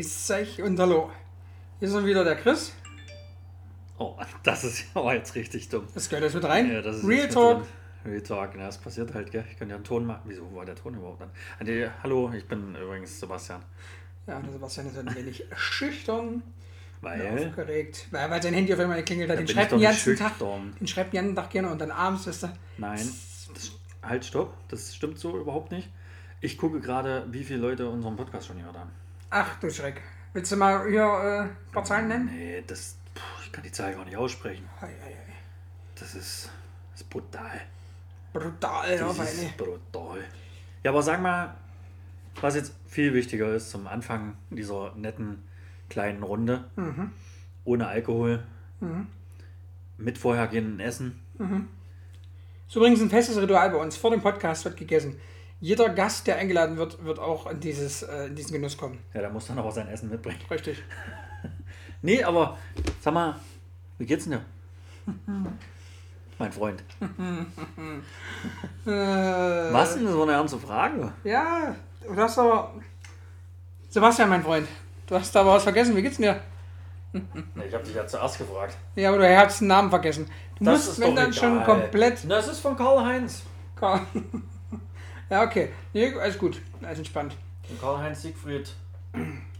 Grüß euch und hallo. Hier ist wieder der Chris. Oh, das ist aber jetzt richtig dumm. Das gehört jetzt mit rein. Ja, Real Talk. Real Talk, na, das passiert halt, gell? Ich kann ja einen Ton machen. Wieso war der Ton überhaupt an? Ah, nee, hallo, ich bin übrigens Sebastian. Ja, der Sebastian ist ein wenig schüchtern, Weil. aufgeregt, weil, weil sein Handy auf einmal hat. Da Den schreibt den ganzen Tag. schüchtern. Den schreibt den ganzen Tag gerne und dann abends ist er. Nein, das, halt, stopp. Das stimmt so überhaupt nicht. Ich gucke gerade, wie viele Leute unseren Podcast schon gehört haben. Ach du Schreck. Willst du mal hier äh, ein paar Zahlen nennen? Nee, das. Puh, ich kann die Zahl gar nicht aussprechen. Ei, ei, ei. Das ist. Das ist brutal. Brutal Das eine. ist brutal. Ja, aber sag mal, was jetzt viel wichtiger ist zum Anfang dieser netten kleinen Runde. Mhm. Ohne Alkohol. Mit vorhergehenden Essen. Ist übrigens ein festes Ritual bei uns. Vor dem Podcast wird gegessen. Jeder Gast, der eingeladen wird, wird auch in, dieses, äh, in diesen Genuss kommen. Ja, der muss dann auch sein Essen mitbringen. Richtig. Nee, aber sag mal, wie geht's denn dir? mein Freund. Äh, Was denn? Das war eine ernste Frage. Ja, du hast aber. Sebastian, mein Freund, du hast aber was vergessen. Wie geht's dir? Ich habe dich ja zuerst gefragt. Ja, aber du hast den Namen vergessen. Du musst, wenn dann schon komplett. Das ist von Karl-Heinz. Ja, okay. Nee, alles gut. Alles entspannt. Karl-Heinz Siegfried.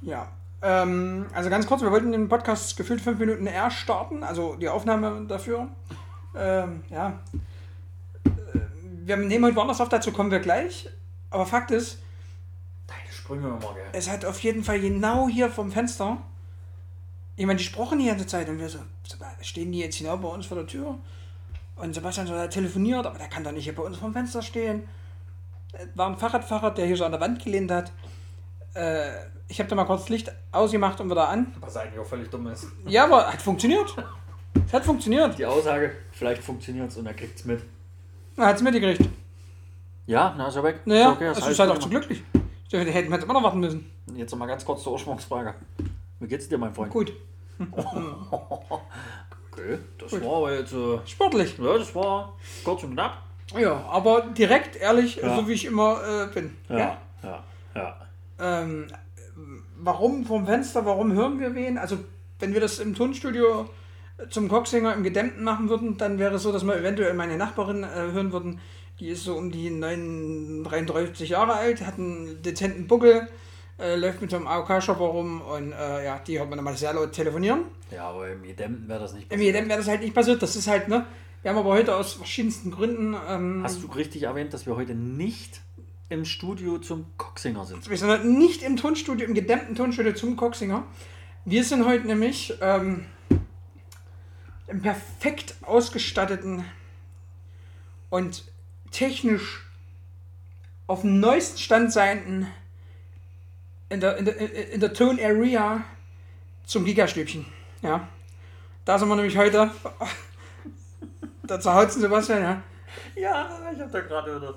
Ja. Ähm, also ganz kurz, wir wollten den Podcast gefühlt fünf Minuten eher starten, also die Aufnahme dafür. Ähm, ja. Äh, Wir nehmen heute woanders auf, dazu kommen wir gleich. Aber Fakt ist, Deine Sprünge immer, gell? es hat auf jeden Fall genau hier vom Fenster jemand gesprochen die ganze Zeit und wir so, stehen die jetzt genau bei uns vor der Tür? Und Sebastian so, er telefoniert, aber der kann doch nicht hier bei uns vom Fenster stehen. War ein Fahrradfahrer, der hier so an der Wand gelehnt hat. Äh, ich habe da mal kurz Licht ausgemacht und wieder an. Was eigentlich auch völlig dumm ist. Ja, aber hat funktioniert. Es hat funktioniert. Die Aussage, vielleicht funktioniert es und er kriegt es mit. Er hat es mitgekriegt. Ja, na ist er weg. Naja, Ist okay, das also heißt ist halt auch zu glücklich. Da hätten wir jetzt immer noch warten müssen. Jetzt noch mal ganz kurz zur Ursprungsfrage. Wie geht's dir, mein Freund? Gut. Okay, das war aber jetzt. Äh, Sportlich. ja, das war kurz und knapp. Ja, aber direkt, ehrlich, Ja. so wie ich immer äh, bin. Ja, ja, ja. Ähm, warum vom Fenster, warum hören wir wen? Also, wenn wir das im Tonstudio zum Coxinger im Gedämmten machen würden, dann wäre es so, dass wir eventuell meine Nachbarin äh, hören würden. Die ist so um die 39 Jahre alt, hat einen dezenten Buckel, äh, läuft mit so einem AOK-Shopper rum und äh, ja, die hört man immer sehr laut telefonieren. Ja, aber im Gedämmten wäre das nicht Im Gedämmten wäre das halt nicht passiert. Das ist halt, ne? Wir haben aber heute aus verschiedensten Gründen. Ähm, Hast du richtig erwähnt, dass wir heute nicht im Studio zum Coxinger sind? Wir sind heute nicht im Tonstudio, im gedämmten Tonstudio zum Coxinger. Wir sind heute nämlich ähm, im perfekt ausgestatteten und technisch auf dem neuesten Stand seienden in der, in der, in der Tone Area zum Gigastübchen. Ja. Da sind wir nämlich heute. Da zu Hause, Sebastian, ja. Ja, ich habe da gerade wieder.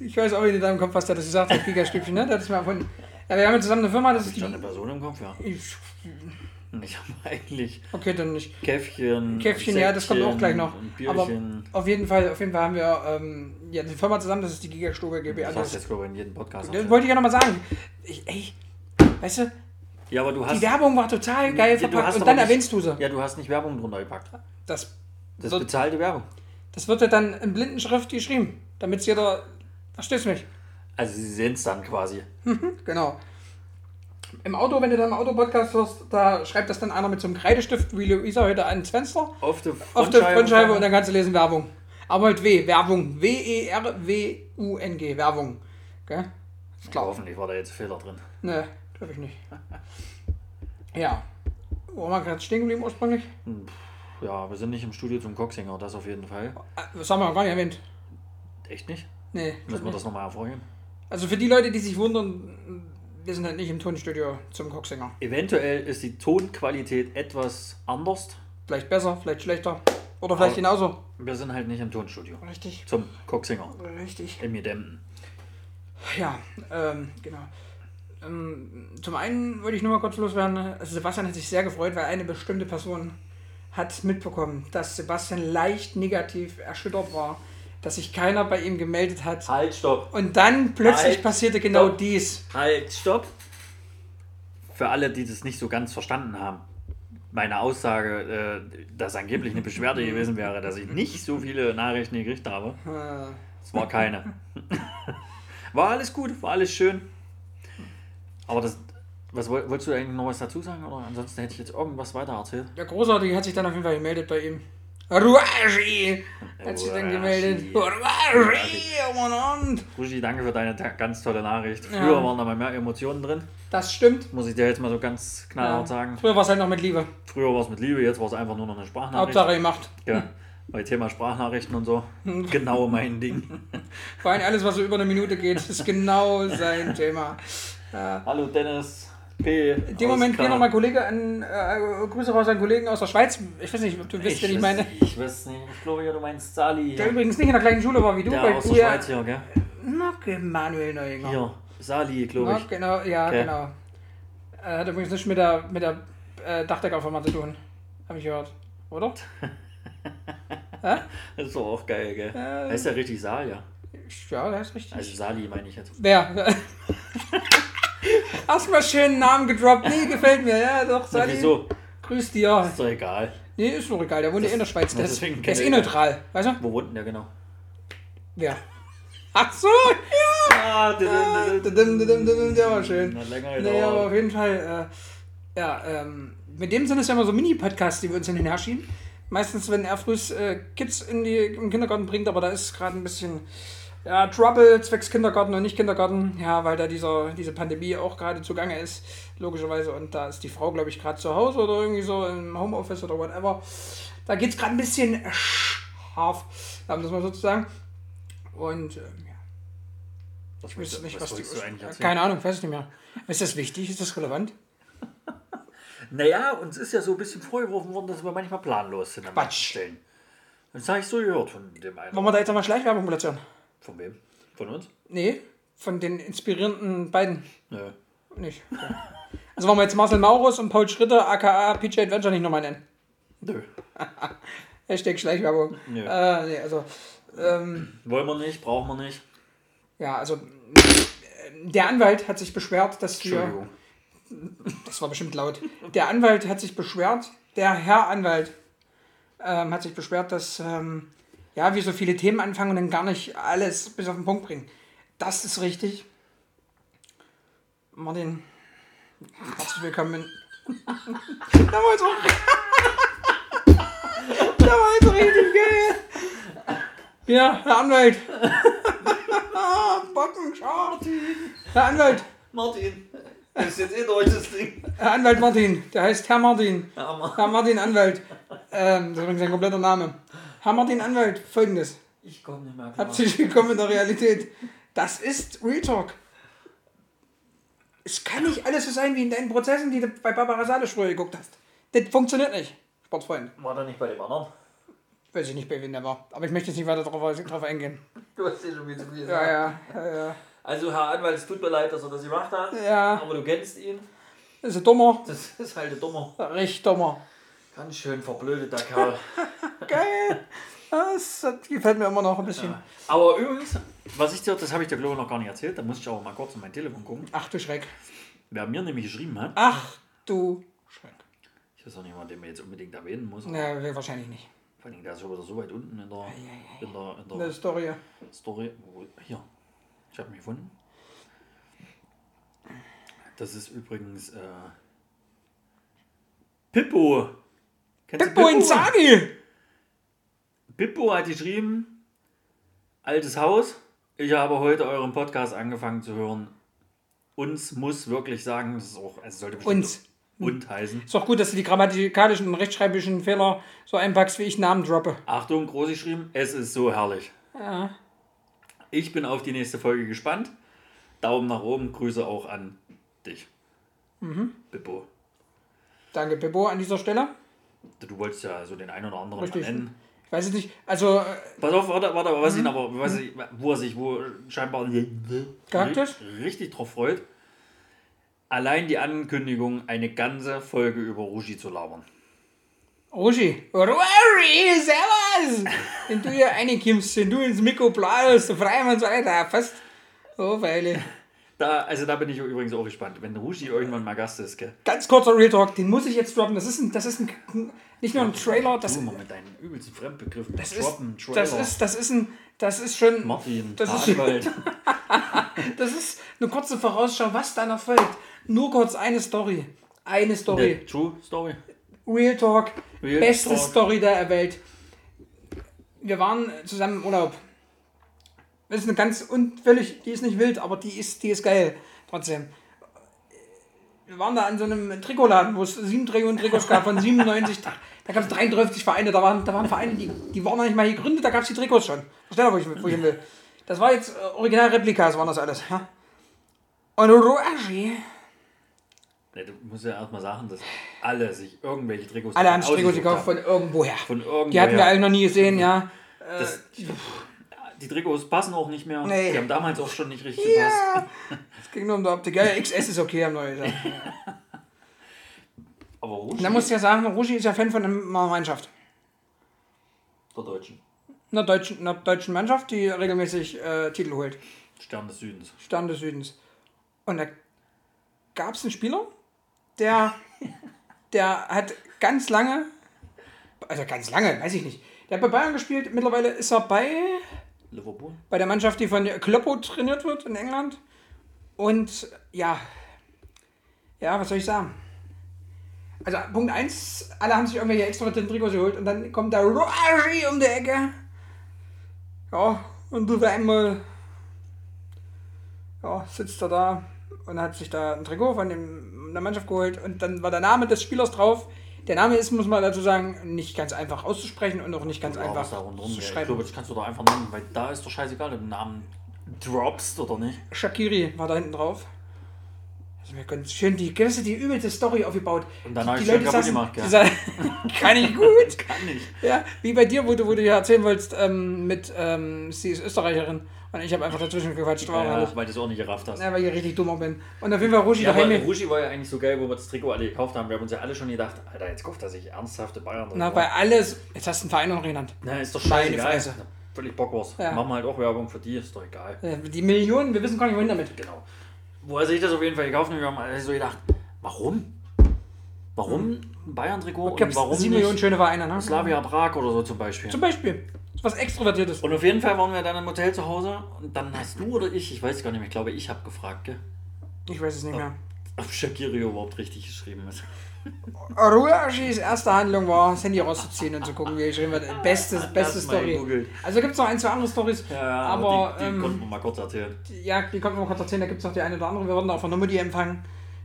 Ich weiß auch nicht in deinem Kopf, was der das gesagt hat, Gigastübchen, ne? Das ist mal von. Ja, wir haben ja zusammen eine Firma, das ist Ist die. eine Person im Kopf? Ja. Ich- Ich habe eigentlich Okay, dann nicht. Käffchen. Käffchen, ja, das kommt auch gleich noch. Aber auf jeden Fall, auf jeden Fall haben wir ähm, ja, eine Firma zusammen, das ist die Gigastube GmbH. das hast du jetzt, glaube ich, in jedem Podcast. Das wollte ich ja nochmal sagen. Ich, ey, weißt du, Ja, aber du hast. die Werbung war total geil Ja, verpackt und dann nicht- erwähnst du sie. Ja, du hast nicht Werbung drunter gepackt. Das, Das wird, bezahlte Werbung. das wird ja dann in Blindenschrift geschrieben, damit jeder. Verstehst du mich? Also sie sehen es dann quasi. Genau. Im Auto, wenn du dann im Auto-Podcast hörst, da schreibt das dann einer mit so einem Kreidestift, wie Luisa heute ans Fenster, Auf der auf der Frontscheibe und dann kannst du lesen Werbung. Aber mit W, Werbung. W-E-R-W-U-N-G, Werbung. Gell? Ist klar. Hoffentlich war da jetzt Fehler drin. Ne, glaube ich nicht. Ja. Wo waren wir gerade stehen geblieben ursprünglich? Ja, wir sind nicht im Studio zum Coxinger, das auf jeden Fall. Das haben wir noch gar nicht erwähnt. Echt nicht? Nee. Müssen wir das nochmal hervorheben? Also für die Leute, die sich wundern, wir sind halt nicht im Tonstudio zum Coxinger. Eventuell ist die Tonqualität etwas anders. Vielleicht besser, vielleicht schlechter. Oder vielleicht Aber- genauso. Wir sind halt nicht im Tonstudio. Richtig. Zum Coxinger. Richtig. Im Gedämmten. Ja, ähm, genau. Ähm, zum einen wollte ich nur mal kurz loswerden, also Sebastian hat sich sehr gefreut, weil eine bestimmte Person hat mitbekommen, dass Sebastian leicht negativ erschüttert war, dass sich keiner bei ihm gemeldet hat. Halt, stopp. Und dann plötzlich Halt, passierte genau stopp. dies. Halt, stopp. für alle, die das nicht so ganz verstanden haben, meine Aussage, äh, dass angeblich eine Beschwerde gewesen wäre, dass ich nicht so viele Nachrichten gekriegt habe. Es war keine. war alles gut, war alles schön. Aber das, was woll- wolltest du eigentlich noch was dazu sagen? Oder ansonsten hätte ich jetzt irgendwas weiter erzählt. Der Großartige hat sich dann auf jeden Fall gemeldet bei ihm. Ruashi hat sich dann gemeldet. Ruashi, oh mein danke für deine ganz tolle Nachricht. Ja. Früher waren da mal mehr Emotionen drin, Das stimmt. muss ich dir jetzt mal so ganz knallhart Ja. sagen. Früher war es halt noch mit Liebe. Früher war es mit Liebe, jetzt war es einfach nur noch eine Sprachnachricht. Hauptsache gemacht. Ja, bei Thema Sprachnachrichten und so. Genau mein Ding. Vor allem alles, was so über eine Minute geht, ist genau sein Thema. Hallo Dennis P. In dem Moment gehen nochmal Kollege an, äh, Grüße raus an Kollegen aus der Schweiz. Ich weiß nicht, ob du wisst, wen ich meine. Ich weiß nicht, ich glaube ja, du meinst Sali. Der übrigens nicht in der gleichen Schule war wie du, Der aus der ja. Schweiz hier, gell? Nocke Manuel Neuinger. Hier, Sali, glaube Ja, ich. genau, ja, Okay. genau. Äh, hat übrigens nichts mit der, mit der äh, Dachdeckerfirma zu tun. Habe ich gehört. Oder? Das ist doch auch geil, gell? Äh. Heißt ja richtig Sal, ja. Ja, das ist richtig. Also Sali meine ich jetzt. Wer? Erstmal schönen Namen gedroppt. Nee, gefällt mir. Ja, doch, Na, Sali. wieso? Grüß dir. Ist doch egal. Nee, ist doch egal. Der wohnt ja in der Schweiz. Der ist, deswegen der ist eh neutral. Weißt du? Wo wohnt denn der genau? Wer? Ach so, ja. Ah, didim, Der war schön. Na, länger Naja, aber gedauert. auf jeden Fall, äh, ja, ähm, mit dem sind es ja immer so Mini-Podcasts, die wir uns hin und her schieben. Meistens, wenn er früh äh, Kids in die, im Kindergarten bringt, aber da ist gerade ein bisschen ja, Trouble zwecks Kindergarten und nicht Kindergarten, ja, weil da dieser, diese Pandemie auch gerade zugange ist, logischerweise. Und da ist die Frau, glaube ich, gerade zu Hause oder irgendwie so im Homeoffice oder whatever. Da geht es gerade ein bisschen scharf, um das mal so zu sagen. Und ähm, ja, Was ich wüsste nicht, was, wolltest die du eigentlich erzählen? Keine Ahnung, weiß ich nicht mehr. Ist das wichtig? Ist das relevant? Naja, uns ist ja so ein bisschen vorgeworfen worden, dass wir manchmal planlos sind an Quatsch. Stellen. Das habe ich so gehört von dem einen. Wollen wir da jetzt nochmal Schleichwerbung platzieren? Von wem? Von uns? Nee, von den inspirierenden beiden Nö. nicht. Okay. Also wollen wir jetzt Marcel Maurus und Paul Schritter, aka PJ Adventure, nicht nochmal nennen. Nö. Hashtag Schleichwerbung. Nö. Äh, nee, also, ähm, Wollen wir nicht, brauchen wir nicht. ja, also, äh, der Anwalt hat sich beschwert, dass wir. Das war bestimmt laut. Der Anwalt hat sich beschwert, der Herr Anwalt ähm, hat sich beschwert, dass ähm, ja, wir so viele Themen anfangen und dann gar nicht alles bis auf den Punkt bringen. Das ist richtig. Martin, herzlich willkommen. da war jetzt auch, da war jetzt richtig geil. Ja, Herr Anwalt. Bockenscharf. Herr Anwalt. Martin, das ist jetzt eh das Ding. Herr Anwalt Martin, der heißt Herr Martin. Herr Martin Anwalt. Ähm, das ist übrigens sein kompletter Name. Herr Martin Anwalt, folgendes. Ich komme nicht mehr klar. Herzlich willkommen in der Realität. Das ist Real Talk. Es kann nicht alles so sein wie in deinen Prozessen, die du bei Barbara Salisch früher geguckt hast. Das funktioniert nicht, Sportfreund. War da nicht bei dem anderen? Weiß ich nicht, bei wem der war. Aber ich möchte jetzt nicht weiter darauf, eingehen. Du hast ja schon wieder zu viel Ja, ja, ja, ja. Also, Herr Anwalt, es tut mir leid, dass er das gemacht hat. Ja, Aber du kennst ihn. das ist ein dummer, Das ist halt ein dummer. recht dummer. Ganz schön verblödeter Kerl. Geil. Das, das gefällt mir immer noch ein bisschen. Aber übrigens, was ich dir, das habe ich dir glaube ich noch gar nicht erzählt, da muss ich aber mal kurz in mein Telefon gucken. Ach du Schreck. Wer mir nämlich geschrieben hat, Ach du Schreck. ich weiß auch nicht, mal, den man jetzt unbedingt erwähnen muss, Ja, wahrscheinlich nicht. vor allem der ist schon wieder so weit unten in der, in der, in der Story. Story. Wo, hier, ich habe ihn gefunden. Das ist übrigens äh, Pippo. Kennst du Pippo Inzaghi! Pippo hat geschrieben, altes Haus, ich habe heute euren Podcast angefangen zu hören. Uns muss wirklich sagen, das ist auch, es sollte bestimmt Uns. und heißen. Ist doch gut, dass du die grammatikalischen und rechtschreibischen Fehler so einpackst, wie ich Namen droppe. Achtung, groß geschrieben, es ist so herrlich. Ja. Ich bin auf die nächste Folge gespannt. Daumen nach oben, Grüße auch an dich. Mhm. Pippo. Danke, Pippo, an dieser Stelle. Du wolltest ja so den einen oder anderen Richtig. mal nennen. Ich weiß es nicht. Also, äh, Pass auf, warte, warte, was Mhm. ihn aber, was ich, wo er sich, wo scheinbar Gehabt ist? richtig drauf freut. Allein die Ankündigung, eine ganze Folge über Rushi zu labern. Rogi. Rogi, servus! Wenn du hier reinkommst, wenn du ins Mikro bladest, frei und so weiter, fast. Oh, Weile. Da, also da bin ich übrigens auch gespannt, wenn Rushi irgendwann mal Gast ist, gell? Ganz kurzer Real Talk, den muss ich jetzt droppen. Das ist, ein, das ist ein, nicht nur ein Trailer, das, mal mit deinen übelsten Fremdbegriffen. das, Droppen, ist, Trailer, das, ist, das, ist ein, das ist schon Martin, das ist- das ist eine kurze Vorausschau, was da noch folgt. Nur kurz eine Story. Eine Story. Ne, True Story. Real Talk, Real beste Talk. Story der Welt. Wir waren zusammen im Urlaub. Das ist eine ganz und völlig, die ist nicht wild, aber die ist, die ist geil trotzdem. Wir waren da an so einem Trikotladen, wo es sieben Trikots Trikots gab von 97. Da, gab es 33 Vereine, da waren, da waren Vereine, die, die waren noch nicht mal hier gegründet, da gab es die Trikots schon. Versteht ihr, wo ich, wo ich hin will? Das war jetzt äh, Originalreplikas, waren das alles. Ja? Und Ruashi, Ne, du musst ja erstmal sagen, dass alle sich irgendwelche Trikots alle haben sich Trikots ausgesucht gekauft von irgendwoher. Von irgendwoher. Die hatten wir alle noch nie gesehen, ja. Das, die Trikots passen auch nicht mehr. Nee. Die haben damals auch schon nicht richtig gepasst. Ja, es ging nur um die Optik. Ja, XS ist okay, haben wir gesagt. Aber Rushi Und dann musst du ja sagen, Ruschi ist ja Fan von einer Mannschaft. der Deutschen. Einer deutschen, einer deutschen Mannschaft, die regelmäßig äh, Titel holt. Stern des Südens. Stern des Südens. Und da gab es einen Spieler, der, der hat ganz lange, also ganz lange, weiß ich nicht, der hat bei Bayern gespielt. Mittlerweile ist er bei, Liverpool. bei der Mannschaft, die von Kloppo trainiert wird in England. Und ja, ja, was soll ich sagen? Also Punkt 1, alle haben sich irgendwelche extra Trikots geholt und dann kommt der Raji um die Ecke. Ja, und du einmal ja, sitzt er da und hat sich da ein Trikot von dem, der Mannschaft geholt und dann war der Name des Spielers drauf. Der Name ist, muss man dazu sagen, nicht ganz einfach auszusprechen und auch nicht ganz Ja, einfach da rundherum zu geht. Ich schreiben. glaube, das kannst du doch einfach nennen, weil da ist doch scheißegal, ob du den Namen droppst oder nicht. Shakiri war da hinten drauf. Also wir können schön die, das ist die übelste Story aufgebaut. Und dann die, hab ich Leute saßen, gemacht, gell? die sa- kann ich gut. Kann nicht. Ja, wie bei dir, wo du, wo du ja erzählen wolltest, ähm, mit, ähm, sie ist Österreicherin und ich habe einfach dazwischen gequatscht, Ja, weil du es auch nicht gerafft hast. Ja, weil ich richtig dummer bin. Und auf jeden Fall Ruschi Ja, aber daheim. Rushi war ja eigentlich so geil, wo wir das Trikot alle gekauft haben. Wir haben uns ja alle schon gedacht, Alter, jetzt kauft er sich ernsthafte Bayern. Na, bei alles. Jetzt hast du einen Verein noch genannt. Na, ist doch scheißegal. Fresse. Völlig Bockwurst. Ja. Machen wir halt auch Werbung für die, ist doch egal. Die Millionen, wir wissen gar nicht, wohin damit. Genau. Wo er sich das auf jeden Fall gekauft hat, wir haben alle so gedacht, warum? Warum ein Bayern-Trikot Es und warum sieben Millionen nicht schöne Vereine, ne? Slavia Prag oder so zum Beispiel? Zum Beispiel. Was Extrovertiertes. Und auf jeden Fall waren wir dann im Hotel zu Hause und dann hast du oder ich, ich weiß gar nicht mehr, ich glaube, ich habe gefragt, gell, Ich weiß es nicht mehr. ob Shakiri überhaupt richtig geschrieben ist. Ruaschis erste Handlung war, das Handy rauszuziehen und zu gucken, wie er geschrieben wird. Beste, beste mal Story. gegoogelt. Also gibt es noch ein, zwei andere Stories. Ja, ja, aber die, die ähm, konnten wir mal kurz erzählen. ja, die konnten wir kurz erzählen. Da gibt es noch die eine oder andere. Wir wurden da auch von der Mutti empfangen.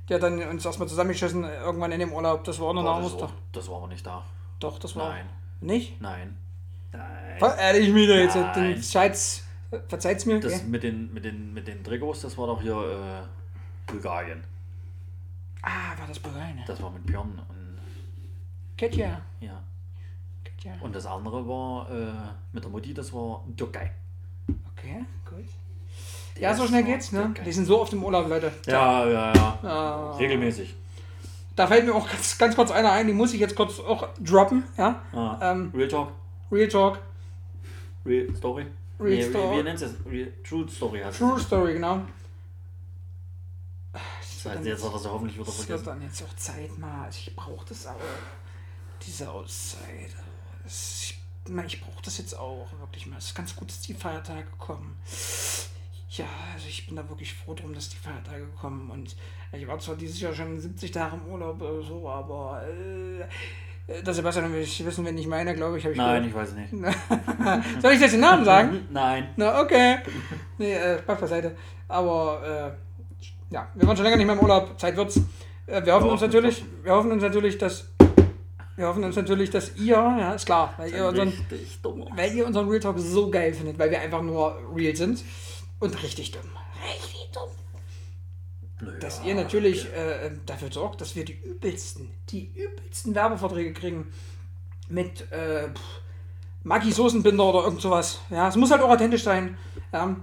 Die hat dann uns erstmal zusammengeschossen, irgendwann in dem Urlaub. Das war auch noch Boah, war, das war aber nicht da. Doch, das war. Nein, Nicht? nein, nein. Ver- Ehrlich, wieder jetzt. Nein. Den Scheiß. Verzeiht's mir. Das gell? mit den, mit, den, mit den Trikots, das war doch hier äh, Bulgarien. Ah, war das Bulgarien? Das war mit Björn und Ketja. ja. Ketja. Und das andere war äh, mit der Mutti, das war Türkei. Okay, gut. Ja, so schnell geht's, ne? Türkei. Die sind so oft im Urlaub, Leute. Ja, ja, ja. Ah. Regelmäßig. Da fällt mir auch ganz, ganz kurz einer ein, die muss ich jetzt kurz auch droppen, ja? Ah. Ähm, Real Talk, Real Talk, Real Story. Real nee, Story. Wie, wie nennt es? Real, True Story heißt True es. Story, genau. Das heißt, jetzt hat er sie hoffentlich wieder Das wird vergessen. dann jetzt auch Zeit mal. Ich brauche das auch. Diese Auszeit. Das, ich ich brauche das jetzt auch wirklich mal. Es ist ganz gut, dass die Feiertage kommen. Ja, also ich bin da wirklich froh drum, dass die Feiertage kommen. Und ich war zwar dieses Jahr schon 70 Tage im Urlaub oder so, aber äh, der Sebastian will ich wissen, wenn ich meine, glaube ich, habe ich Nein, gehört. ich weiß nicht. Soll ich jetzt den Namen sagen? Nein. Na, okay. Nee, äh, Spaß beiseite. Aber, äh, ja, wir waren schon länger nicht mehr im Urlaub. Zeit wird's. Äh, wir hoffen Ja, uns natürlich, wir hoffen uns natürlich, dass, wir hoffen uns natürlich, dass ihr, ja, ist klar, weil ihr unseren, weil ihr unseren Real Talk so geil findet, weil wir einfach nur real sind und richtig dumm. Richtig dumm. Dass ihr natürlich äh, dafür sorgt, dass wir die übelsten, die übelsten Werbeverträge kriegen mit äh, pff, Maggi Soßenbinder oder irgend sowas. Ja, es muss halt auch authentisch sein. Ja.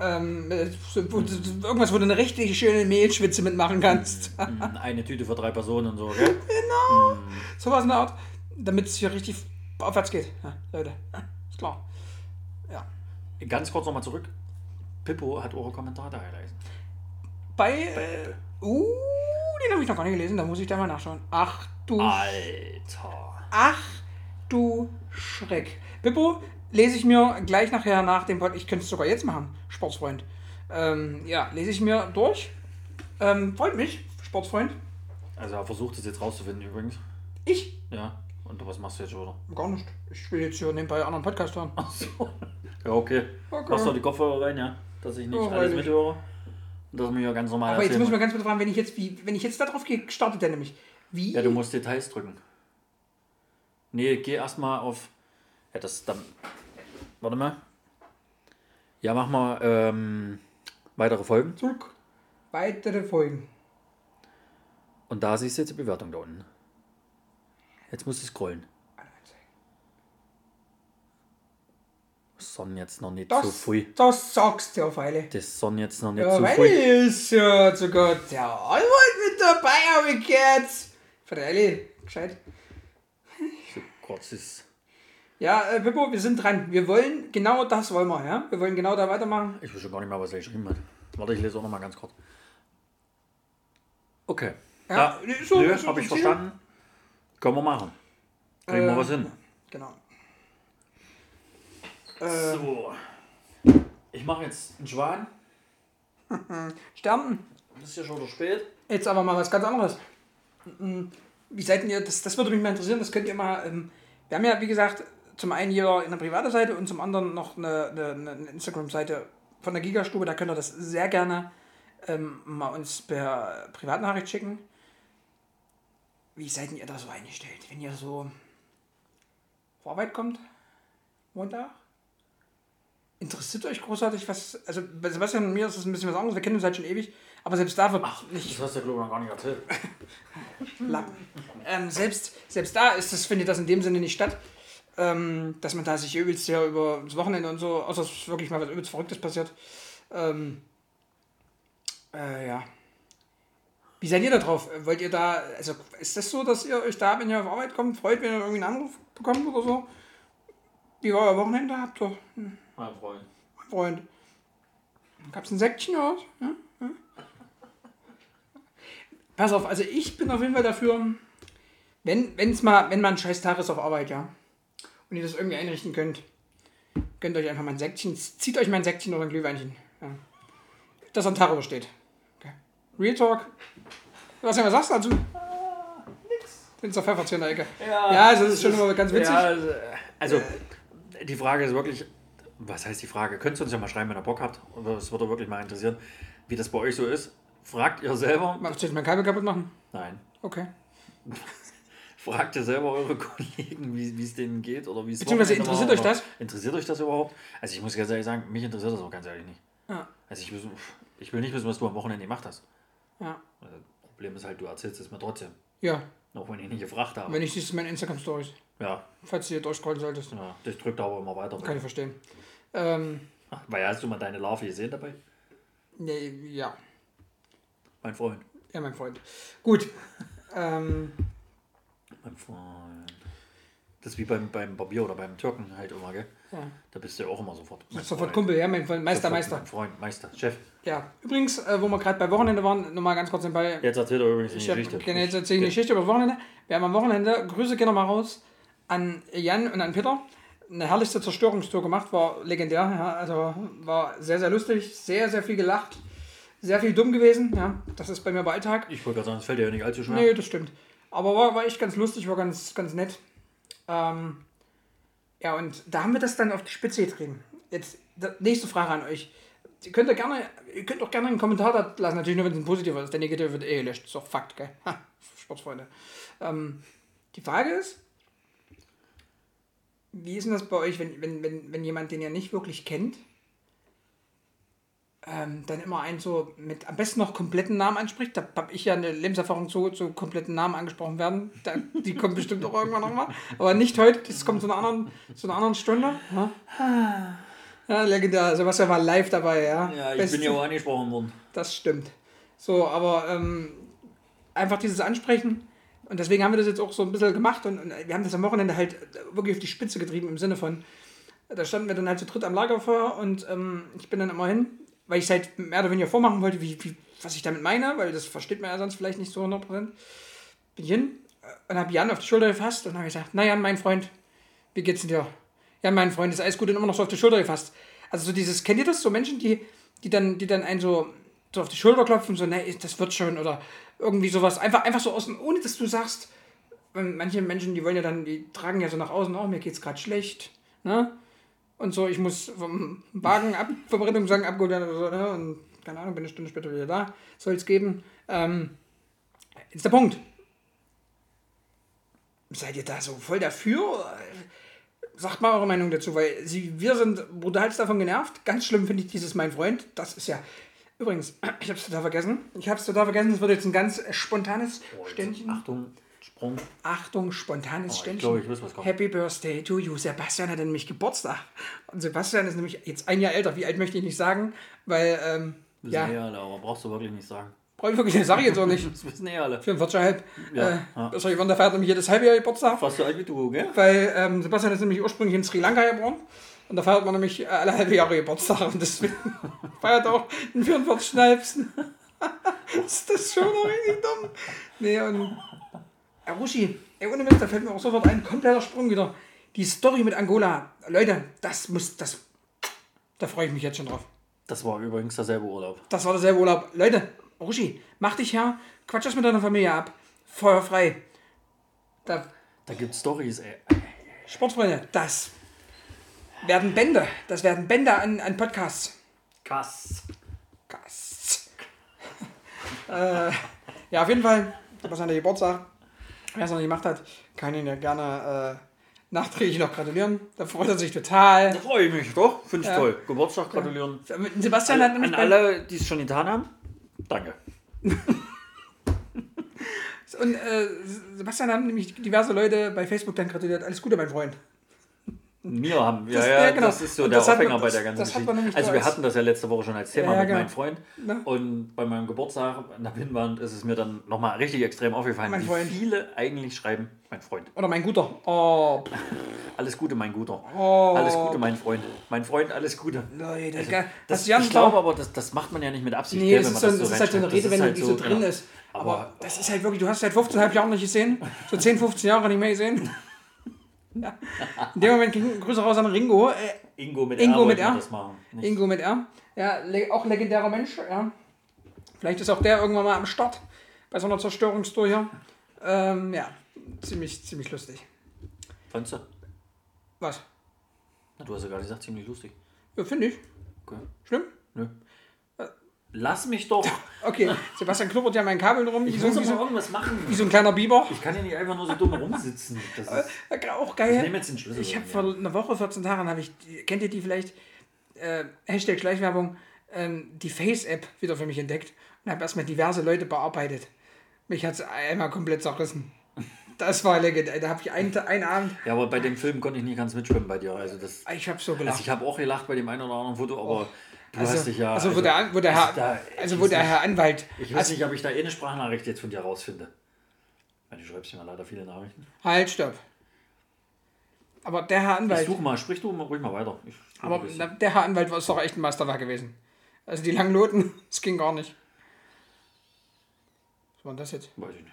Ähm, äh, irgendwas, wo du eine richtig schöne Mehlschwitze mitmachen kannst. Mm, Eine Tüte für drei Personen und so, gell? sowas in der Art, damit es hier richtig aufwärts geht. Ja, Leute, ist klar. Ja. Ganz kurz nochmal zurück. Pippo hat eure Kommentare erleisen. Bei. Äh, uh, den habe ich noch gar nicht gelesen, da muss ich da mal nachschauen. Ach du. Alter. Ach du Schreck. Bippo, lese ich mir gleich nachher nach dem Podcast. Ich könnte es sogar jetzt machen, Sportsfreund. Ähm, ja, lese ich mir durch. Ähm, freut mich, Sportsfreund. Also er versucht es jetzt rauszufinden übrigens. Ich? Ja. Und was machst du jetzt schon wieder? Gar nicht. Ich will jetzt hier nebenbei einen anderen Podcast hören. Ach so. Ja, okay. Okay. Machst du die Kopfhörer rein, ja? Dass ich nicht Ja, alles mithöre. Dass ich mir ja ganz normal Aber jetzt mal kann. ganz kurz fragen, wenn ich jetzt, wie, wenn ich jetzt da drauf gehe, startet der nämlich. Wie? Ja, du musst Details drücken. Nee, geh erstmal auf. Ja, das dann. Warte mal. Ja, mach mal ähm, weitere Folgen. Zurück. Weitere Folgen. Und da siehst du jetzt die Bewertung da unten. Jetzt musst du scrollen. Sonn jetzt noch nicht Das, so früh. das sagst du auf alle. Das Sonn jetzt noch nicht Ja, so früh. ist ja zu Gott der Anwalt mit dabei, habe ich gehört. Freilich, gescheit. So kurz ist. Ja, äh, Pippo, wir sind dran. Wir wollen, genau das wollen wir, ja? Wir wollen genau da weitermachen. Ich weiß schon gar nicht mehr, was er geschrieben hat. Warte, ich lese auch noch mal ganz kurz. Okay. Ja, Ja, so- nö, so hab ich das Ziel. verstanden. Können wir machen. Kriegen wir Äh, was hin. Genau. So. Ich mache jetzt einen Schwan. Sternen. Das ist ja schon wieder spät. Jetzt aber mal was ganz anderes. Mm, Wie seid ihr, das, das würde mich mal interessieren, das könnt ihr mal, ähm, wir haben ja, wie gesagt, zum einen hier eine private Seite und zum anderen noch eine, eine, eine Instagram-Seite von der Gigastube, da könnt ihr das sehr gerne ähm, mal uns per Privatnachricht schicken. Wie seid ihr da so eingestellt, wenn ihr so vor Arbeit kommt, Montag? Interessiert euch großartig was, also bei Sebastian und mir ist das ein bisschen was anderes, wir kennen uns halt schon ewig, aber selbst da wird nicht Das hast du, glaube ich, noch gar nicht erzählt. Ähm, selbst, selbst da ist das, findet das in dem Sinne nicht statt, ähm, dass man da sich übelst ja über das Wochenende und so, außer es ist wirklich mal was übelst Verrücktes passiert. Ähm, äh, ja. Wie seid ihr da drauf? Wollt ihr da, also ist das so, dass ihr euch da, wenn ihr auf Arbeit kommt, freut, wenn ihr irgendwie einen Anruf bekommt oder so? Wie war euer Wochenende? Habt ihr einen Mein Freund. Freund? Gab's ein Säckchen was? Ja? Ja? Pass auf, also ich bin auf jeden Fall dafür, wenn, wenn's mal, wenn mal ein scheiß Tag ist auf Arbeit, ja, und ihr das irgendwie einrichten könnt, gönnt euch einfach mal ein Säckchen, zieht euch mal ein Säckchen oder ein Glühweinchen, ja. das am Tag übersteht. Okay. Real Talk. Was, was sagst du dazu? Nix. Sind doch Pfefferzchen in der Ecke. Ja, also das ist schon immer ganz witzig. Ja, also, also, die Frage ist wirklich, was heißt die Frage? Könnt ihr uns ja mal schreiben, wenn ihr Bock habt. Das würde wirklich mal interessieren, wie das bei euch so ist. Fragt ihr selber? Magst du jetzt mein Kabel kaputt machen? Nein. Okay. Fragt ihr selber eure Kollegen, wie es denen geht oder wie es Beziehungsweise interessiert euch das? Interessiert euch das überhaupt? Also ich muss ganz ehrlich sagen, mich interessiert das auch ganz ehrlich nicht. Ja. Also ich, will- ich will nicht wissen, was du am Wochenende gemacht hast. Ja. Das Problem ist halt, du erzählst es mir trotzdem. Ja, Auch wenn ich nicht gefragt habe. wenn ich siehst meine Instagram-Stories, Ja, falls du hier durchscrollen solltest. ja, das drückt aber immer weiter. Kann ich verstehen. Ähm, Weil hast du mal deine Larve gesehen dabei? nee, ja. Mein Freund. Ja, mein Freund. Gut. Ähm, Mein Freund. Das ist wie beim, beim Barbier oder beim Türken halt immer, gell? ja. Da bist du ja auch immer sofort. Sofort. Kumpel, ja, mein Freund, Meister, Meister. Mein Freund, Meister, Chef. Ja. Übrigens, äh, wo wir gerade bei Wochenende waren, nochmal ganz kurz nebenbei. Jetzt erzählt er übrigens die Ich Geschichte. genau, jetzt erzähle ich eine Geschichte über das Wochenende. Wir haben am Wochenende, Grüße gehen mal raus an Jan und an Peter. Eine herrlichste Zerstörungstour gemacht, war legendär. Ja, also war sehr, sehr lustig, sehr, sehr viel gelacht, sehr viel dumm gewesen. Ja, das ist bei mir bei Alltag. Ich wollte gerade sagen, es fällt dir ja nicht allzu schwer. Nee, das stimmt. Aber war, war echt ganz lustig, war ganz, ganz nett. Ähm, ja, und da haben wir das dann auf die Spitze getrieben. Jetzt nächste Frage an euch. Ihr könnt, ja gerne, ihr könnt auch gerne einen Kommentar da lassen, natürlich nur, wenn es ein positiver ist. Der negative wird eh gelöscht. Ist doch Fakt, gell? Ha, Sportsfreunde. Ähm, die Frage ist, wie ist denn das bei euch, wenn, wenn, wenn, wenn jemand, den ihr nicht wirklich kennt, ähm, dann immer einen so mit am besten noch kompletten Namen anspricht. Da habe ich ja eine Lebenserfahrung zu, zu kompletten Namen angesprochen werden. Da, die kommt bestimmt auch irgendwann nochmal. Aber nicht heute, das kommt zu einer anderen, zu einer anderen Stunde. Ja, ja legendär. Sebastian war live dabei, ja. Ja, ich Beste- bin ja auch angesprochen worden. das stimmt. So, aber ähm, einfach dieses Ansprechen. Und deswegen haben wir das jetzt auch so ein bisschen gemacht und, und wir haben das am Wochenende halt wirklich auf die Spitze getrieben im Sinne von, da standen wir dann halt zu dritt am Lagerfeuer und ähm, ich bin dann immer hin, weil ich es halt mehr oder weniger vormachen wollte, wie, wie, was ich damit meine, weil das versteht man ja sonst vielleicht nicht so 100%. Bin ich hin und habe Jan auf die Schulter gefasst und habe gesagt, na Jan, mein Freund, wie geht's denn dir? Jan, mein Freund, ist alles gut und immer noch so auf die Schulter gefasst. Also so dieses, kennt ihr das? So Menschen, die, die dann, die dann einen so, so auf die Schulter klopfen, so, ne, das wird schon oder irgendwie sowas. Einfach, einfach so außen, ohne dass du sagst, manche Menschen, die wollen ja dann, die tragen ja so nach außen, oh, mir geht's gerade schlecht, ne? Und so, ich muss vom Wagen ab, vom Rettungswagen abgeholt werden oder so, ne? Und keine Ahnung, bin eine Stunde später wieder da, soll es geben. Ähm, ist der Punkt. Seid ihr da so voll dafür? Sagt mal eure Meinung dazu, weil sie, wir sind brutalst davon genervt. Ganz schlimm finde ich dieses Mein Freund. Das ist ja. Übrigens, ich habe es total vergessen. Ich habe es total vergessen. Es wird jetzt ein ganz spontanes Oh, Ständchen. Achtung, Sprung. Achtung, spontanes Oh, ich Ständchen. ich weiß, was kommt. Happy Birthday to you. Sebastian hat nämlich Geburtstag. Und Sebastian ist nämlich jetzt ein Jahr älter. Wie alt möchte ich nicht sagen, weil, ähm, ja, eh alle, aber brauchst du wirklich nicht sagen. brauche ich wirklich, sage ich jetzt auch nicht. Das wissen eh alle. 44,5. Ja, äh, ja. Yvonne, der feiert nämlich jedes Halbjahr Geburtstag. Fast so alt wie du, gell? Weil ähm, Sebastian ist nämlich ursprünglich in Sri Lanka geboren. Und da feiert man nämlich äh, alle halbe Jahre Geburtstag. Und deswegen feiert er auch den 44. ist das schon noch richtig dumm? Nee, und. Äh, Ruschi, ey, ohne Mist, da fällt mir auch sofort ein kompletter Sprung wieder. Die Story mit Angola. Leute, das muss. das. Da freue ich mich jetzt schon drauf. Das war übrigens derselbe Urlaub. Das war derselbe Urlaub. Leute, Ruschi, mach dich her, quatsch das mit deiner Familie ab. Feuerfrei. Da, Da gibt Stories, ey. Sportfreunde, das werden Bände. Das werden Bände an, an Podcasts. Krass. Podcasts. äh, ja, auf jeden Fall, was an der Geburtstag. Wer es noch nicht gemacht hat, kann ihn ja gerne äh, nachträglich noch gratulieren. Da freut er sich total. Da freue ich mich doch. Finde ich Ja. toll. Geburtstag gratulieren. Sebastian hat nämlich An alle, die es schon getan haben, danke. und äh, Sebastian haben nämlich diverse Leute bei Facebook dann gratuliert. Alles Gute, mein Freund. Wir haben, ja, Das- ja, ja, genau. das ist so Und der Aufhänger man- bei der ganzen Geschichte. Also so wir hatten das ja letzte Woche schon als Thema Ja, mit genau. meinem Freund. Na? Und bei meinem Geburtstag an der Pinnwand ist es mir dann nochmal richtig extrem aufgefallen, Mein wie Freund. viele eigentlich schreiben, mein Freund. Oder mein Guter. Oh, Alles Gute, mein Guter. Oh. Alles Gute, mein Freund. Mein Freund, alles Gute. Leute, Also, das, Jan ich glaube aber, das, das macht man ja nicht mit Absicht. Nee, das wenn ist, so, das ist halt so eine. Das Redewendung, halt die so drin genau. ist. Aber, Aber- das ist halt wirklich, du hast seit 15,5 Jahren nicht gesehen. So 10, 15 Jahre nicht mehr gesehen. Ja. In dem Moment ging Grüße raus an Ringo. Äh, Ingo mit Ingo R mit R. Ingo mit R. Ja, auch legendärer Mensch. Ja. Vielleicht ist auch der irgendwann mal am Start bei so einer Zerstörungstour hier. Ähm, ja, ziemlich, ziemlich lustig. Fandst du? Was? Na, du hast ja gerade gesagt, ziemlich lustig. Ja, finde ich. Okay. Schlimm? Nö. Lass mich doch. Okay, Sebastian knuppert ja mein Kabel rum, Ich muss so, irgendwas machen. wie so ein kleiner Biber. Ich kann ja nicht einfach nur so dumm rumsitzen. Das ist, Ja, auch ich geil. nehme jetzt den Schlüssel. Ich habe mit vor einer Woche, 14 Tagen, habe ich, kennt ihr die vielleicht, äh, Hashtag Schleichwerbung, ähm, die Face-App wieder für mich entdeckt und habe erstmal diverse Leute bearbeitet. Mich hat es einmal komplett zerrissen. Das war legendär. Da habe ich einen, einen Abend, Ja, aber bei dem Film konnte ich nicht ganz mitschwimmen bei dir. Also, das, ich habe so also gelacht. ich habe auch gelacht bei dem einen oder anderen Foto, aber du also, hast dich ja. also, wo der, wo der Herr, also da- also ich wo der Herr Anwalt, Ich weiß also, nicht, ob ich da eh eine Sprachnachricht jetzt von dir rausfinde. Weil du schreibst mir leider viele Nachrichten. halt, stopp. Aber der Herr Ich Anwalt, suche mal, sprich du mal ruhig mal weiter. Ich aber der Herr Anwalt war doch echt ein Meisterwerk gewesen. Also die Langloten, das ging gar nicht. Was war denn das jetzt? Weiß ich nicht.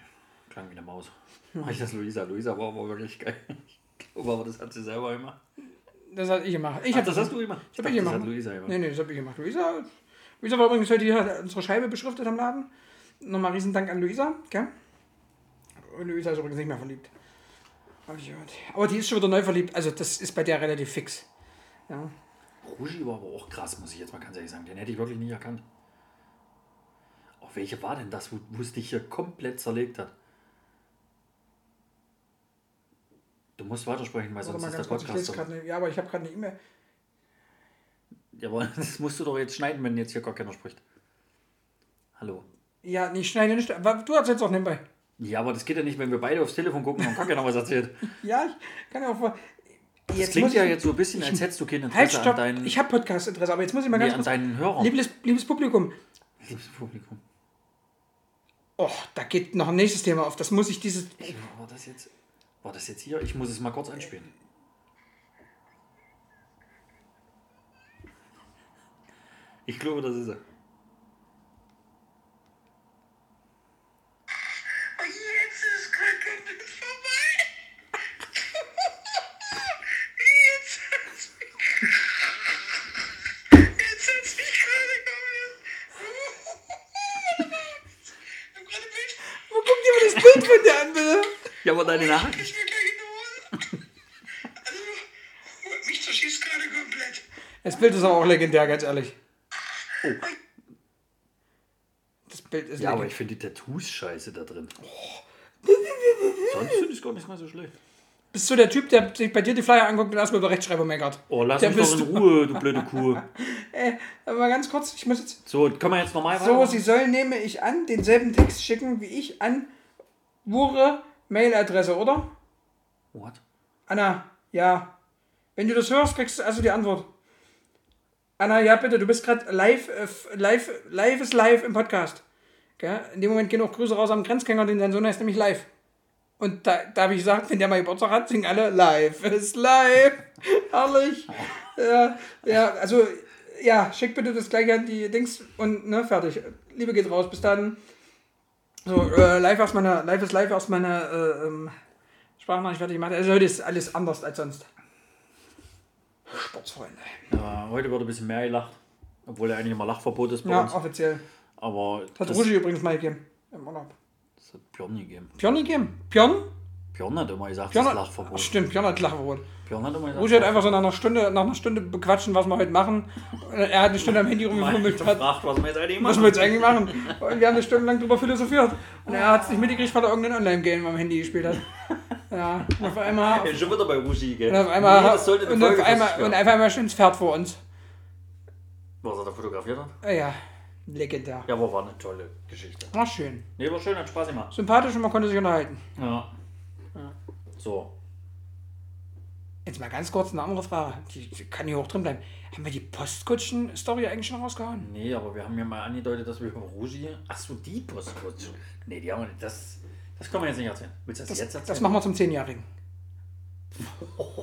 Klang wie eine Maus. Mach ich das Luisa? Luisa war aber wirklich geil. Ich glaube aber, das hat sie selber gemacht. Das hat ich gemacht. Ich Ach, das hast du gemacht? Das hab dachte, ich Das gemacht. hat Luisa gemacht. Nee, nee, das habe ich gemacht. Luisa, Luisa war übrigens heute hier unsere Scheibe beschriftet am Laden. Nochmal riesen Dank an Luisa. Gell? Und Luisa ist übrigens nicht mehr verliebt. Ich gehört. Aber die ist schon wieder neu verliebt. Also das ist bei der relativ fix. Ja. Rugi war aber auch krass, muss ich jetzt mal ganz ehrlich sagen. Den hätte ich wirklich nicht erkannt. Auch welche war denn das, wo wo es dich hier komplett zerlegt hat? Du musst weitersprechen, weil sonst ist der kurz, Podcast gerade eine, Ja, aber ich habe gerade eine E-Mail. Ja, aber das musst du doch jetzt schneiden, wenn jetzt hier gar keiner spricht. Hallo. Ja, nee, ich schneide nicht. Du erzählst auch nebenbei. Ja, aber das geht ja nicht, wenn wir beide aufs Telefon gucken und gar keiner was erzählt. Ja, ich kann ja auch. vor- Das Jetzt klingt ja ich- jetzt so ein bisschen, als hättest du kein Halt, Interesse an stopp. deinen, Ich habe Podcast-Interesse, aber jetzt muss ich mal nee, ganz an kurz. deinen Hörern. Liebes, liebes Publikum, Liebes Publikum. oh, da geht noch ein nächstes Thema auf. Das muss ich dieses. Ich, war das jetzt? War das jetzt hier? Ich muss es mal kurz einspielen. Ich glaube, das ist er. Oh, jetzt ist Kacke mit vorbei. Jetzt hat's mich. Jetzt hat's mich gerade komplett. Ich hab gerade Bild. Wo guckt dir mal das Bild von dir an, bitte? Ja, aber deine Nachricht. Ich mir gleich in die Hose. Also, mich zerschießt gerade komplett. Das Bild ist aber auch legendär, ganz ehrlich. Das Bild ist Ja, aber legendär. ich finde die Tattoos scheiße da drin. Sonst finde ich es gar nicht mal so schlecht. Bist du der Typ, der sich bei dir die Flyer anguckt und erstmal über Rechtschreibung meckert? Oh, lass Der mich doch in du. Ruhe, du blöde Kuh. Aber mal ganz kurz, ich muss jetzt. So, können wir jetzt normal So, weitermachen? sie soll, nehme ich an, denselben Text schicken wie ich an Wure Mailadresse, oder? What? Anna, ja. Wenn du das hörst, kriegst du also die Antwort. Anna, ja bitte, du bist gerade live, äh, live, live ist live im Podcast. Gell? In dem Moment gehen auch Grüße raus am Grenzgänger, denn sein Sohn heißt nämlich live. Und da, da habe ich gesagt, wenn der mal Geburtstag hat, singen alle live ist live. Herrlich. Ja, ja, also, ja, schick bitte das gleich an die Dings und ne, fertig. Liebe geht raus, bis dann. So, äh, live aus meiner, live ist live aus meiner äh, ähm, Sprachnachricht fertig gemacht. Also heute ist alles anders als sonst. Sportsfreunde. Ja, heute wird ein bisschen mehr gelacht. Obwohl ja eigentlich immer Lachverbot ist bei Ja, uns. offiziell. Aber Das hat Rugi übrigens mal gegeben. Im Urlaub. das hat Björn gegeben. Björn gegeben. Björn? Björn hat immer gesagt, Björn das hat, Lachverbot. Stimmt, Björn hat Lachverbot. Björn hat immer gesagt, Rugi hat einfach so nach einer Stunde, nach einer Stunde bequatschen, was wir heute machen. Er hat eine Stunde am Handy rumgefummelt, hat, gefragt, was wir jetzt eigentlich was machen. wir jetzt eigentlich machen. Und wir haben eine Stunde lang drüber philosophiert. Und er hat es nicht mitgekriegt, weil er irgendein Online-Game am Handy gespielt hat. Ja, und auf einmal Ja, schon wieder bei Rushi, gell? Und auf einmal, nee, das sollte und auf einmal, und auf einmal stimmt das Pferd vor uns. Was er da fotografiert hat? Ah Ja, legendär. Ja, aber war eine tolle Geschichte. War schön. Nee, war schön, hat Spaß gemacht. Sympathisch und man konnte sich unterhalten. Ja. So. Jetzt mal ganz kurz eine andere Frage. Die, die kann hier hoch drin bleiben. Haben wir die Postkutschen-Story eigentlich schon rausgehauen? Nee, aber wir haben ja mal angedeutet, dass wir über Rushi. Achso, die Postkutsche. Nee, die haben wir nicht. Das, das können wir jetzt nicht erzählen. Willst du das, Das, jetzt erzählen? das machen wir zum Zehnjährigen.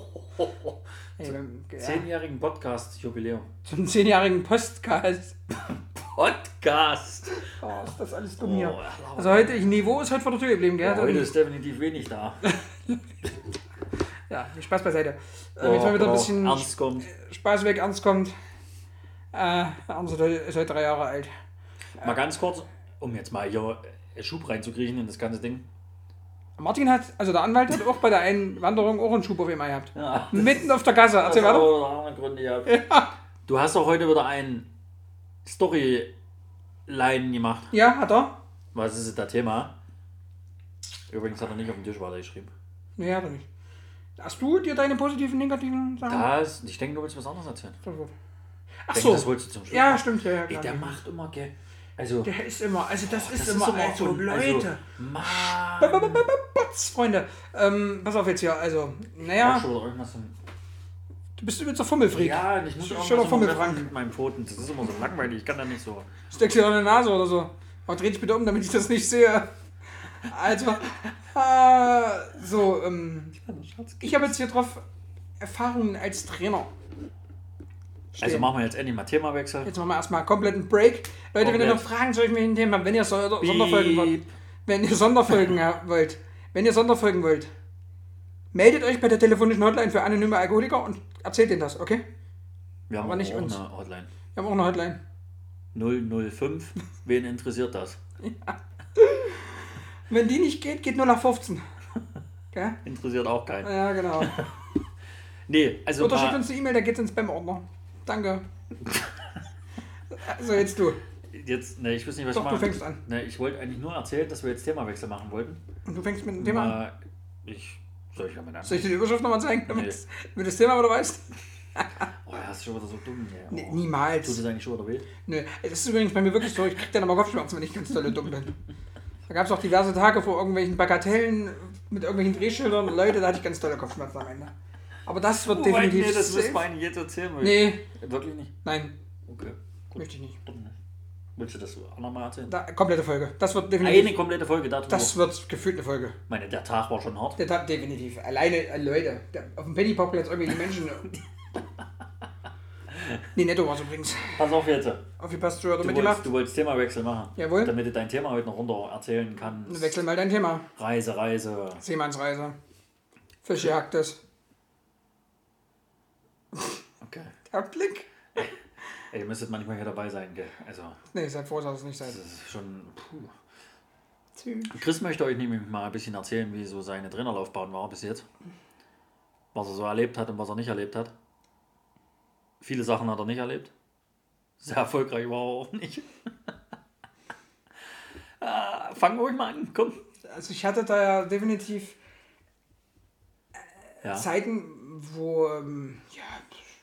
Ja, Zehnjährigen Podcast-Jubiläum. zum zehnjährigen Postcast. Podcast! Oh, ist das alles dumm hier. Oh, ja, Also heute, ich, Niveau ist heute vor der Tür geblieben, gell? Ja, heute ist definitiv wenig da. ja, Spaß beiseite. Äh, jetzt mal wieder ein bisschen Oh, Ernst kommt. Spaß weg, ernst kommt. Äh, Ernst ist heute- drei Jahre alt. Mal ganz kurz, um jetzt mal hier äh, Schub reinzukriegen in das ganze Ding. Martin hat, also der Anwalt hat auch bei der Einwanderung auch einen Schub auf ihm gehabt. Ja, Mitten auf der Gasse. Erzähl weiter. andere Gründe gehabt. Du hast doch heute wieder ein Storyline gemacht. Ja, hat er. Was ist das Thema? Übrigens hat er nicht auf dem Tisch weitergeschrieben. Nee, hat er nicht. Hast du dir deine positiven, negativen Sachen? Das, ich denke, du willst was anderes erzählen. Ach Ich denke, so. das wolltest du zum Schluss. Ja, stimmt. Ja, ja, Ey, der macht immer, gell? Also, Der ist immer, also das, ist das immer, so also, von- Leute. Also, Mann. Freunde. Ähm, pass auf jetzt hier, also, Ja. naja, Schon wieder irgendwas so- du bist übelst der Fummelfreak. Ja, ich muss Schöner irgendwas immer Fummelfrank. mit meinen Pfoten. Das ist immer so langweilig. Ich kann da nicht so. Steckst dir deine Nase oder so. Aber dreh dich bitte um, damit ich das nicht sehe. Also, äh, so, ähm, ich habe jetzt hier drauf Erfahrungen als Trainer. Stehen. Also machen wir jetzt endlich mal Themawechsel. Jetzt machen wir erstmal komplett einen Break. Leute, wenn ihr Komplett. noch Fragen zu irgendwelchen Themen habt, wenn ihr so Sonderfolgen wollt, wenn ihr Sonderfolgen wollt, wenn ihr Sonderfolgen wollt, meldet euch bei der telefonischen Hotline für anonyme Alkoholiker und erzählt denen das, okay? Wir haben aber nicht auch uns. eine Hotline. Wir haben auch eine Hotline. 005. Wen interessiert das? Wenn die nicht geht, geht nur nach 15. Okay? Interessiert auch keinen. Ja, genau. Nee, also Oder schickt uns eine E-Mail, da geht's ins Spam-Ordner. Danke. So, jetzt du. jetzt, ne, ich weiß nicht, was Doch, ich du mache. fängst an. Ne, ich wollte eigentlich nur erzählen, dass wir jetzt Themawechsel machen wollten. Und du fängst mit dem Thema an. Mal, ich, soll ich Soll ich dir die Überschrift nochmal zeigen, damit, Nee. damit du das Thema wieder weißt? Oh, das ist schon wieder so dumm. Ja. Nee, Oh. niemals. Tut es eigentlich schon wieder weh? Nö, das ist übrigens bei mir wirklich so, ich krieg dann immer Kopfschmerzen, wenn ich ganz dolle dumm bin. Da gab es auch diverse Tage vor irgendwelchen Bagatellen mit irgendwelchen Drehschildern. Leute, da hatte ich ganz tolle Kopfschmerzen am Ende. Aber das wird Wobei, definitiv. nee, das safe. müssen wir jetzt erzählen. Nee, Wirklich nicht? nein, Okay. Gut. möchte ich nicht. Dann nicht. Willst du das auch nochmal erzählen? Da, komplette Folge. Das wird definitiv. Eine komplette Folge darüber. das wird gefühlt eine Folge. Ich meine, der Tag war schon hart. Der Tat definitiv. Alleine, äh, Leute, der, auf dem Pennyparkplatz irgendwelche Menschen. Nee, netto war es übrigens. Pass auf jetzt. Aufgepasst, du Du du wolltest Themawechsel machen. Jawohl. Damit du dein Thema heute noch runter erzählen kannst. Wechsel mal dein Thema. Reise, Reise. Seemannsreise. Fischjagdes. Okay. Der Blick. Ey, ihr müsstet manchmal hier dabei sein, gell? Also, Nee, seid froh, dass es nicht seid. das ist schon. Puh. Chris möchte euch nämlich mal ein bisschen erzählen, wie so seine Trainerlaufbahn war bis jetzt. Was er so erlebt hat und was er nicht erlebt hat. Viele Sachen hat er nicht erlebt. Sehr erfolgreich war er auch nicht. ah, fangen wir ruhig mal an, komm. Also ich hatte da ja definitiv Ja, Zeiten, wo ähm, ja,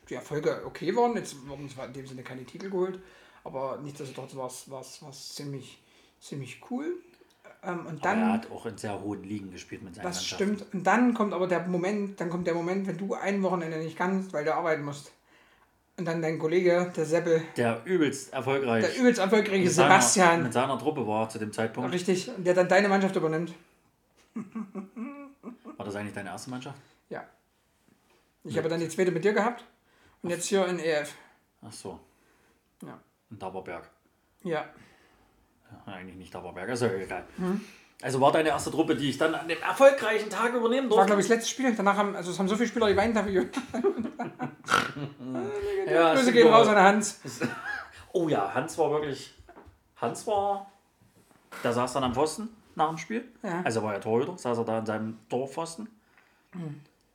die Erfolge okay waren. Jetzt wurden zwar in dem Sinne keine Titel geholt, aber nichtsdestotrotz war es war's, war's ziemlich, ziemlich cool. Ähm, und aber er dann, hat auch in sehr hohen Ligen gespielt mit seinen das stimmt, und dann kommt aber der Moment, dann kommt der Moment, wenn du ein Wochenende nicht kannst, weil du arbeiten musst. Und dann dein Kollege, der Seppel, Der übelst erfolgreich. der übelst erfolgreiche mit seiner- Sebastian, mit seiner Truppe war zu dem Zeitpunkt. richtig, und der dann deine Mannschaft übernimmt. War das eigentlich deine erste Mannschaft? Ja. Ich habe dann die zweite mit dir gehabt und jetzt hier in EF. Ach so, Ja. in Dauberberg. Ja. Ja, eigentlich nicht Dauberberg, ist ja egal. Mhm. Also war deine erste Truppe, die ich dann an dem erfolgreichen Tag übernehmen War, durfte. glaube ich, das letzte Spiel. Danach haben, also es haben so viele Spieler geweint dafür. ja, Grüße gehen raus an Hans. Oh ja, Hans war wirklich. Hans war. Der saß dann am Pfosten nach dem Spiel. Ja. Also war er Torhüter, saß er da an seinem Torpfosten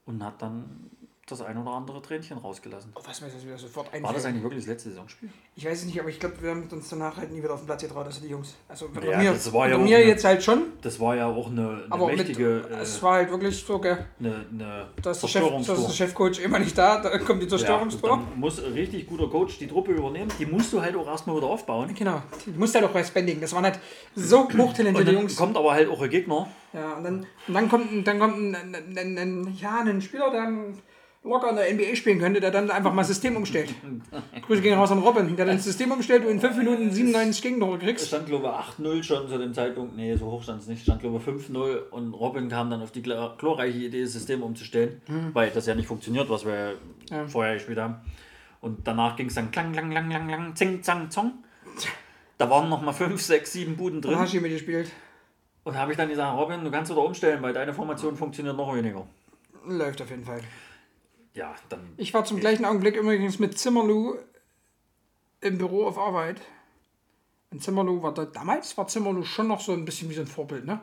und hat dann das ein oder andere Tränchen rausgelassen. Oh, was mir das wieder sofort War das einfällt. eigentlich wirklich das letzte Saisonspiel? Ich weiß es nicht, aber ich glaube, wir haben uns danach halt nie wieder auf den Platz getraut, also die Jungs. Also bei Ja, mir, das war ja mir eine- jetzt halt schon, Das war ja auch eine, eine aber mit, mächtige. es äh, war halt wirklich so, gell, eine, eine da ist der, Chef, da ist der. Chefcoach immer nicht da, da kommt die Ja, Zerstörungstour. dann muss ein richtig guter Coach die Truppe übernehmen. Die musst du halt auch erstmal wieder aufbauen. genau, die musste halt auch bei Spending. Das waren halt so hochtalentierte Jungs. kommt aber halt auch ein Gegner. Ja, und dann, und dann kommt, ein- dann kommt ein, ein, ein, ein, ja, ein Spieler, der dann locker in der NBA spielen könnte, der dann einfach mal System umstellt. Grüße gehen raus an Robin, der dann das System umstellt und in 5 Minuten 97 Gegentore kriegst. stand, glaube ich, 8-0 schon zu dem Zeitpunkt. Nee, so hoch stand es nicht. Stand, glaube ich, 5-0. Und Robin kam dann auf die glor- glorreiche Idee, das System umzustellen, weil das ja nicht funktioniert, was wir Ja. vorher gespielt haben. Und danach ging es dann klang, klang, klang, klang, klang, zing, zang, zong. Da waren noch mal 5, 6, 7 Buden drin. hast du mitgespielt. Und habe ich dann gesagt, Robin, du kannst wieder umstellen, weil deine Formation funktioniert noch weniger. Läuft auf jeden Fall. Ja, dann Ich war zum gleichen Augenblick übrigens mit Zimmerlu im Büro auf Arbeit. Und Zimmerlu war da, damals war Zimmerlu schon noch so ein bisschen wie so ein Vorbild, ne?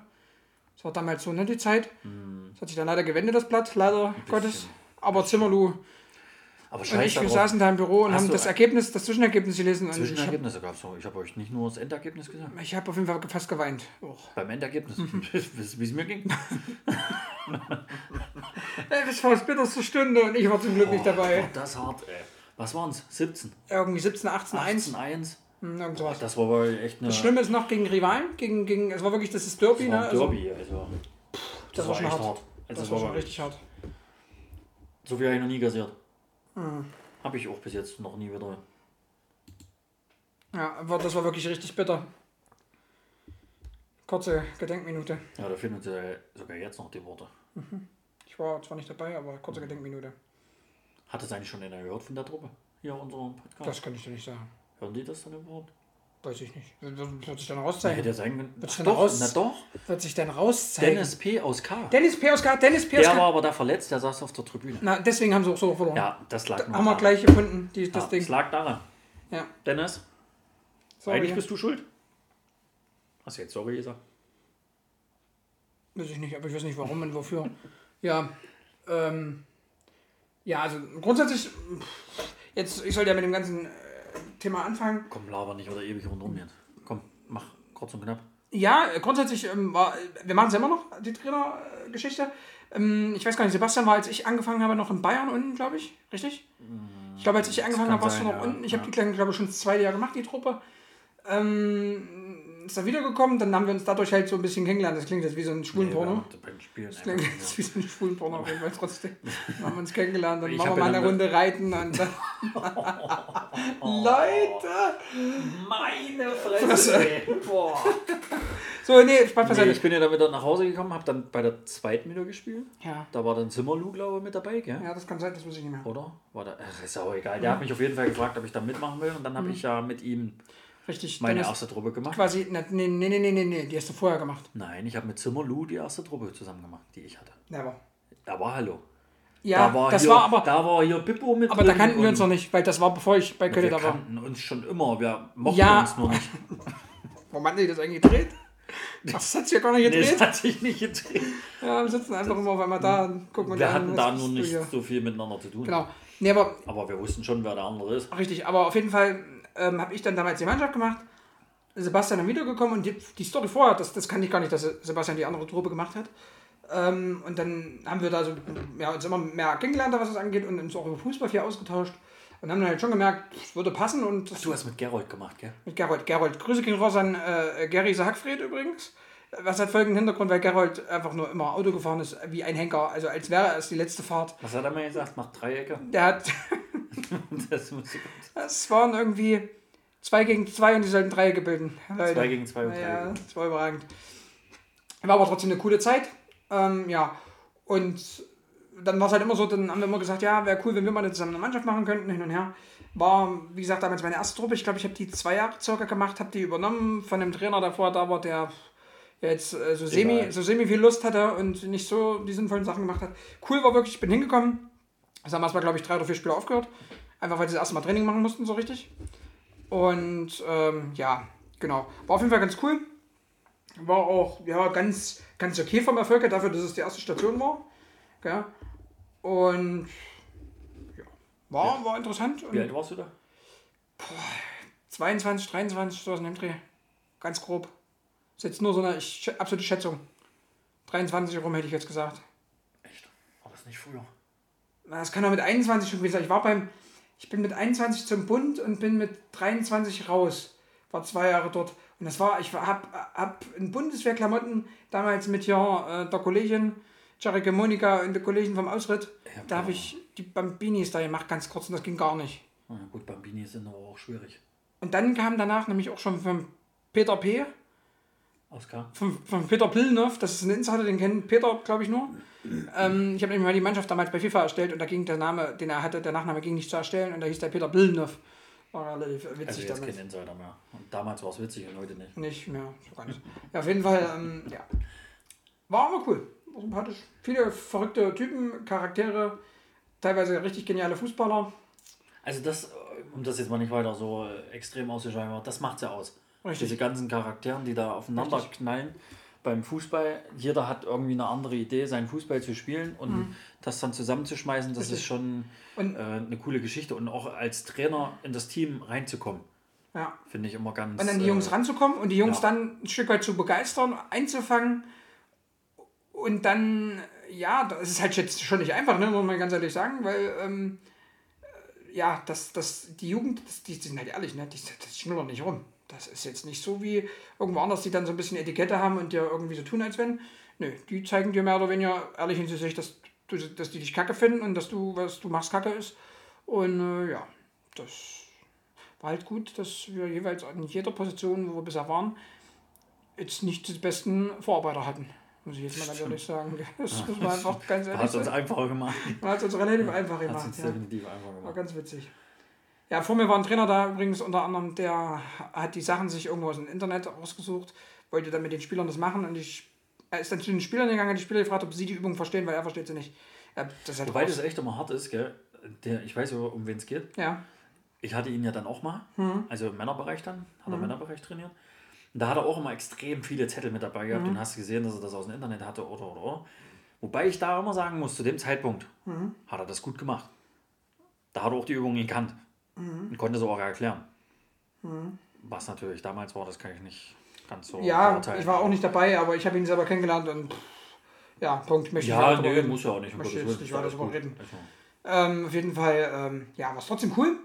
Das war damals so, ne, die Zeit. Das hat sich dann leider gewendet, das Blatt, leider Gottes. Aber Zimmerlu Aber und scheiß ich, wir saßen da im Büro und Hast haben das Ergebnis, das Zwischenergebnis gelesen. Und ich habe Zwischenergebnisse gab es noch. Ich habe euch nicht nur das Endergebnis gesagt. ich hab auf jeden Fall fast geweint. Och. Beim Endergebnis, Mhm. wie es mir ging. Das war das bitterste Stunde und ich war zum Glück nicht dabei. War das hart, ey. Was waren es? 17? Irgendwie 17, 18, 1. 1? Hm, irgend sowas. Das war wirklich echt eine Das Schlimme ist noch gegen Rivalen, gegen, gegen, es war wirklich, das ist Derby, das ne? war Also, Derby. Also, das, das war schon hart. hart. Also, das war schon richtig hart. So viel habe ich noch nie kassiert. Mhm. Habe ich auch bis jetzt noch nie wieder. Ja, das war wirklich richtig bitter. Kurze Gedenkminute. Ja, da finden uns ja sogar jetzt noch die Worte. Ich war zwar nicht dabei, aber kurze Gedenkminute. Hat das eigentlich schon einer gehört von der Truppe? Hier unserem Podcast? Das kann ich dir nicht sagen. Hören die das dann überhaupt? Weiß ich nicht. Wird, wird wird sich dann Hätte rauszeigen. ja sein können. Wird's Ach dann doch, raus- na doch. Wird sich dann rauszeigen. Dennis P. aus K. Dennis PSK, Dennis Der PSK. war aber da verletzt, der saß auf der Tribüne. Na, deswegen haben sie auch so verloren. Ja, das lag Haben wir gleich gefunden, die, das ja, Ding. Das lag daran. Ja. Dennis, Sorry. eigentlich bist du schuld. Hast du jetzt sorry gesagt? Weiß ich nicht, aber ich weiß nicht warum und wofür. Ja, ähm, ja, also grundsätzlich, jetzt, ich sollte ja mit dem ganzen äh, Thema anfangen. Komm, laber nicht oder ewig rundum jetzt. Komm, mach kurz und knapp. Ja, grundsätzlich ähm, war, wir machen es immer noch, die Trainergeschichte. Ähm, ich weiß gar nicht, Sebastian war, als ich angefangen habe, noch in Bayern unten, glaube ich, richtig? Ich glaube, als ich angefangen habe, warst du noch ja. unten. Ich habe Ja. die Kleinen, glaube ich, schon das zweite Jahr gemacht, die Truppe. Ähm, ist da wiedergekommen, dann haben wir uns dadurch halt so ein bisschen kennengelernt. Das klingt jetzt wie so ein Schwulenporno. Nee, beim Spielen Das klingt jetzt wie so ein Schwulenporno, auf jeden Fall trotzdem. Dann haben wir uns kennengelernt, dann Ich machen wir mal eine Runde reiten und dann. Leute! Meine Fresse. Boah. So, nee, Spaß Nee, ich bin ja dann wieder nach Hause gekommen, habe dann bei der zweiten wieder gespielt. ja. Da war dann Zimmerlu, glaube ich, mit dabei, gell? ja, das kann sein, das muss ich nicht mehr. Oder? War da, ach, ist auch egal. Der hat mich auf jeden Fall gefragt, ob ich da mitmachen will. Und dann habe ich ja mit ihm Richtig, meine erste Truppe gemacht. quasi, ne, nee, nee, nee, nee, nee, nee, die hast du vorher gemacht. Nein, ich habe mit Zimmerlu die erste Truppe zusammen gemacht, die ich hatte. Never. Da war Hallo. Ja, da war das hier, war aber, da war hier Pippo mit aber da kannten wir uns noch nicht, weil das war bevor ich bei Wir da war. kannten uns schon immer, wir mochten Ja. uns nur nicht. Warum hat die das eigentlich gedreht? Das hat sich ja gar nicht Nee, gedreht. das hat sich nicht gedreht. Ja, wir sitzen einfach immer auf einmal da und gucken uns Wir an. hatten was da nur nicht hier? so viel miteinander zu tun. Genau. Nee, aber Aber wir wussten schon, wer der andere ist. Richtig, aber auf jeden Fall ähm, habe ich dann damals die Mannschaft gemacht. Sebastian dann wiedergekommen und die, die Story vorher, das, das kannte ich gar nicht, dass Sebastian die andere Truppe gemacht hat. Ähm, und dann haben wir da so ja, uns immer mehr kennengelernt, was das angeht, und uns auch über Fußball viel ausgetauscht. Und haben dann halt schon gemerkt, es würde passen und das Du hast mit Gerold gemacht, gell? mit Gerold. Gerold, Grüße gehen raus an äh, Gary Sackfried übrigens. Was hat folgenden Hintergrund, weil Gerold einfach nur immer Auto gefahren ist, wie ein Henker. Also als wäre es die letzte Fahrt. Was hat er mir gesagt? Macht Dreiecke. Der hat Das Es waren irgendwie zwei gegen zwei und die sollten Dreiecke bilden. Leute. Zwei gegen zwei und drei Ja, gegen das war überragend. War aber trotzdem eine coole Zeit. Ähm, ja, und dann war es halt immer so, dann haben wir immer gesagt, ja, wäre cool, wenn wir mal zusammen eine Mannschaft machen könnten, hin und her. War, wie gesagt, damals meine erste Truppe. Ich glaube, ich habe die zwei Jahre circa gemacht, habe die übernommen von einem Trainer, der vorher da war, der jetzt äh, so, semi, so semi viel Lust hatte und nicht so die sinnvollen Sachen gemacht hat. Cool war wirklich, ich bin hingekommen. Das haben erstmal, glaube ich, drei oder vier Spieler aufgehört. Einfach weil sie das erste Mal Training machen mussten, so richtig. Und ähm, ja, genau. War auf jeden Fall ganz cool. War auch ja, ganz, ganz okay vom Erfolg her, dafür, dass es die erste Station war. Ja. Und ja, war, war interessant. Wie Und alt warst du da? 22, 23, so aus dem Dreh. Ganz grob. Ist jetzt nur so eine absolute Schätzung. 23 rum hätte ich jetzt gesagt. Echt? War das nicht früher? Das kann auch mit 21 schon gewesen sein. Ich war beim, ich bin mit 21 zum Bund und bin mit 23 raus. War zwei Jahre dort. Und das war, ich habe hab in Bundeswehrklamotten damals mit ja, äh, der Kollegin, Jarike Monika und der Kollegin vom Ausritt, Ja, da habe ich die Bambinis da gemacht, ganz kurz, und das ging gar nicht. Na gut, Bambini sind aber auch schwierig. Und dann kam danach nämlich auch schon von Peter P., Oskar? von, von Peter Plilnov, das ist ein Insider, den kennt Peter, glaube ich, nur. Ähm, ich habe nämlich mal die Mannschaft damals bei FIFA erstellt und da ging der Name, den er hatte, der Nachname ging nicht zu erstellen und da hieß der Peter Plilnov. War relativ Also witzig jetzt damals. kein Insider mehr. Und damals war es witzig und heute nicht. Nicht mehr, so nicht. Ja, auf jeden Fall, ähm, ja. War aber cool. War sympathisch. Viele verrückte Typen, Charaktere, teilweise richtig geniale Fußballer. Also das, um das jetzt mal nicht weiter so äh, extrem auszuschreiben, das macht's ja aus. Richtig. Diese ganzen Charakteren, die da aufeinander knallen beim Fußball. Jeder hat irgendwie eine andere Idee, seinen Fußball zu spielen und das dann zusammenzuschmeißen, das Mhm. Richtig. ist schon Und- äh, eine coole Geschichte. Und auch als Trainer in das Team reinzukommen, Ja. finde ich immer ganz. Und an die äh, Jungs ranzukommen und die Jungs ja. dann ein Stück weit zu begeistern, einzufangen. Und dann, ja, das ist halt jetzt schon nicht einfach, ne, muss man ganz ehrlich sagen, weil, ähm, äh, ja, das, das, die Jugend, das, die sind halt ehrlich, ne, die, das schnullern nicht rum. Das ist jetzt nicht so wie irgendwo anders, die dann so ein bisschen Etikette haben und dir irgendwie so tun, als wenn. Nö, die zeigen dir mehr oder weniger ehrlich ins Gesicht, dass, du, dass die dich kacke finden und dass du, was du machst, kacke ist. Und äh, ja, das war halt gut, dass wir jeweils an jeder Position, wo wir bisher waren, jetzt nicht die besten Vorarbeiter hatten. Muss ich jetzt mal ganz ehrlich sagen. Das muss man einfach ganz ehrlich Hat es uns sagen. einfacher gemacht. Hat es uns relativ einfach Hat es gemacht. uns Ja. definitiv einfacher War gemacht. ganz witzig. Ja, vor mir war ein Trainer da übrigens unter anderem, der hat die Sachen sich irgendwo aus dem Internet rausgesucht, wollte dann mit den Spielern das machen und ich, er ist dann zu den Spielern gegangen, hat die Spieler gefragt, ob sie die Übung verstehen, weil er versteht sie nicht. Ja, das halt Wobei raus. das echt immer hart ist, gell? Der, ich weiß ja, um wen es geht. Ja, Ich hatte ihn ja dann auch mal, Mhm. also im Männerbereich dann, hat er im Männerbereich trainiert. Und da hat er auch immer extrem viele Zettel mit dabei gehabt Mhm. und hast gesehen, dass er das aus dem Internet hatte oder oder oder. Wobei ich da immer sagen muss, zu dem Zeitpunkt Mhm. hat er das gut gemacht. Da hat er auch die Übungen gekannt Mhm. und konnte sie auch erklären. Was natürlich damals war, das kann ich nicht ganz so ja beurteilen. ich war auch nicht dabei, aber ich habe ihn selber kennengelernt und ja, Punkt. Möchte ich Ja, drüber nee, muss ja auch nicht. um Möchte jetzt nicht weiter gut. reden. Ähm, auf jeden Fall, ähm, ja, war es trotzdem cool.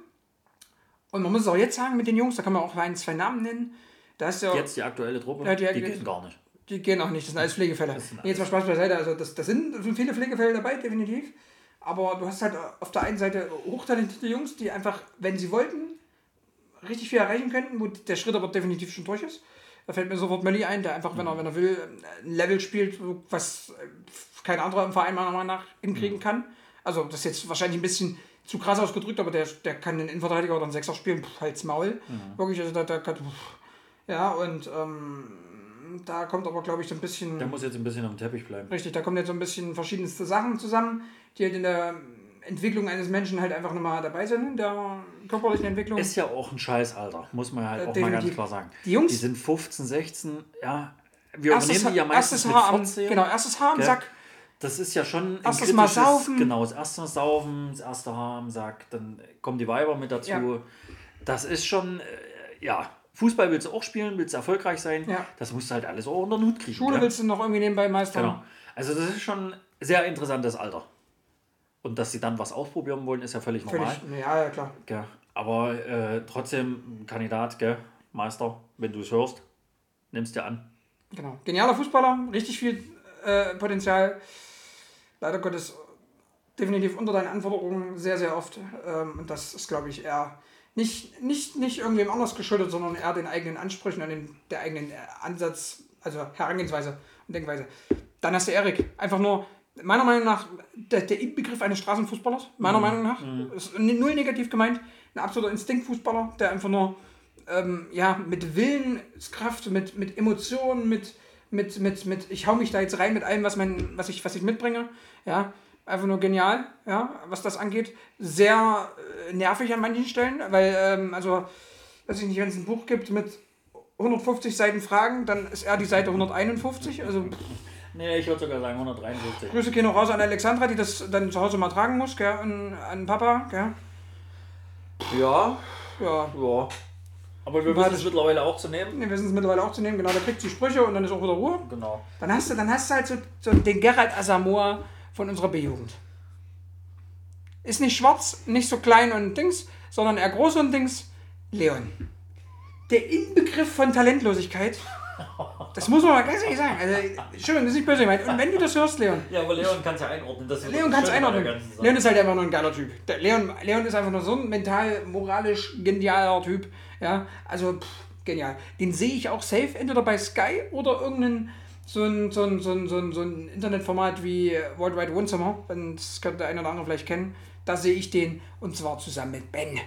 Und man muss es auch jetzt sagen mit den Jungs, da kann man auch ein, zwei Namen nennen. Da ist ja, Jetzt die aktuelle Truppe, Ja, die- die, gehen gar nicht. die gehen auch nicht, das sind alles Pflegefälle. sind jetzt mal Spaß beiseite, also das, das sind viele Pflegefälle dabei, definitiv. Aber du hast halt auf der einen Seite hochtalentierte Jungs, die einfach, wenn sie wollten, richtig viel erreichen könnten, wo der Schritt aber definitiv schon durch ist. Da fällt mir sofort Melli ein, der einfach, wenn er, wenn er will, ein Level spielt, was äh, kein anderer im Verein meiner Meinung nach hinkriegen kann. Also das ist jetzt wahrscheinlich ein bisschen zu krass ausgedrückt, aber der, der kann den Innenverteidiger oder einen Sechser spielen, pff, halt's Maul. Wirklich, also da, da kann, pff. ja, und ähm, da kommt aber, glaube ich, so ein bisschen... Der muss jetzt ein bisschen am Teppich bleiben. Richtig, da kommen jetzt so ein bisschen verschiedenste Sachen zusammen, die halt in der Entwicklung eines Menschen halt einfach nochmal dabei sind, in der körperlichen Entwicklung. Ist ja auch ein Scheißalter, muss man halt Äh, auch mal ganz definitiv. klar sagen. Die Jungs- Die sind 15, 16, ja. Wir erstes, übernehmen die ja meistens erstes mit Haar am, 14. genau, erstes Haar am Gell? Sack. Das ist ja schon ein Erstes Mal saufen. Genau, das erste Mal saufen, das erste Haar am Sack, dann kommen die Weiber mit dazu. Ja. Das ist schon, äh, ja, Fußball willst du auch spielen, willst du erfolgreich sein. Ja. Das musst du halt alles auch unter den Hut kriegen. Schule gell? willst du noch irgendwie nebenbei meistern. Genau. Also das ist schon ein sehr interessantes Alter. Und dass sie dann was ausprobieren wollen, ist ja völlig normal. Völlig, ja, ja, klar. Gell. Aber äh, trotzdem Kandidat, gell? Meister, wenn du es hörst, nimmst dir an. Genau. Genialer Fußballer, richtig viel äh, Potenzial. Leider Gottes definitiv unter deinen Anforderungen sehr, sehr oft. Ähm, und das ist, glaube ich, eher nicht, nicht, nicht irgendwem anders geschuldet, sondern eher den eigenen Ansprüchen und den, der eigenen äh, Ansatz, also Herangehensweise und Denkweise. Dann hast du Erik. Einfach nur, meiner Meinung nach, der, der Inbegriff eines Straßenfußballers, meiner Meinung nach. Ist n- null negativ gemeint. Ein absoluter Instinktfußballer, der einfach nur ähm, ja, mit Willenskraft, mit, mit Emotionen, mit, mit, mit, mit, ich hau mich da jetzt rein mit allem, was, mein, was, ich, was ich mitbringe. Ja, einfach nur genial, ja, was das angeht. Sehr äh, nervig an manchen Stellen, weil, ähm, also, weiß ich nicht, wenn es ein Buch gibt mit 150 Seiten Fragen, dann ist er die Seite 151. Also, Nee, ich würde sogar sagen 153. Grüße gehen noch raus an Alexandra, die das dann zu Hause mal tragen muss, gell, an, an Papa, gell. Ja, Ja, ja. Aber wir wissen es mittlerweile auch zu nehmen. wir wissen es mittlerweile auch zu nehmen, genau, der kriegt die Sprüche und dann ist auch wieder Ruhe. Genau. Dann hast du, dann hast du halt so, so den Gerald Asamoah von unserer B-Jugend. Ist nicht schwarz, nicht so klein und Dings, sondern eher groß und Dings. Leon. Der Inbegriff von Talentlosigkeit. Das muss man mal ganz ehrlich sagen. Also, Entschuldigung, das ist nicht böse gemeint. Und wenn du das hörst, Leon, Ja, aber Leon kann es ja einordnen. Das Leon kann es einordnen. Leon ist halt einfach nur ein geiler Typ. Der Leon, Leon ist einfach nur so ein mental, moralisch genialer Typ. Ja, also pff, genial. Den sehe ich auch safe, entweder bei Sky oder irgendein so ein, so ein, so ein, so ein, so ein Internetformat wie World Wide Wohnzimmer. Das könnte der eine oder andere vielleicht kennen. Da sehe ich den und zwar zusammen mit Ben.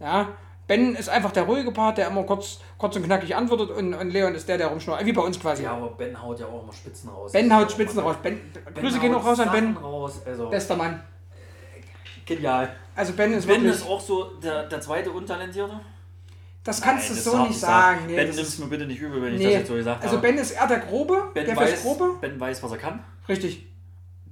Ja, Ben ist einfach der ruhige Part, der immer kurz, kurz und knackig antwortet und, und Leon ist der, der rumschnurrt. Wie bei uns quasi. Ja, aber Ben haut ja auch immer Spitzen raus. Ben haut Spitzen raus. Ben, Ben Grüße gehen auch raus an Ben. Raus. Also, Bester Mann. genial. Also Ben ist Ben wirklich. ist auch so der, der zweite Untalentierte. Das kannst Nein, du das so nicht ich sagen. Nee, ben das nimm's ist, mir bitte nicht übel, wenn ich nee. das jetzt so gesagt Also habe. Ben ist eher der Grobe, Ben der weiß, Grobe. ben weiß, was er kann. Richtig.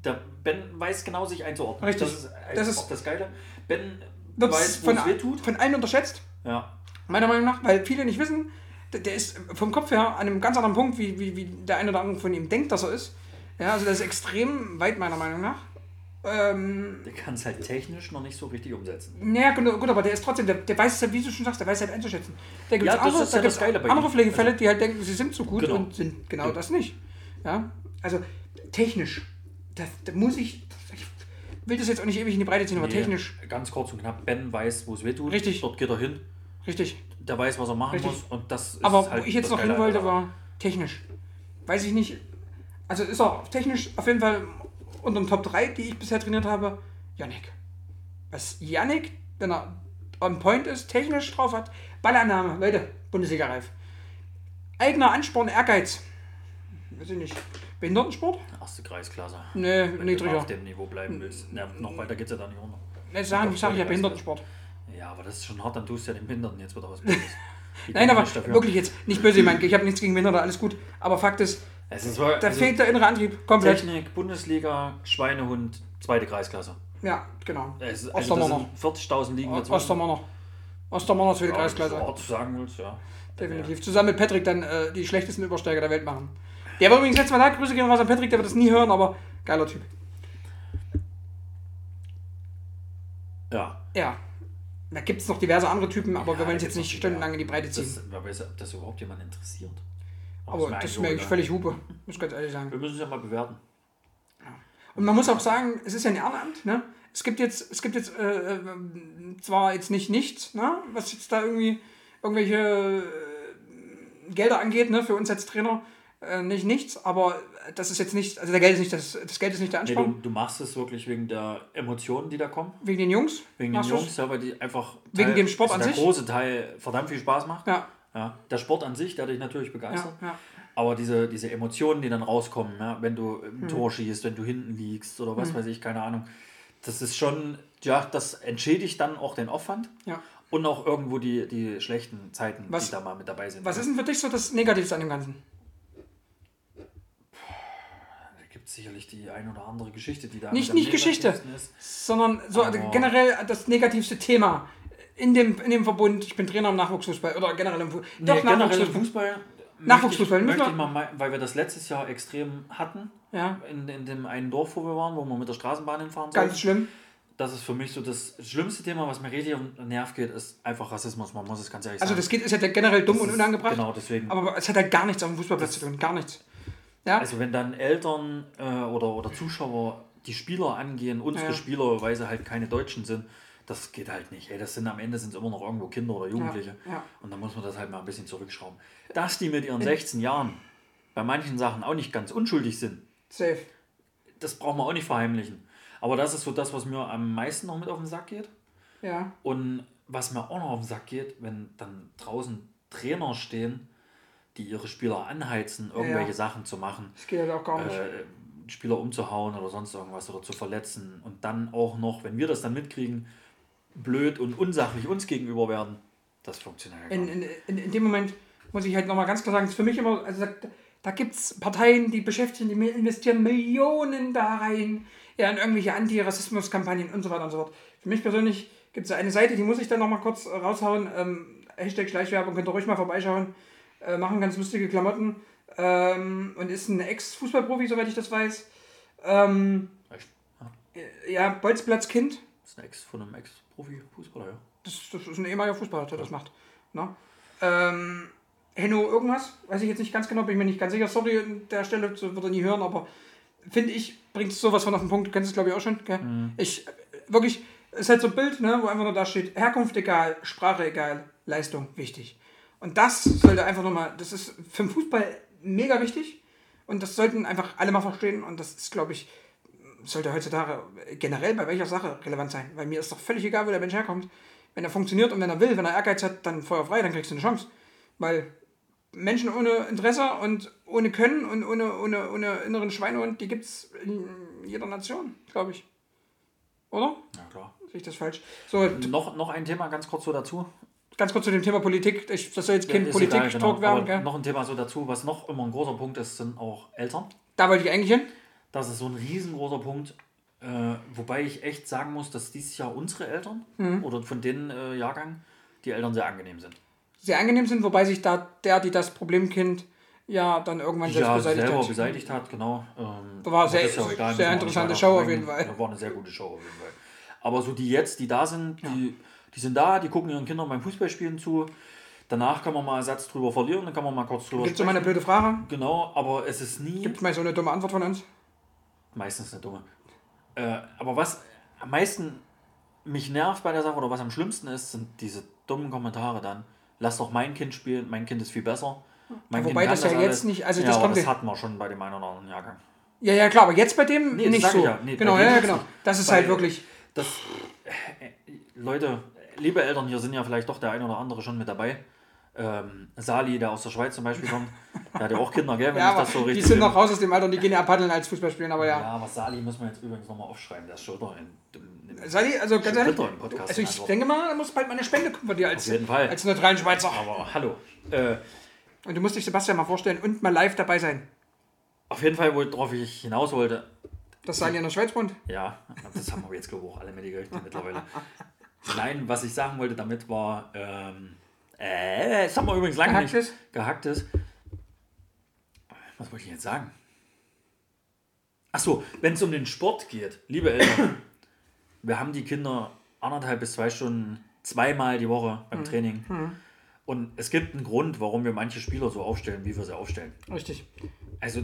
Der Ben weiß genau sich einzuordnen. Richtig. Das ist, Das das ist- auch das Geile. Ben weiß, wo von, es weh tut. von allen unterschätzt, Ja. meiner Meinung nach, weil viele nicht wissen, der, der ist vom Kopf her an einem ganz anderen Punkt, wie, wie, wie der eine oder andere von ihm denkt, dass er ist. Ja, also der ist extrem weit, meiner Meinung nach. Ähm, Der kann es halt technisch noch nicht so richtig umsetzen. naja, gut, gut, aber der ist trotzdem, der, der weiß es halt, wie du schon sagst, der weiß es halt einzuschätzen. Da gibt es Ja, das andere, da ja das gibt's andere. Pflegefälle, die halt denken, sie sind so gut Genau. und sind genau Ja. das nicht. Ja, also technisch, da, da muss ich, ich will das jetzt auch nicht ewig in die Breite ziehen, aber Nee, technisch, Ganz kurz und knapp. Ben weiß, wo es weh tut. Richtig. Dort geht er hin. richtig. Der weiß, was er machen Richtig. muss. Und das ist Aber halt wo ich jetzt das noch hin wollte, war technisch. Weiß ich nicht. Also ist er technisch auf jeden Fall unter den Top 3, die ich bisher trainiert habe, Yannick. Was Yannick, wenn er on point ist, technisch drauf hat, Ballannahme, Leute, Bundesliga-reif. Eigener Ansporn, Ehrgeiz. Weiß ich nicht. Behindertensport? Erste Kreisklasse. Nee, Wenn du niedriger. auf dem Niveau bleiben willst. Na, noch weiter geht's ja da nicht runter. Nee, sagen, ich sage ja. Behindertensport. Ja, aber das ist schon hart, dann tust du ja den Behinderten jetzt wieder was Böses. Nein, aber wirklich jetzt, nicht böse gemeint, ich habe nichts gegen Behinderte, alles gut. Aber Fakt ist, Es ist wirklich, da also fehlt der innere Antrieb komplett. Technik, Bundesliga, Schweinehund, zweite Kreisklasse. Ja, genau. Es also das Ostermanner. sind 40.000 liegen dazwischen. Ostermanner. Ostermanner zweite Ja, Kreisklasse. du sagen willst, ja. Definitiv. Zusammen mit Patrick dann äh, die schlechtesten Übersteiger der Welt machen. Der war übrigens letztes Mal da. Grüße gehen raus an Patrick, der wird das nie hören, aber geiler Typ. Ja. Ja. Da gibt es noch diverse andere Typen, aber Ja, wir wollen es jetzt nicht noch stundenlang in die Breite ziehen. Das, wer weiß, ob das überhaupt jemand interessiert. Aber das eigentlich mir egal. völlig Hupe, muss ich ganz ehrlich sagen. Wir müssen es ja mal bewerten. Und man muss auch sagen, es ist ja ein Ehrenamt, ne? Es gibt jetzt, es gibt jetzt äh, äh, zwar jetzt nicht nichts, ne? Was jetzt da irgendwie irgendwelche äh, Gelder angeht, ne, für uns als Trainer, äh, nicht nichts, aber das ist jetzt nicht, also der Geld ist nicht das, das Geld ist nicht der Nee, Ansporn. du, du machst es wirklich wegen der Emotionen, die da kommen. Wegen den Jungs. Wegen den? Jungs, ja, weil die einfach. Wegen dem Sport an der sich? große Teil verdammt viel Spaß macht. Ja, Ja, der Sport an sich, der dich natürlich begeistert. ja, ja. Aber diese, diese Emotionen, die dann rauskommen, ja, wenn du im Tor schießt, wenn du hinten liegst oder was weiß ich, keine Ahnung, das ist schon, ja, das entschädigt dann auch den Aufwand ja. und auch irgendwo die, die schlechten Zeiten, Was- die da mal mit dabei sind. Was ist denn für dich so das Negativste an dem Ganzen? Da gibt es sicherlich die ein oder andere Geschichte, die da Nicht- nicht Geschichte. ist. Sondern so Aber- generell das negativste Thema in dem, in dem Verbund, ich bin Trainer im Nachwuchsfußball oder generell im Fu Nee, Doch, generell im Nachwuchsfußball. Fußball. Nachwuchsfußball, Möchte ich, möchte ich mal, weil wir das letztes Jahr extrem hatten, Ja, in, in dem einen Dorf, wo wir waren, wo wir mit der Straßenbahn hinfahren ganz sollten. schlimm. Das ist für mich so das schlimmste Thema, was mir richtig auf den Nerv geht, ist einfach Rassismus. Man muss es ganz ehrlich Also sagen. das geht, ist ja generell dumm Das und ist- unangebracht. Genau, deswegen. Aber es hat halt gar nichts auf dem Fußballplatz zu tun, gar nichts. Ja, Also wenn dann Eltern äh, oder, oder Zuschauer die Spieler angehen, unsere Ja. Spieler, weil sie halt keine Deutschen sind, das geht halt nicht. Ey, das sind am Ende sind es immer noch irgendwo Kinder oder Jugendliche. ja. Und dann muss man das halt mal ein bisschen zurückschrauben. Dass die mit ihren 16 Jahren bei manchen Sachen auch nicht ganz unschuldig sind, safe. das braucht man auch nicht verheimlichen. Aber das ist so das, was mir am meisten noch mit auf den Sack geht. Ja, Und was mir auch noch auf den Sack geht, wenn dann draußen Trainer stehen, die ihre Spieler anheizen, irgendwelche Ja. Sachen zu machen, das geht halt auch gar nicht. äh, Spieler umzuhauen oder sonst irgendwas oder zu verletzen und dann auch noch, wenn wir das dann mitkriegen, blöd und unsachlich uns gegenüber werden, das funktioniert ja gar in, nicht. in, in, dem Moment muss ich halt nochmal ganz klar sagen, ist für mich immer, also da, da gibt es Parteien, die beschäftigen, die investieren Millionen da rein, ja, in irgendwelche Antirassismuskampagnen und so weiter und so fort. Für mich persönlich gibt es eine Seite, die muss ich dann nochmal kurz äh, raushauen. Ähm, Hashtag Schleichwerbung, könnt ihr ruhig mal vorbeischauen. Äh, machen ganz lustige Klamotten. Ähm, und ist ein Ex-Fußballprofi, soweit ich das weiß. Ähm, Echt? ja, Bolzplatzkind. Ist ein Ex von einem Ex-Profi-Fußballer, ja. Das, das ist ein ehemaliger Fußballer, der das macht. Ne? Ähm, Henno irgendwas, weiß ich jetzt nicht ganz genau, bin ich mir nicht ganz sicher. Sorry an der Stelle, wird er nie hören, aber finde ich, bringt sowas von auf den Punkt. Du kennst es, glaube ich, auch schon. Gell? Ich, äh, wirklich, es ist halt so ein Bild, ne, wo einfach nur da steht, Herkunft egal, Sprache egal, Leistung wichtig. Und das sollte einfach nochmal, das ist für den Fußball mega wichtig. Und das sollten einfach alle mal verstehen. Und das ist, glaube ich, sollte heutzutage generell bei welcher Sache relevant sein. Weil mir ist doch völlig egal, wo der Mensch herkommt. Wenn er funktioniert und wenn er will, wenn er Ehrgeiz hat, dann Feuer frei, dann kriegst du eine Chance. Weil Menschen ohne Interesse und ohne Können und ohne, ohne, ohne inneren Schweinehund, die gibt es in jeder Nation, glaube ich. Oder? Ja, klar. Sehe ich das falsch? So, Noch, noch ein Thema ganz kurz so dazu. ganz kurz zu dem Thema Politik. Ich, das soll jetzt kein Ist Politik-Talk genau. werden? Noch ein Thema so dazu, was noch immer ein großer Punkt ist, sind auch Eltern. Da wollte ich eigentlich hin. Das ist so ein riesengroßer Punkt. Äh, wobei ich echt sagen muss, dass dieses Jahr unsere Eltern Mhm. oder von den äh, Jahrgang die Eltern sehr angenehm sind. Sehr angenehm sind, wobei sich da der, die das Problemkind ja dann irgendwann selbst ja, beseitigt selber hat. beseitigt hat, genau. Ähm, war sehr- ja egal, sehr wir interessante Show auf jeden. Fall. War eine sehr gute Show auf jeden Fall. Aber so die jetzt, die da sind, die, die sind da, die gucken ihren Kindern beim Fußballspielen zu. Danach kann man mal einen Satz drüber verlieren, dann kann man mal kurz drüber Gibt es so mal eine blöde Frage? Genau, aber es ist nie Gibt es mal so eine dumme Antwort von uns? Meistens eine dumme. Äh, aber was am meisten mich nervt bei der Sache oder was am schlimmsten ist, sind diese dummen Kommentare dann. Lass doch mein Kind spielen, mein Kind ist viel besser. Mein wobei kann das ja jetzt nicht- also ja, das kommt das hatten wir schon bei dem einen oder anderen Jahrgang. Ja, ja, klar, aber jetzt bei dem Nee, das nicht so. ja. Nee, genau, ja, genau. Das ist halt wirklich. Das, äh, Leute, liebe Eltern, hier sind ja vielleicht doch der ein oder andere schon mit dabei. Ähm, Sali, der aus der Schweiz zum Beispiel kommt, der hat ja auch Kinder, gell, wenn Ja, ich das so die richtig. sind noch raus aus dem Alter und die gehen ja paddeln als Fußballspielen, aber ja. ja, aber Sali muss man jetzt übrigens nochmal aufschreiben, der ist schon wieder in, in, in Sali, also ganz ehrlich, also ich antworten. denke mal, da muss bald mal eine Spende kommen von dir als, Auf jeden Fall. als neutralen Schweizer. Aber hallo. Äh, Und du musst dich Sebastian mal vorstellen und mal live dabei sein. auf jeden Fall, worauf ich hinaus wollte, Das Sali in der Schweiz wohnt. ja, das haben wir jetzt, glaube ich, auch alle mitgekriegt mittlerweile. Nein, was ich sagen wollte damit war, ähm, äh, das haben wir übrigens lange Gehacktes? nicht. Gehacktes. Was wollte ich jetzt sagen? Achso, wenn es um den Sport geht, liebe Eltern, wir haben die Kinder anderthalb bis zwei Stunden zweimal die Woche beim Training. Und es gibt einen Grund, warum wir manche Spieler so aufstellen, wie wir sie aufstellen. Richtig. Also,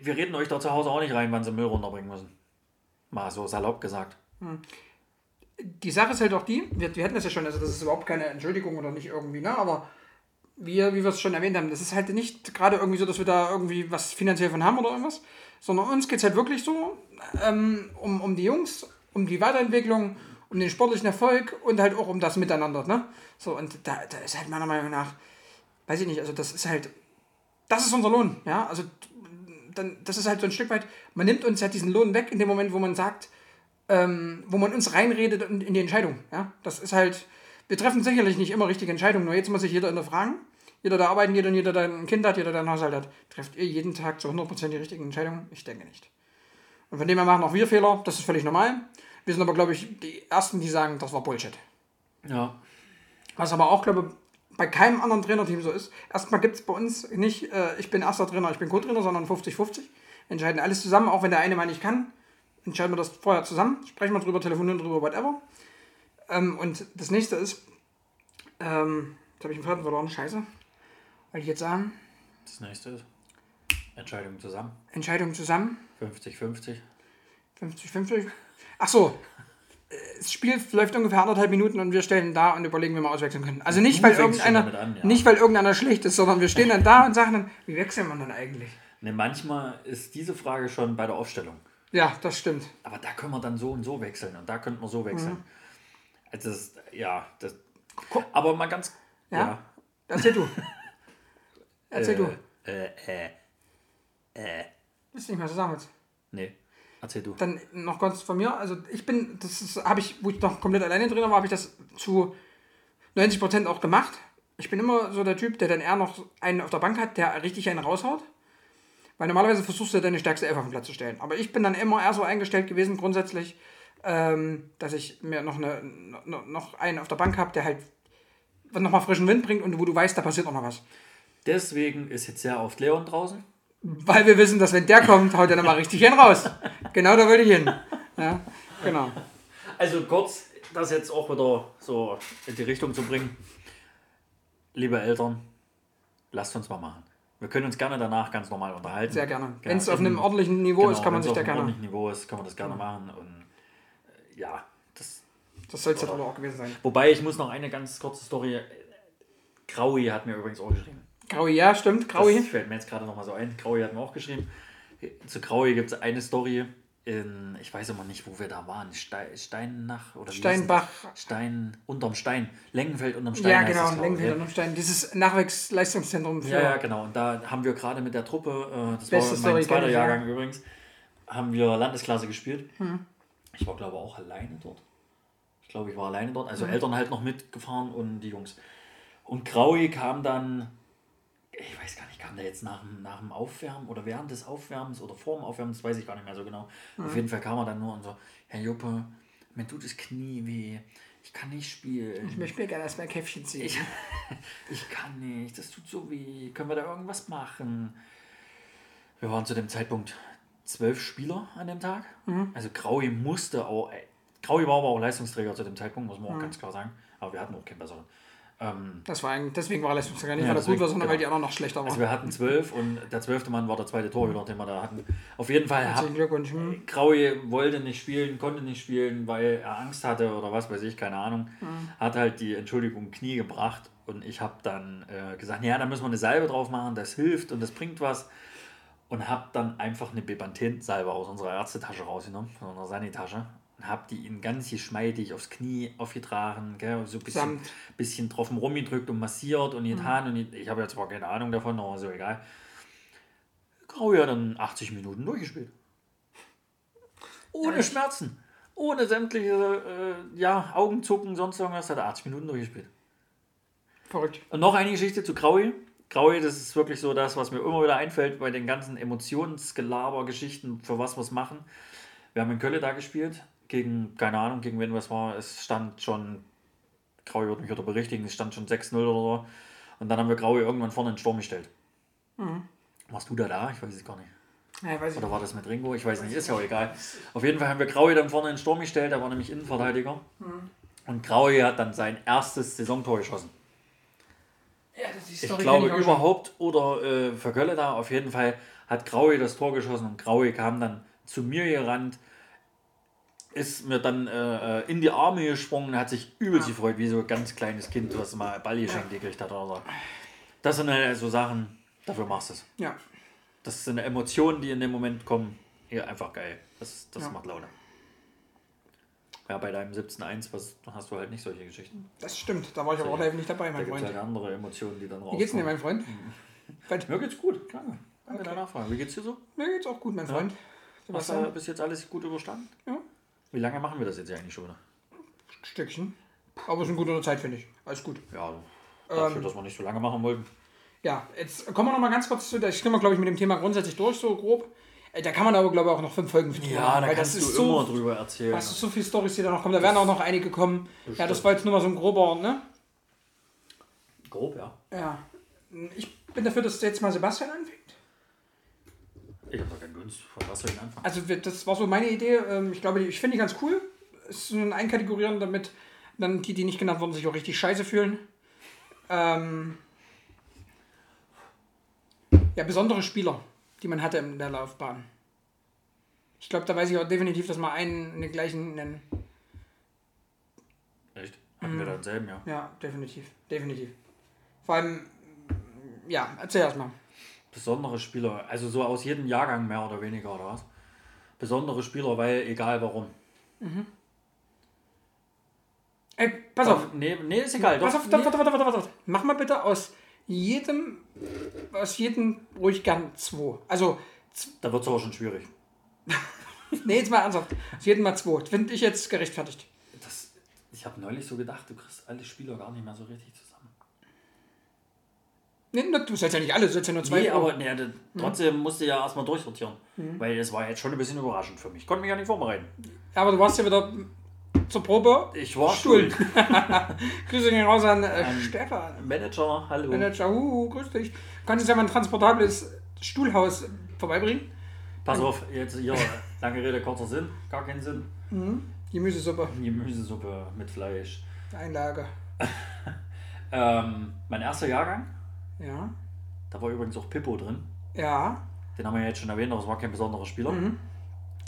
wir reden euch da zu Hause auch nicht rein, wann sie Müll runterbringen müssen. Mal so salopp gesagt. Die Sache ist halt auch die, wir, wir hatten das ja schon, also das ist überhaupt keine Entschuldigung oder nicht irgendwie, ne? Aber wie, wie wir es schon erwähnt haben, das ist halt nicht gerade irgendwie so, dass wir da irgendwie was finanziell von haben oder irgendwas, sondern uns geht es halt wirklich so ähm, um, um die Jungs, um die Weiterentwicklung, um den sportlichen Erfolg und halt auch um das Miteinander. Ne? So, und da, da ist halt meiner Meinung nach, weiß ich nicht, also das ist halt, das ist unser Lohn, ja, also dann, das ist halt so ein Stück weit, man nimmt uns halt diesen Lohn weg in dem Moment, wo man sagt, ähm, wo man uns reinredet in, in die Entscheidung, ja, das ist halt, wir treffen sicherlich nicht immer richtige Entscheidungen, nur jetzt muss sich jeder hinterfragen, jeder, der arbeiten geht und jeder, der ein Kind hat, jeder, der einen Haushalt hat, trefft ihr jeden Tag zu 100% die richtigen Entscheidungen? Ich denke nicht. Und von dem her machen auch wir Fehler, das ist völlig normal. Wir sind aber, glaube ich, die Ersten, die sagen, das war Bullshit. Ja. Was aber auch, glaube ich, bei keinem anderen Trainerteam so ist. Erstmal gibt es bei uns nicht, äh, ich bin erster Trainer, ich bin Co-Trainer, sondern 50-50. Wir entscheiden alles zusammen, auch wenn der eine mal nicht kann. Entscheiden wir das vorher zusammen, sprechen wir drüber, telefonieren drüber, whatever. Ähm, und das nächste ist, ähm, jetzt habe ich einen Faden verloren, scheiße. Wollte ich jetzt sagen, Das nächste ist Entscheidung zusammen. Entscheidung zusammen, 50-50. 50-50. Ach so, äh, das Spiel läuft ungefähr anderthalb Minuten und wir stellen da und überlegen, wie wir auswechseln können. Also nicht, Du weil irgendeiner, an, ja. nicht weil irgendeiner schlecht ist, sondern wir stehen dann da und sagen dann, wie wechseln wir dann eigentlich? Ne, manchmal ist diese Frage schon bei der Aufstellung. Ja, das stimmt. Aber da können wir dann so und so wechseln und da könnten wir so wechseln. Mhm. Also das, ja, das, aber mal ganz, Ja? Erzähl du. Erzähl du. Äh, äh, äh, Wisst nicht, was du sagen willst. nee, erzähl du. Dann noch ganz von mir. Also ich bin, das habe ich, wo ich noch komplett alleine drin war, habe ich das zu 90% auch gemacht. Ich bin immer so der Typ, der dann eher noch einen auf der Bank hat, der richtig einen raushaut. Weil normalerweise versuchst du deine stärkste Elf auf den Platz zu stellen. Aber ich bin dann immer eher so eingestellt gewesen, grundsätzlich, ähm, dass ich mir noch, eine, noch, noch einen auf der Bank habe, der halt nochmal frischen Wind bringt und wo du weißt, da passiert auch noch was. Deswegen ist jetzt sehr oft Leon draußen. Weil wir wissen, dass wenn der kommt, haut er nochmal richtig einen raus. Genau da wollte ich hin. Ja, genau. Also kurz, das jetzt auch wieder so in die Richtung zu bringen. Liebe Eltern, lasst uns mal machen. Wir können uns gerne danach ganz normal unterhalten. Sehr gerne. Wenn es auf in- einem ordentlichen Niveau genau, ist, kann man sich auf da einem gerne. ordentlichen Niveau ist, kann man das gerne machen. Und äh, ja, das. Das soll es jetzt aber auch gewesen sein. Wobei ich muss noch eine ganz kurze Story. Graui hat mir übrigens auch geschrieben. Graui, ja, stimmt. Das Graui. fällt mir jetzt gerade noch mal so ein. Graui hat mir auch geschrieben. Zu Graui gibt es eine Story in, ich weiß immer nicht, wo wir da waren. Stein, Steinach oder Steinbach. Stein, unterm Stein. Lengenfeld unterm Stein. Ja, genau. Lenken wir Stein. Dieses Nachwuchsleistungszentrum für. Ja, ja, genau. Und da haben wir gerade mit der Truppe, äh, das Beste war Story, mein zweiter ich, ja. Jahrgang übrigens, haben wir Landesklasse gespielt. Hm. Ich war, glaube ich, auch alleine dort. Ich glaube, ich war alleine dort. Hm. Also Eltern halt noch mitgefahren und die Jungs. Und Graui kam dann, ich weiß gar nicht, kam der jetzt nach, dem- nach dem Aufwärmen oder während des Aufwärmens oder vor dem Aufwärmen, das weiß ich gar nicht mehr so genau. Hm. Auf jeden Fall kam er dann nur und so, Herr Juppe, mir tut das Knie weh, ich kann nicht spielen. Ich möchte mir gerne erstmal ein Käffchen ziehen. Ich, ich kann nicht, das tut so weh. Können wir da irgendwas machen? Wir waren zu dem Zeitpunkt zwölf Spieler an dem Tag. Also Graui musste auch, Graui war aber auch Leistungsträger zu dem Zeitpunkt, muss man auch ganz klar sagen. Aber wir hatten auch keinen besseren. Ähm, Das war eigentlich, deswegen war er Leistungsträger. Nicht, Ja, weil er gut war, sondern weil die genau. anderen noch schlechter also waren. wir hatten zwölf und der zwölfte Mann war der zweite Torhüter, den wir da hatten. Auf jeden Fall hat. Hm. Graui wollte nicht spielen, konnte nicht spielen, weil er Angst hatte oder was weiß ich, keine Ahnung. Hat halt die Entschuldigung Knie gebracht und ich habe dann äh, gesagt, ja, da müssen wir eine Salbe drauf machen, das hilft und das bringt was. Und habe dann einfach eine Bepanthen-Salbe aus unserer Ärztetasche rausgenommen, von unserer Sanitasche. Und habe die in ganz geschmeidig aufs Knie aufgetragen, gell, so ein bisschen, Samt. bisschen drauf rumgedrückt und massiert und getan. Und ich, ich habe jetzt zwar keine Ahnung davon, aber so egal. Graui hat dann 80 Minuten durchgespielt. Ohne Schmerzen. Ohne sämtliche äh, ja, Augenzucken, sonst irgendwas, hat er 80 Minuten durchgespielt. Verrückt. Und noch eine Geschichte zu Graui. Graui, das ist wirklich so das, was mir immer wieder einfällt bei den ganzen Emotionsgelaber-Geschichten, für was wir es machen. Wir haben in Köln da gespielt, gegen, keine Ahnung, gegen wen was war. Es stand schon, Graui wird mich wieder berichtigen, es stand schon 6-0 oder so. Und dann haben wir Graui irgendwann vorne in den Sturm gestellt. Warst du da da? Ich weiß es gar nicht. Ja. Oder war das mit Ringo? Ich weiß nicht, ist ja auch egal. Auf jeden Fall haben wir Graui dann vorne in den Sturm gestellt, der war nämlich Innenverteidiger. Und Graui hat dann sein erstes Saisontor geschossen. Ja, das ist die Ich glaube ich überhaupt oder äh, für Kölle da, auf jeden Fall hat Graui das Tor geschossen und Graui kam dann zu mir gerannt, ist mir dann äh, äh, in die Arme gesprungen, hat sich übelst gefreut, wie so ein ganz kleines Kind, was mal Ball geschenkt gekriegt hat oder so. Das sind halt so Sachen, dafür machst du es. Ja. Das sind Emotionen, die in dem Moment kommen. Ja, einfach geil. Das, das Ja. macht Laune. Ja, bei deinem 17.1 was hast du halt nicht solche Geschichten. Das stimmt. Da war ich aber auch live nicht dabei, Da mein es Freund. halt andere Emotionen, die dann rauskommen. Wie geht's dir, mein Freund? Freund? Mir geht's gut, klar. Danke Okay. der Nachfrage. Wie geht's dir so? Mir geht's auch gut, mein Freund. Hast du Sebastian? bis jetzt alles gut überstanden? Ja. Wie lange machen wir das jetzt eigentlich schon? Stückchen. Aber es ist eine gute Zeit, finde ich. Alles gut. Ja, dafür, Ähm. dass wir nicht so lange machen wollten. Ja, jetzt kommen wir noch mal ganz kurz zu, ich stimme, glaube ich, mit dem Thema grundsätzlich durch, so grob. Äh, Da kann man aber, glaube ich, auch noch fünf Folgen drüber machen, weil das ist so, drüber erzählen. hast du so viele Storys, die da noch kommen. Da werden auch noch einige kommen. Ja, das war jetzt nur mal so ein grober, ne? Grob, ja. Ja. Ich bin dafür, dass jetzt mal Sebastian anfängt. Ich habe doch keinen Gunst. Von was soll ich anfangen? Also das war so meine Idee. Ähm, Ich glaube, ich finde die ganz cool. Es ist ein Einkategorieren, damit dann die, die nicht genannt wurden, sich auch richtig scheiße fühlen. Ähm ja, besondere Spieler, die man hatte in der Laufbahn. Ich glaube, da weiß ich auch definitiv, dass wir einen in den gleichen nennen. Echt? Hatten Mhm. wir da denselben, ja. Ja, definitiv. Definitiv. Vor allem, ja, erzähl erst mal. Besondere Spieler, also so aus jedem Jahrgang mehr oder weniger, oder was? Besondere Spieler, weil egal warum. Ey, pass auf. Nee, nee ist egal. Pass auf, nee. warte, warte, warte, warte. Mach mal bitte aus jedem, aus jedem ruhig gern zwei. Also, Da wird es aber schon schwierig. nee, jetzt mal ernsthaft. Aus jedem mal zwei. Finde ich jetzt gerechtfertigt. Das, ich habe neulich so gedacht, du kriegst alle Spieler gar nicht mehr so richtig zusammen. Nee, ne, du sollst ja nicht alle, du sollst ja nur zwei. Nee, aber nee, das- trotzdem musste ich ja erstmal durchsortieren. Weil es war jetzt schon ein bisschen überraschend für mich. Konnte mich ja nicht vorbereiten. aber du warst ja wieder zur Probe. Ich war schuld. Grüße gehen raus an äh, An- Stefan. Manager, hallo. Manager, uh, grüß dich. Kannst du ja mal ein transportables Stuhlhaus vorbeibringen? Pass auf, jetzt hier, lange Rede, kurzer Sinn, gar keinen Sinn. Gemüsesuppe, Gemüsesuppe mit Fleisch. Einlage. Ähm, mein erster Jahrgang, Ja. da war übrigens auch Pippo drin. Ja. Den haben wir ja jetzt schon erwähnt, aber es war kein besonderer Spieler. Mhm.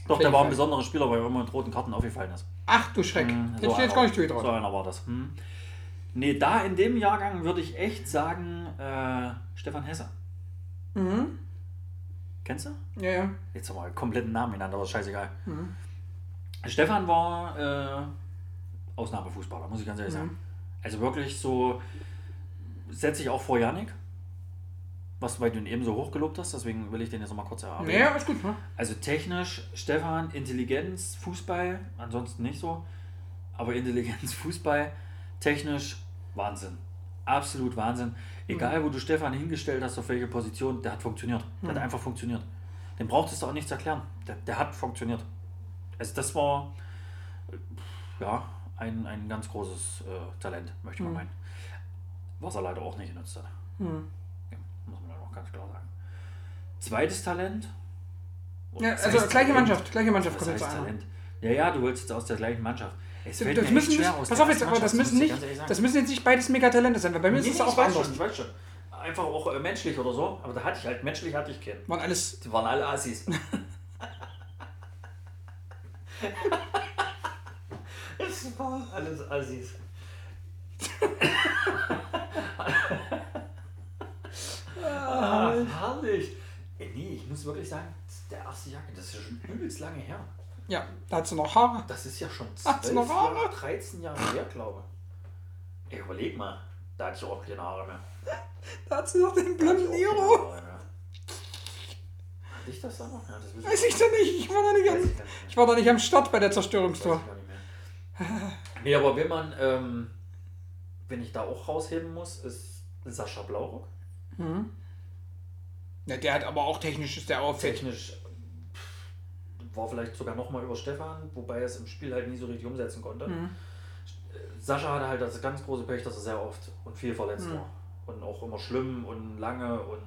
Doch, der war ein besonderer Spieler, weil er immer mit roten Karten aufgefallen ist. Ach du Schreck. Ich dir jetzt gar nicht So zugetraut. einer war das. Hm. Nee, da in dem Jahrgang würde ich echt sagen, äh, Stefan Hesse. Mhm. Kennst du? Ja, ja. Jetzt haben wir einen kompletten Namen genannt, aber ist scheißegal. Mhm. Stefan war äh, Ausnahmefußballer, muss ich ganz ehrlich Mhm. sagen. Also wirklich so, setze ich auch vor Janik. Was, weil du ihn eben so hoch gelobt hast, deswegen will ich den jetzt noch mal kurz erarbeiten. Naja, ist gut, ne? Also technisch, Stefan, Intelligenz, Fußball, ansonsten nicht so. Aber Intelligenz, Fußball, technisch, Wahnsinn. Absolut Wahnsinn. Egal, wo du Stefan hingestellt hast, auf welche Position, der hat funktioniert. Der hat einfach funktioniert. Den brauchtest du auch nichts erklären. Der, der hat funktioniert. Also das war ja, ein, ein ganz großes äh, Talent, möchte man meinen. Was er leider auch nicht genutzt hat. Mhm. Ja, muss man dann auch ganz klar sagen. Zweites Talent. Ja, Das also gleiche Talent. Mannschaft, gleiche Mannschaft kommt jetzt. Talent? Ja, ja, du wolltest jetzt aus der gleichen Mannschaft. Es fällt Das mir müssen echt nicht, schwer aus pass auf jetzt, aber das müssen nicht, das müssen jetzt nicht beides Megatalente sein, weil bei mir ist Nee, es nee, auch anders. ich weiß schon. Einfach auch äh, menschlich oder so, aber da hatte ich halt, menschlich hatte ich keinen. Waren alles, Die waren alle Assis. es waren alles Assis. ah, herrlich. Ey, nee, ich muss wirklich sagen, der erste Jacke, das ist ja schon übelst lange her. ja, da hat sie noch Haare. Das ist ja schon Hat's 12 noch Haare? Jahre, 13 Jahre her, glaube ich. Ey, überleg mal, da hatte ich auch keine Haare mehr. Da hat sie noch den blonden. Haare mehr. Hatte ich das da noch? Ja, das Weiß ich doch nicht, ich war da nicht am, ich war da nicht am Start bei der mehr. Nee, aber wenn man, ähm, wenn ich da auch rausheben muss, ist Sascha Blaurock. Ja, der hat aber auch technisch ist der auffällig. Technisch pff, war vielleicht sogar noch mal über Stefan, wobei er es im Spiel halt nie so richtig umsetzen konnte. Mhm. Sascha hatte halt das ganz große Pech, dass er sehr oft und viel verletzt Mhm. war. Und auch immer schlimm und lange und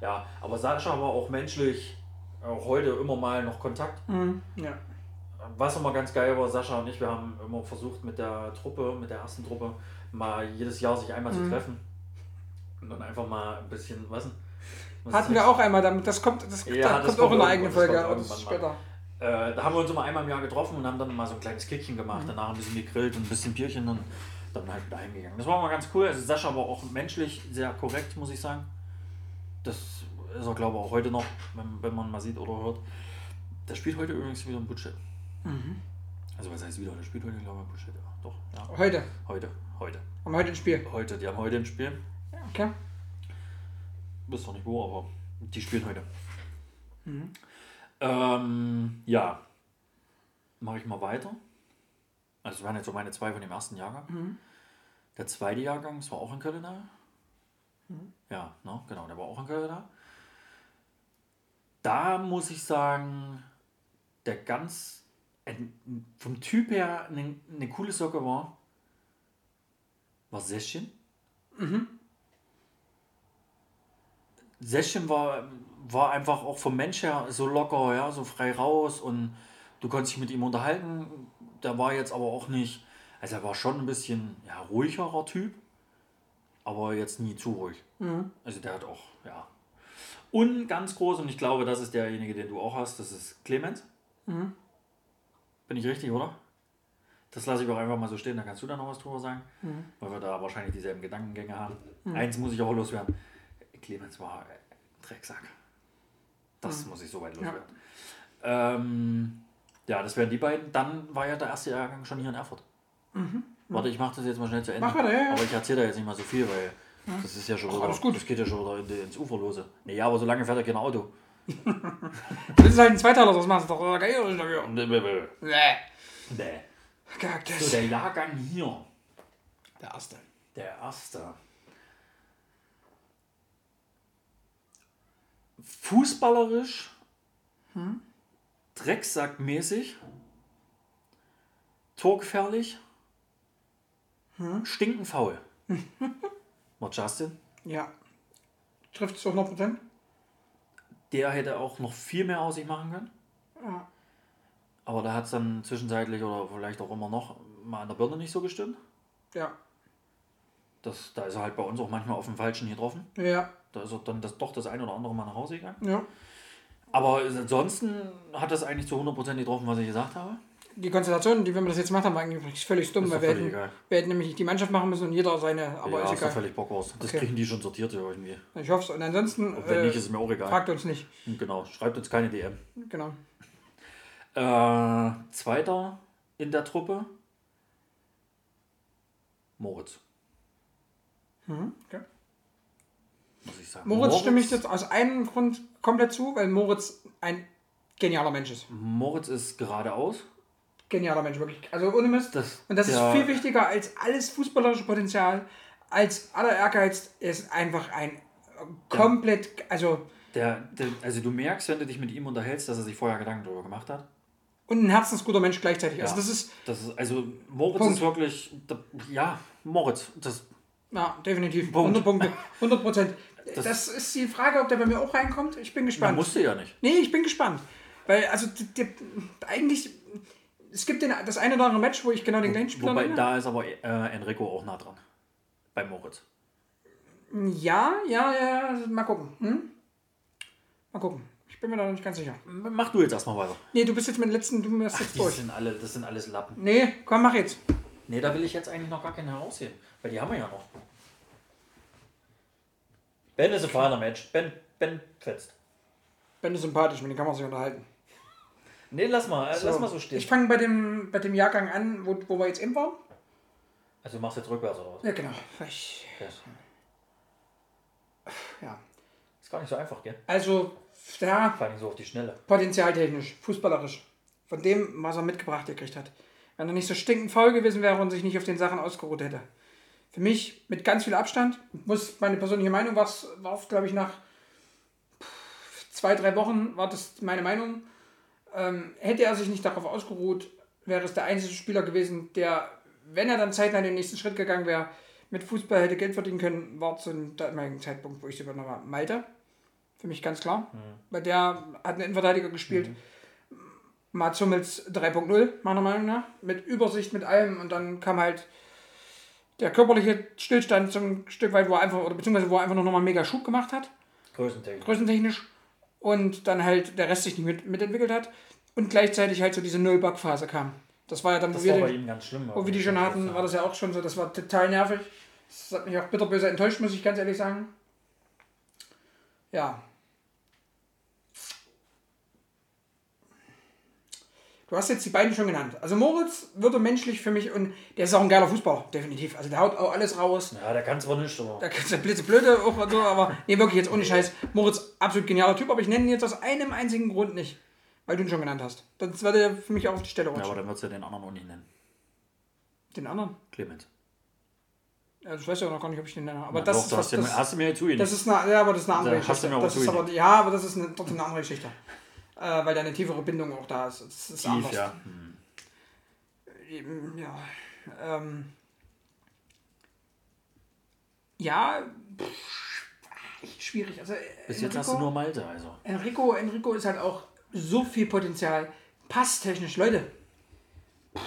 ja, aber Sascha war auch menschlich, auch heute immer mal noch Kontakt. Mhm. Ja. Was immer ganz geil war, Sascha und ich, wir haben immer versucht mit der Truppe, mit der ersten Truppe, mal jedes Jahr sich einmal Mhm. zu treffen. Und dann einfach mal ein bisschen, was denn? Was Hatten wir auch einmal damit, das kommt, das, Ja, das das kommt auch in der eigenen Folge, aber das ist später. Äh, da haben wir uns immer einmal im Jahr getroffen und haben dann mal so ein kleines Kickchen gemacht, Mhm. danach ein bisschen gegrillt und ein bisschen Bierchen und dann halt dahin gegangen. Das war mal ganz cool. Also Sascha war auch menschlich sehr korrekt, muss ich sagen. Das ist er, glaube ich, auch heute noch, wenn, wenn man mal sieht oder hört. Der spielt heute übrigens wieder in Bullshit. Also was heißt wieder? Der spielt heute, glaube ich, Bullshit. Ja, doch. Ja. Heute. Heute. Heute. Haben wir heute ein Spiel. Heute. Die haben heute ein Spiel. Okay. Wisst doch nicht wo, aber die spielen heute. Ähm, ja. Mache ich mal weiter. Also das waren jetzt so meine zwei von dem ersten Jahrgang. Der zweite Jahrgang, das war auch in Köln da. Ja, ne, genau, der war auch in Köln da. Da muss ich sagen, der ganz vom Typ her eine, eine coole Socke war, war Seschin. Seschin war, war einfach auch vom Mensch her so locker, ja, so frei raus und du konntest dich mit ihm unterhalten. Der war jetzt aber auch nicht, also er war schon ein bisschen ja, ruhigerer Typ, aber jetzt nie zu ruhig. Also der hat auch, ja. Und ganz groß, und ich glaube, das ist derjenige, den du auch hast, das ist Clemens. Bin ich richtig, oder? Das lasse ich auch einfach mal so stehen, da kannst du da noch was drüber sagen, weil wir da wahrscheinlich dieselben Gedankengänge haben. Eins muss ich auch loswerden. Clemens war ein Drecksack. Das muss ich soweit loswerden. Ähm, ja, das wären die beiden. Dann war ja der erste Jahrgang schon hier in Erfurt. Warte, ich mache das jetzt mal schnell zu Ende. Mach weiter, ja, ja. Aber ich erzähle da jetzt nicht mal so viel, weil das ist ja schon wieder, alles gut. das geht ja schon wieder in die, ins Uferlose. Nee, ja, aber so lange fährt er kein Auto. Das ist halt ein Zweiteiler, das machst du doch geil. Nee, nee, Gag So, der Jahrgang hier, Der erste. der erste. Fußballerisch, Drecksackmäßig, torgefährlich, stinkenfaul. War Justin. Ja. Trifft es zu 100 Prozent? Der hätte auch noch viel mehr aus sich machen können. Ja. Aber da hat es dann zwischenzeitlich oder vielleicht auch immer noch mal an der Birne nicht so gestimmt. Ja. Das, da ist er halt bei uns auch manchmal auf dem Falschen getroffen. Ja. Da ist er dann das, doch das ein oder andere Mal nach Hause gegangen. Ja. Aber ansonsten hat das eigentlich zu 100% getroffen, was ich gesagt habe. Die Konstellation, die wir das jetzt gemacht haben, war eigentlich völlig dumm, Ist weil wir völlig hätten, egal. wir hätten nämlich nicht die Mannschaft machen müssen und jeder seine, aber ja, ist ist egal. völlig Bockwurst. Das Okay. kriegen die schon sortiert irgendwie. Ich hoffe es. Und ansonsten Und wenn äh, nicht, ist es mir auch egal. fragt uns nicht. Genau, schreibt uns keine DM. Genau. Äh, zweiter in der Truppe. Moritz, Mhm. Okay. muss ich sagen. Moritz, stimme ich jetzt aus einem Grund komplett zu, weil Moritz ein genialer Mensch ist. Moritz ist geradeaus. Genialer Mensch, wirklich. Also ohne Mist. Das- und das der- ist viel wichtiger als alles fußballerische Potenzial, als aller Ehrgeiz. Er ist einfach ein komplett, also Der, der, also du merkst, wenn du dich mit ihm unterhältst, dass er sich vorher Gedanken darüber gemacht hat. Und ein herzensguter Mensch gleichzeitig. Also Ja. das ist, Das ist, also Moritz Punkt. ist wirklich, ja, Moritz, das, ja, definitiv. Punkt. 100 Punkte. 100 Prozent. Das, Das- ist die Frage, ob der bei mir auch reinkommt. Ich bin man gespannt. musste ja nicht. Nee, ich bin gespannt. Weil, also, die, die, eigentlich, es gibt den, das eine oder andere Match, wo ich genau den gleichen Spieler Wobei, nenne. da ist aber äh, Enrico auch nah dran. Bei Moritz. Ja, ja, ja, mal gucken. Hm? Mal gucken. Ich bin mir da noch nicht ganz sicher. Mach du jetzt erstmal weiter. Nee, du bist jetzt mit dem letzten, du bist jetzt durch. sind alle, das sind alles Lappen. Nee, komm, mach jetzt. Nee, da will ich jetzt eigentlich noch gar keinen herausheben. Weil die haben wir ja noch. Ben ist ein feiner Match. Ben, Ben fetzt. Ben ist sympathisch, mit dem kann man sich unterhalten. Nee, lass mal, äh, lass mal so stehen. Ich fange bei dem, bei dem Jahrgang an, wo, wo wir jetzt eben waren. Also du machst jetzt rückwärts oder was? Ja, genau. Ich, Yes. ja. Ist gar nicht so einfach, gell? Also, ja, Vor allem so auf die Schnelle. potenzialtechnisch, fußballerisch. Von dem, was er mitgebracht gekriegt hat. Wenn er nicht so stinkend faul gewesen wäre und sich nicht auf den Sachen ausgeruht hätte. Für mich mit ganz viel Abstand, muss meine persönliche Meinung war es, glaube ich, nach zwei, drei Wochen war das meine Meinung. Ähm, hätte er sich nicht darauf ausgeruht, wäre es der einzige Spieler gewesen, der, wenn er dann zeitnah den nächsten Schritt gegangen wäre, mit Fußball hätte Geld verdienen können, war zu dem damaligen Zeitpunkt, wo ich es übernommen habe. Malte, für mich ganz klar. Weil der hat einen Innenverteidiger gespielt. Mats Hummels 3.0, meiner Meinung nach. Mit Übersicht, mit allem. Und dann kam halt der körperliche Stillstand zum Stück weit, wo er einfach, oder beziehungsweise wo er einfach noch mal mega Schub gemacht hat, Größentechnisch. größentechnisch. Und dann halt der Rest sich nicht mit, mitentwickelt hat. Und gleichzeitig halt so diese Null-Back-Phase kam. Das war ja dann, wo Das wir, war bei den, ihm ganz schlimm. wo wir die schon hatten, war das ja auch schon so. Das war total nervig. Das hat mich auch bitterböse enttäuscht, muss ich ganz ehrlich sagen. Ja. Du hast jetzt die beiden schon genannt. Also Moritz würde menschlich für mich und der ist auch ein geiler Fußballer, definitiv. Also der haut auch alles raus. Ja, der kann zwar nicht, aber. Da kannst du blöde auch so, aber nee, wirklich jetzt ohne Scheiß. Moritz, absolut genialer Typ, aber ich nenne ihn jetzt aus einem einzigen Grund nicht, weil du ihn schon genannt hast. Sonst würde er für mich auch auf die Stelle Ja, rutschen. aber dann würdest du den anderen auch nicht nennen. Den anderen? Clemens. Ja, ich weiß ja noch gar nicht, ob ich den nenne. Aber Ja, das doch, ist was, hast, du, das, hast du mir zugesagt. das ist eine, ja, aber das ist eine andere Da hast du Geschichte. mir auch Das ist aber, ja, aber das ist eine, trotzdem eine andere Geschichte. Äh, weil da eine tiefere Bindung auch da ist. Das ist Tief, anders. ja. Hm. Eben, ja. Ähm, ja, pff, echt schwierig. Also, Bis jetzt hast du nur Malte, also. Enrico, Enrico ist halt auch so viel Potenzial. Passtechnisch, Leute. Puh.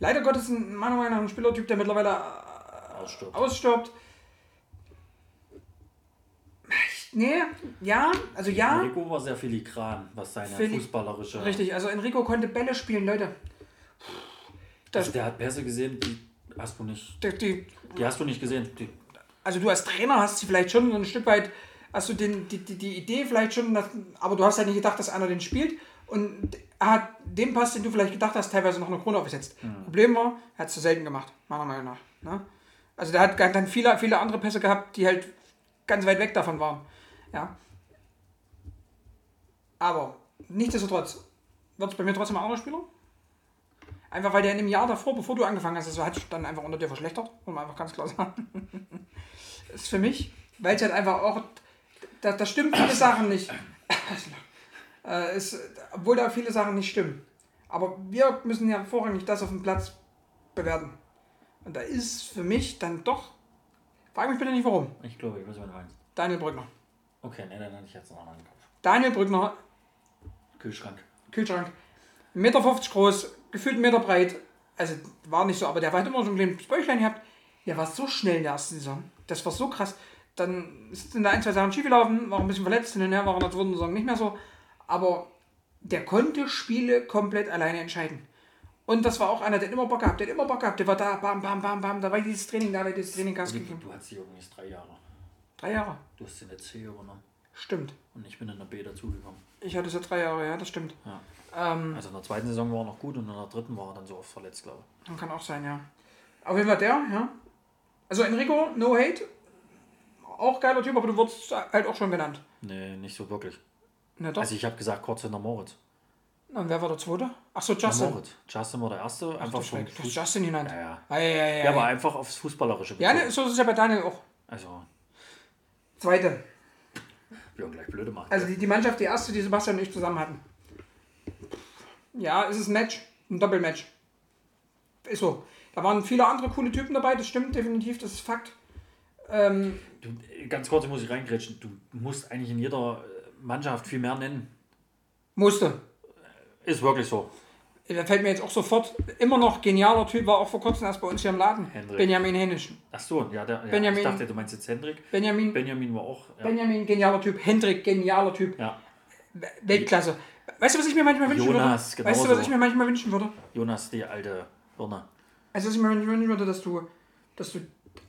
Leider Gottes ein meiner Meinung nach ein Spielertyp, der mittlerweile äh, Ausstirbt. ausstirbt. Nee, ja, also ja, Enrico war sehr filigran, was seine Fili- fußballerische. richtig. Also Enrico konnte Bälle spielen, Leute. Das, Also der hat Pässe gesehen, die hast du nicht. die, die, Die hast du nicht gesehen. Die, also du als Trainer hast sie vielleicht schon so ein Stück weit, hast du den, die, die, die Idee vielleicht schon, aber du hast halt nicht gedacht, dass einer den spielt und er hat dem Pass, den du vielleicht gedacht hast, teilweise noch eine Krone aufgesetzt. Problem war, er hat es zu selten gemacht, meiner Meinung nach. Ne? Also der hat dann viele, viele andere Pässe gehabt, die halt ganz weit weg davon waren. Ja. Aber nichtsdestotrotz wird es bei mir trotzdem ein anderer Spieler. Einfach weil der in dem Jahr davor, bevor du angefangen hast, das hat sich dann einfach unter dir verschlechtert, muss man einfach ganz klar sagen. ist für mich, weil es halt einfach auch, da, da stimmen viele Sachen nicht. äh, ist, obwohl da viele Sachen nicht stimmen. Aber wir müssen ja vorrangig das auf dem Platz bewerten. Und da ist für mich dann doch, frag mich bitte nicht warum, ich glaube, ich weiß, was du meinst. Daniel Brückner. Okay, nee, dann hatte ich jetzt einen anderen Kopf. Daniel Brückner, Kühlschrank. Kühlschrank, 1,50 Meter groß, gefühlt 1 Meter breit. Also war nicht so, aber der hat immer so ein kleines Bäuchlein gehabt. Der war so schnell in der ersten Saison. Das war so krass. Dann sind da ein, zwei Sachen schiefgelaufen, war ein bisschen verletzt, hin und her war in der zweiten Saison nicht mehr so. Aber der konnte Spiele komplett alleine entscheiden. Und das war auch einer, der immer Bock gehabt, der hat immer Bock gehabt, der war da, bam, bam, bam, bam, da war dieses Training, da war dieses Training Gas Du, gegeben. du hast die übrigens drei Jahre. Drei Jahre. Du hast in der C übernommen. Stimmt. Und ich bin in der B dazugekommen. Ich hatte so drei Jahre, ja, das stimmt. Ja. Ähm, Also in der zweiten Saison war er noch gut und in der dritten war er dann so oft verletzt, glaube ich. Kann auch sein, ja. Auf jeden Fall der, ja. Also Enrico, no hate. Auch geiler Typ, aber du wurdest halt auch schon genannt. Nee, nicht so wirklich. Na doch. Also ich habe gesagt, kurz hinter Moritz. Und wer war der Zweite? Ach so, Der Justin. Moritz. Justin war der Erste, Ach, einfach du vom Fuß. Justin genannt. Ja, ja. Ja, ja, ja, ja. Ja, aber einfach aufs Fußballerische ja bezogen. ne, so ist es ja bei Daniel auch. Also, Zweite. wir haben gleich blöde machen. Also die, die Mannschaft, die erste, die Sebastian und ich zusammen hatten. Ja, es ist ein Match. Ein Doppelmatch. Ist so. Da waren viele andere coole Typen dabei, das stimmt definitiv, das ist Fakt. Ähm, du, ganz kurz muss ich reingrätschen. Du musst eigentlich in jeder Mannschaft viel mehr nennen. musste. Ist wirklich so. Da fällt mir jetzt auch sofort immer noch genialer Typ, war auch vor kurzem erst bei uns hier im Laden. Hendrik. Benjamin Hennisch. Ach so, ja, der, ja Benjamin- ich dachte, du meinst jetzt Hendrik. Benjamin, Benjamin war auch. Ja. Benjamin, genialer Typ. Hendrik, genialer Typ. ja. Weltklasse. Weißt du, was ich mir manchmal wünschen Jonas, würde? Weißt du, was ich mir manchmal wünschen würde? Jonas, die alte Birne. Also, was ich mir manchmal wünschen würde, dass du, dass du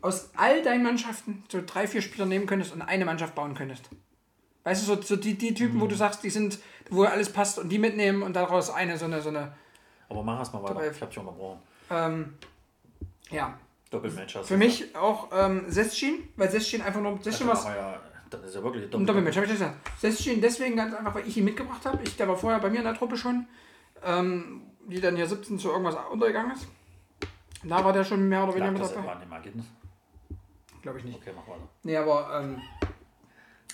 aus all deinen Mannschaften so drei, vier Spieler nehmen könntest und eine Mannschaft bauen könntest. Weißt du, so, so die, die Typen, wo Mhm. du sagst, die sind, wo alles passt und die mitnehmen und daraus eine, so eine, so eine, Aber mach erst mal weiter. Ich hab dich unterbrochen. ähm, ja. Doppelmatch hast Für du mich auch ähm, Sesschien, weil Sesschien einfach nur, Sesschien gesagt. was, Aber ja, dann ist ja wirklich Ein Doppelmatch, habe ich das gesagt. Sesschien deswegen ganz einfach, weil ich ihn mitgebracht habe. Ich, der war vorher bei mir in der Truppe schon, ähm, die dann hier 17 zu irgendwas untergegangen ist. Da war der schon mehr oder weniger mit das dabei. an dem Ergebnis? Glaube ich nicht. Okay, mach weiter. Nee, aber ähm,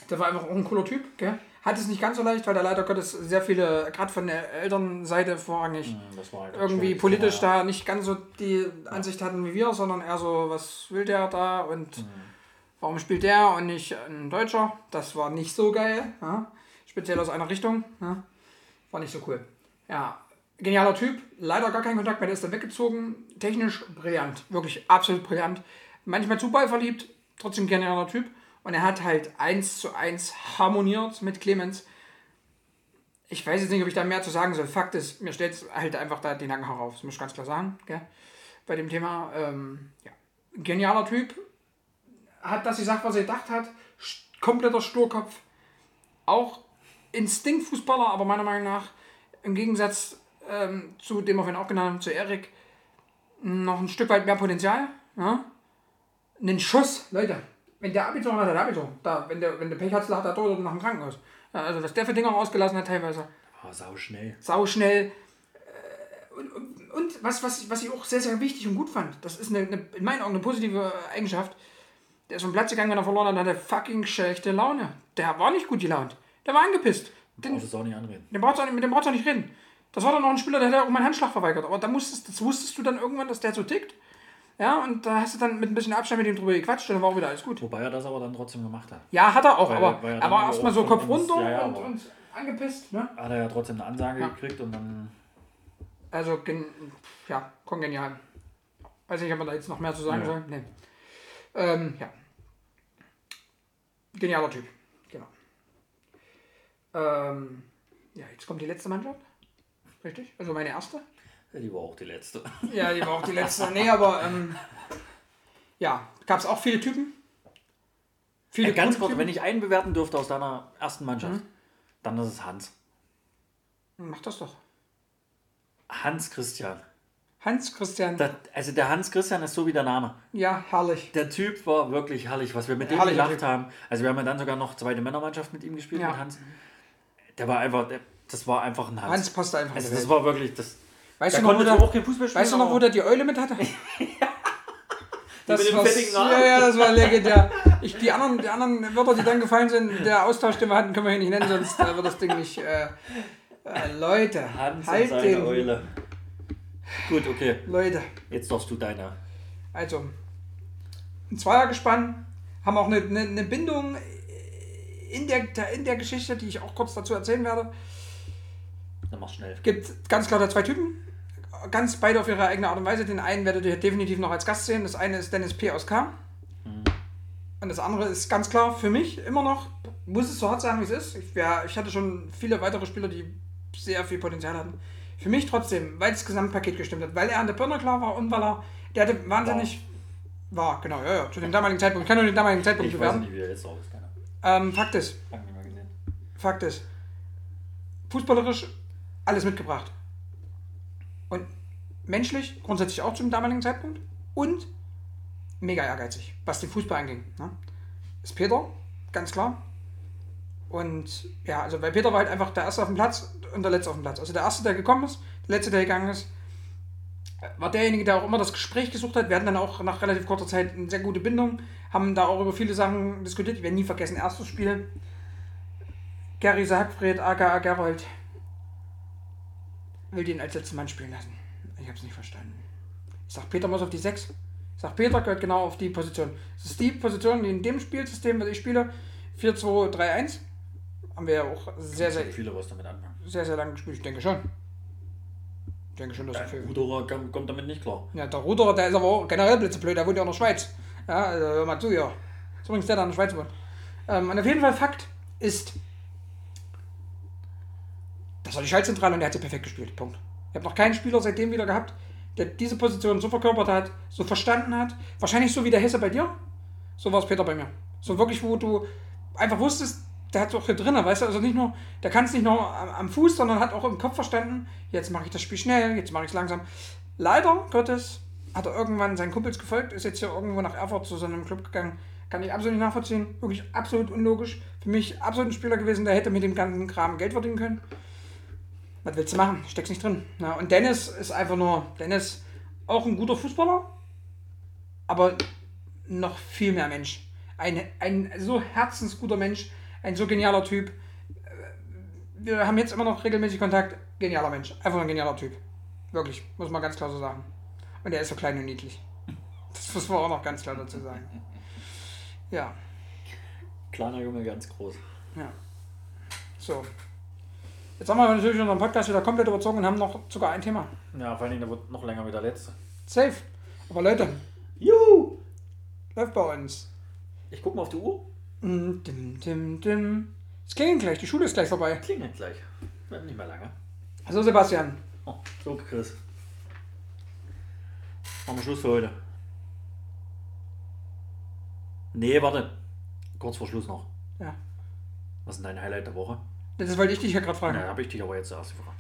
der war einfach auch ein cooler Typ. Gell? Hat es nicht ganz so leicht, weil der leider Gottes sehr viele, gerade von der Elternseite vorrangig, Hm, Das war halt irgendwie politisch Ja. da nicht ganz so die Ansicht hatten wie wir, sondern eher so, was will der da und Hm. warum spielt der und nicht ein Deutscher? Das war nicht so geil. Ja? Speziell aus einer Richtung. Ja? War nicht so cool. Ja, genialer Typ. Leider gar keinen Kontakt mehr. Der ist dann weggezogen. Technisch brillant. Wirklich absolut brillant. Manchmal zu Ball verliebt. Trotzdem genialer Typ. Und er hat halt eins zu eins harmoniert mit Clemens. ich weiß jetzt nicht, ob ich da mehr zu sagen soll. Fakt ist, mir stellt halt einfach da die Nackenhaare auf. Das muss ich ganz klar sagen. Gell? Bei dem Thema. Ähm, ja. Genialer Typ. Hat das gesagt, was er gedacht hat. Kompletter Sturkopf. Auch Instinktfußballer, aber meiner Meinung nach im Gegensatz ähm, zu dem wir vorhin auch genannt haben, zu Erik, noch ein Stück weit mehr Potenzial. Ja? Einen Schuss, Leute. Wenn der Abitur hat, hat er Abitur. Da, wenn der, wenn der Pech hat, lag er tot nach dem Krankenhaus. Ja, also, was der für Dinger rausgelassen hat, teilweise Oh, sau schnell. sauschnell. Äh, Und, und, und was, was, was ich auch sehr, sehr wichtig und gut fand, das ist eine, eine, in meinen Augen eine positive Eigenschaft. Der ist vom Platz gegangen, wenn er verloren hat, hat er fucking schlechte Laune. Der war nicht gut gelaunt. Der war angepisst. Den, Brauchst du auch nicht anreden. den brauchst du auch nicht, mit dem brauchst du auch nicht reden. Das war dann noch ein Spieler, der hätte auch mal einen Handschlag verweigert. Aber da musstest, das wusstest du dann irgendwann, dass der so tickt. Ja, und da hast du dann mit ein bisschen Abstand mit ihm drüber gequatscht und dann war auch wieder alles gut. Wobei er das aber dann trotzdem gemacht hat. Ja, hat er auch, Weil- aber er er war erstmal so Kopf runter ja, ja, und, und angepisst. Ne? Hat er ja trotzdem eine Ansage Ja. gekriegt und dann. Also, gen ja, kongenial. Weiß nicht, ob man da jetzt noch mehr zu sagen Ja. soll. Nee. Ähm, ja. Genialer Typ. Genau. Ähm, ja, jetzt kommt die letzte Mannschaft. Richtig? Also meine erste. Ja, die war auch die letzte. Ja, die war auch die letzte. Nee, aber ähm, ja, gab es auch viele Typen. Viele Äh, ganz kurz, wenn ich einen bewerten dürfte aus deiner ersten Mannschaft, Mhm. dann ist es Hans. Mach das doch. Hans Christian. Hans Christian. Das, also der Hans Christian ist so wie der Name. ja, herrlich. Der Typ war wirklich herrlich, was wir mit dem Herrlicher gelacht haben. Also wir haben ja dann sogar noch zweite Männermannschaft mit ihm gespielt, Ja. mit Hans. Der war einfach, der, das war einfach ein Hans. Hans passt einfach. also das war wirklich, das, weißt du noch, wo der, auch kein Fußball spielen, weißt du noch, wo der die Eule mit hatte? Das mit dem war, fettigen Arm? ja, ja, das war legendär. Ich, die, anderen, die anderen Wörter, die dann gefallen sind, der Austausch, den wir hatten, können wir hier nicht nennen, sonst äh, wird das Ding nicht. Äh, äh, Leute, Hans halt den. Eule. Gut, okay. Leute, Jetzt darfst du deine. also ein Zweiergespann, haben auch eine, eine, eine Bindung in der, der- in der Geschichte, die ich auch kurz dazu erzählen werde. Dann mach schnell. gibt ganz klar da zwei Typen. Ganz beide auf ihre eigene Art und Weise. Den einen werdet ihr definitiv noch als Gast sehen. Das eine ist Dennis P. aus K. Und das andere ist ganz klar für mich immer noch, muss es so hart sagen, wie es ist. Ich, ja, ich hatte schon viele weitere Spieler, die sehr viel Potenzial hatten. Für mich trotzdem, weil das Gesamtpaket gestimmt hat. Weil er an der Birne klar war und weil er, der hatte wahnsinnig, war, genau, ja, ja, zu dem damaligen Zeitpunkt. Ich kann nur den damaligen Zeitpunkt Ich weiß bewerten. nicht, wie er jetzt aussieht. keine Ähm. Fakt ist. Fakt ist, fußballerisch alles mitgebracht. Menschlich grundsätzlich auch zum damaligen Zeitpunkt. Und mega ehrgeizig, was den Fußball anging. Ne? Ist Peter, ganz klar. Und ja, also weil Peter war halt einfach der Erste auf dem Platz und der Letzte auf dem Platz. Also der Erste, der gekommen ist, der Letzte, der gegangen ist, war derjenige, der auch immer das Gespräch gesucht hat. Wir hatten dann auch nach relativ kurzer Zeit eine sehr gute Bindung, haben da auch über viele Sachen diskutiert. Ich werde nie vergessen, erstes Spiel, Gary Sagfried, aka Gerold, will den als letzten Mann spielen lassen. Ich habe es nicht verstanden. Ich sag, Peter muss auf die 6. Ich sag, Peter gehört genau auf die Position. Das ist die Position, die in dem Spielsystem, was ich spiele, 4-2-3-1, haben wir ja auch sehr, sehr, viele was damit anfangen. sehr, sehr lange gespielt. Ich denke schon. Ich denke schon, dass er Der viel. Ruderer kommt damit nicht klar. Ja, der Ruderer, der ist aber auch generell blitzeblöd, der wohnt ja auch in der Schweiz. Ja, also hör mal zu, ja. Ist übrigens der, der in der Schweiz wohnt. Ähm, und auf jeden Fall Fakt ist, das war die Schaltzentrale und der hat sie perfekt gespielt. Punkt. Ich habe noch keinen Spieler seitdem wieder gehabt, der diese Position so verkörpert hat, so verstanden hat. Wahrscheinlich so wie der Hesse bei dir. So war es Peter bei mir. So wirklich, wo du einfach wusstest, der hat es auch hier drin, weißt du, also nicht nur, der kann es nicht nur am, am Fuß, sondern hat auch im Kopf verstanden, jetzt mache ich das Spiel schnell, jetzt mache ich es langsam. Leider Gottes hat er irgendwann seinen Kumpels gefolgt, ist jetzt hier irgendwo nach Erfurt zu so einem Club gegangen. Kann ich absolut nicht nachvollziehen. Wirklich absolut unlogisch. Für mich absolut ein Spieler gewesen, der hätte mit dem ganzen Kram Geld verdienen können. Was willst du machen? Steckst nicht drin. Ja, und Dennis ist einfach nur, Dennis auch ein guter Fußballer, aber noch viel mehr Mensch. Ein, ein so herzensguter Mensch, ein so genialer Typ. Wir haben jetzt immer noch regelmäßig Kontakt. Genialer Mensch. Einfach ein genialer Typ. Wirklich, muss man ganz klar so sagen. Und er ist so klein und niedlich. Das muss man auch noch ganz klar dazu sagen. Ja, Kleiner Junge, ganz groß. ja. So. Jetzt haben wir natürlich unseren Podcast wieder komplett überzogen und haben noch sogar ein Thema. Ja, vor allen Dingen, der wird noch länger wie der letzte. Safe. Aber Leute, Juhu! läuft bei uns. Ich guck mal auf die Uhr. Mm, Dim, dim, dim. Es klingelt gleich, die Schule ist gleich vorbei. Klingelt gleich. Nicht mehr lange. So, Sebastian. Oh, so, Chris. Machen wir Schluss für heute. Nee, warte. Kurz vor Schluss noch. Ja. Was ist denn dein Highlight der Woche? Das wollte ich dich ja gerade fragen. Na, habe ich dich aber jetzt zuerst gefragt.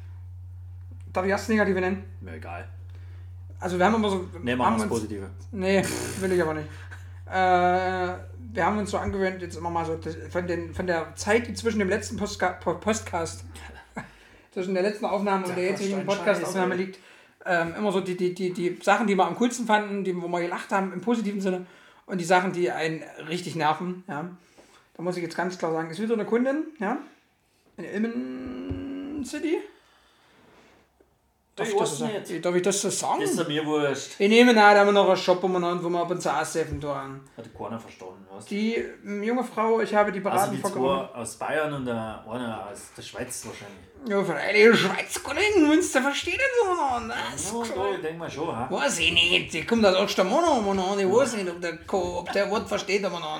Darf ich erst das Negative nennen? Mir egal. Also wir haben immer so... Nee, machen das uns- Positive. Nee, will ich aber nicht. Äh, wir haben uns so angewöhnt, jetzt immer mal so von, den, von der Zeit, die zwischen dem letzten Postka Po- Postcast, zwischen der letzten Aufnahme und der jetzigen Podcast-Aufnahme liegt, ähm, immer so die, die, die, die Sachen, die wir am coolsten fanden, die, wo wir gelacht haben, im positiven Sinne, und die Sachen, die einen richtig nerven. Ja. Da muss ich jetzt ganz klar sagen, ist wieder eine Kundin, ja, in Ilmen City. Darf ich, das nicht. darf ich das so sagen? Ist er mir wurscht. Ich nehme an, da haben wir noch einen Shop, noch, wo wir ab und zu aushelfen tun. Hat die Korne verstanden, was? Die ähm, junge Frau, ich habe die Also beraten die vor Corona. zwei aus Bayern und der eine aus der Schweiz wahrscheinlich. Ja, die Schweizer Kollegen, Münster versteht das noch. Das Ja, da, ich denke mal schon, ha? weiß ich nicht. Die kommt aus immer noch. Ich weiß nicht, ob der, ob der Wort versteht, immer noch.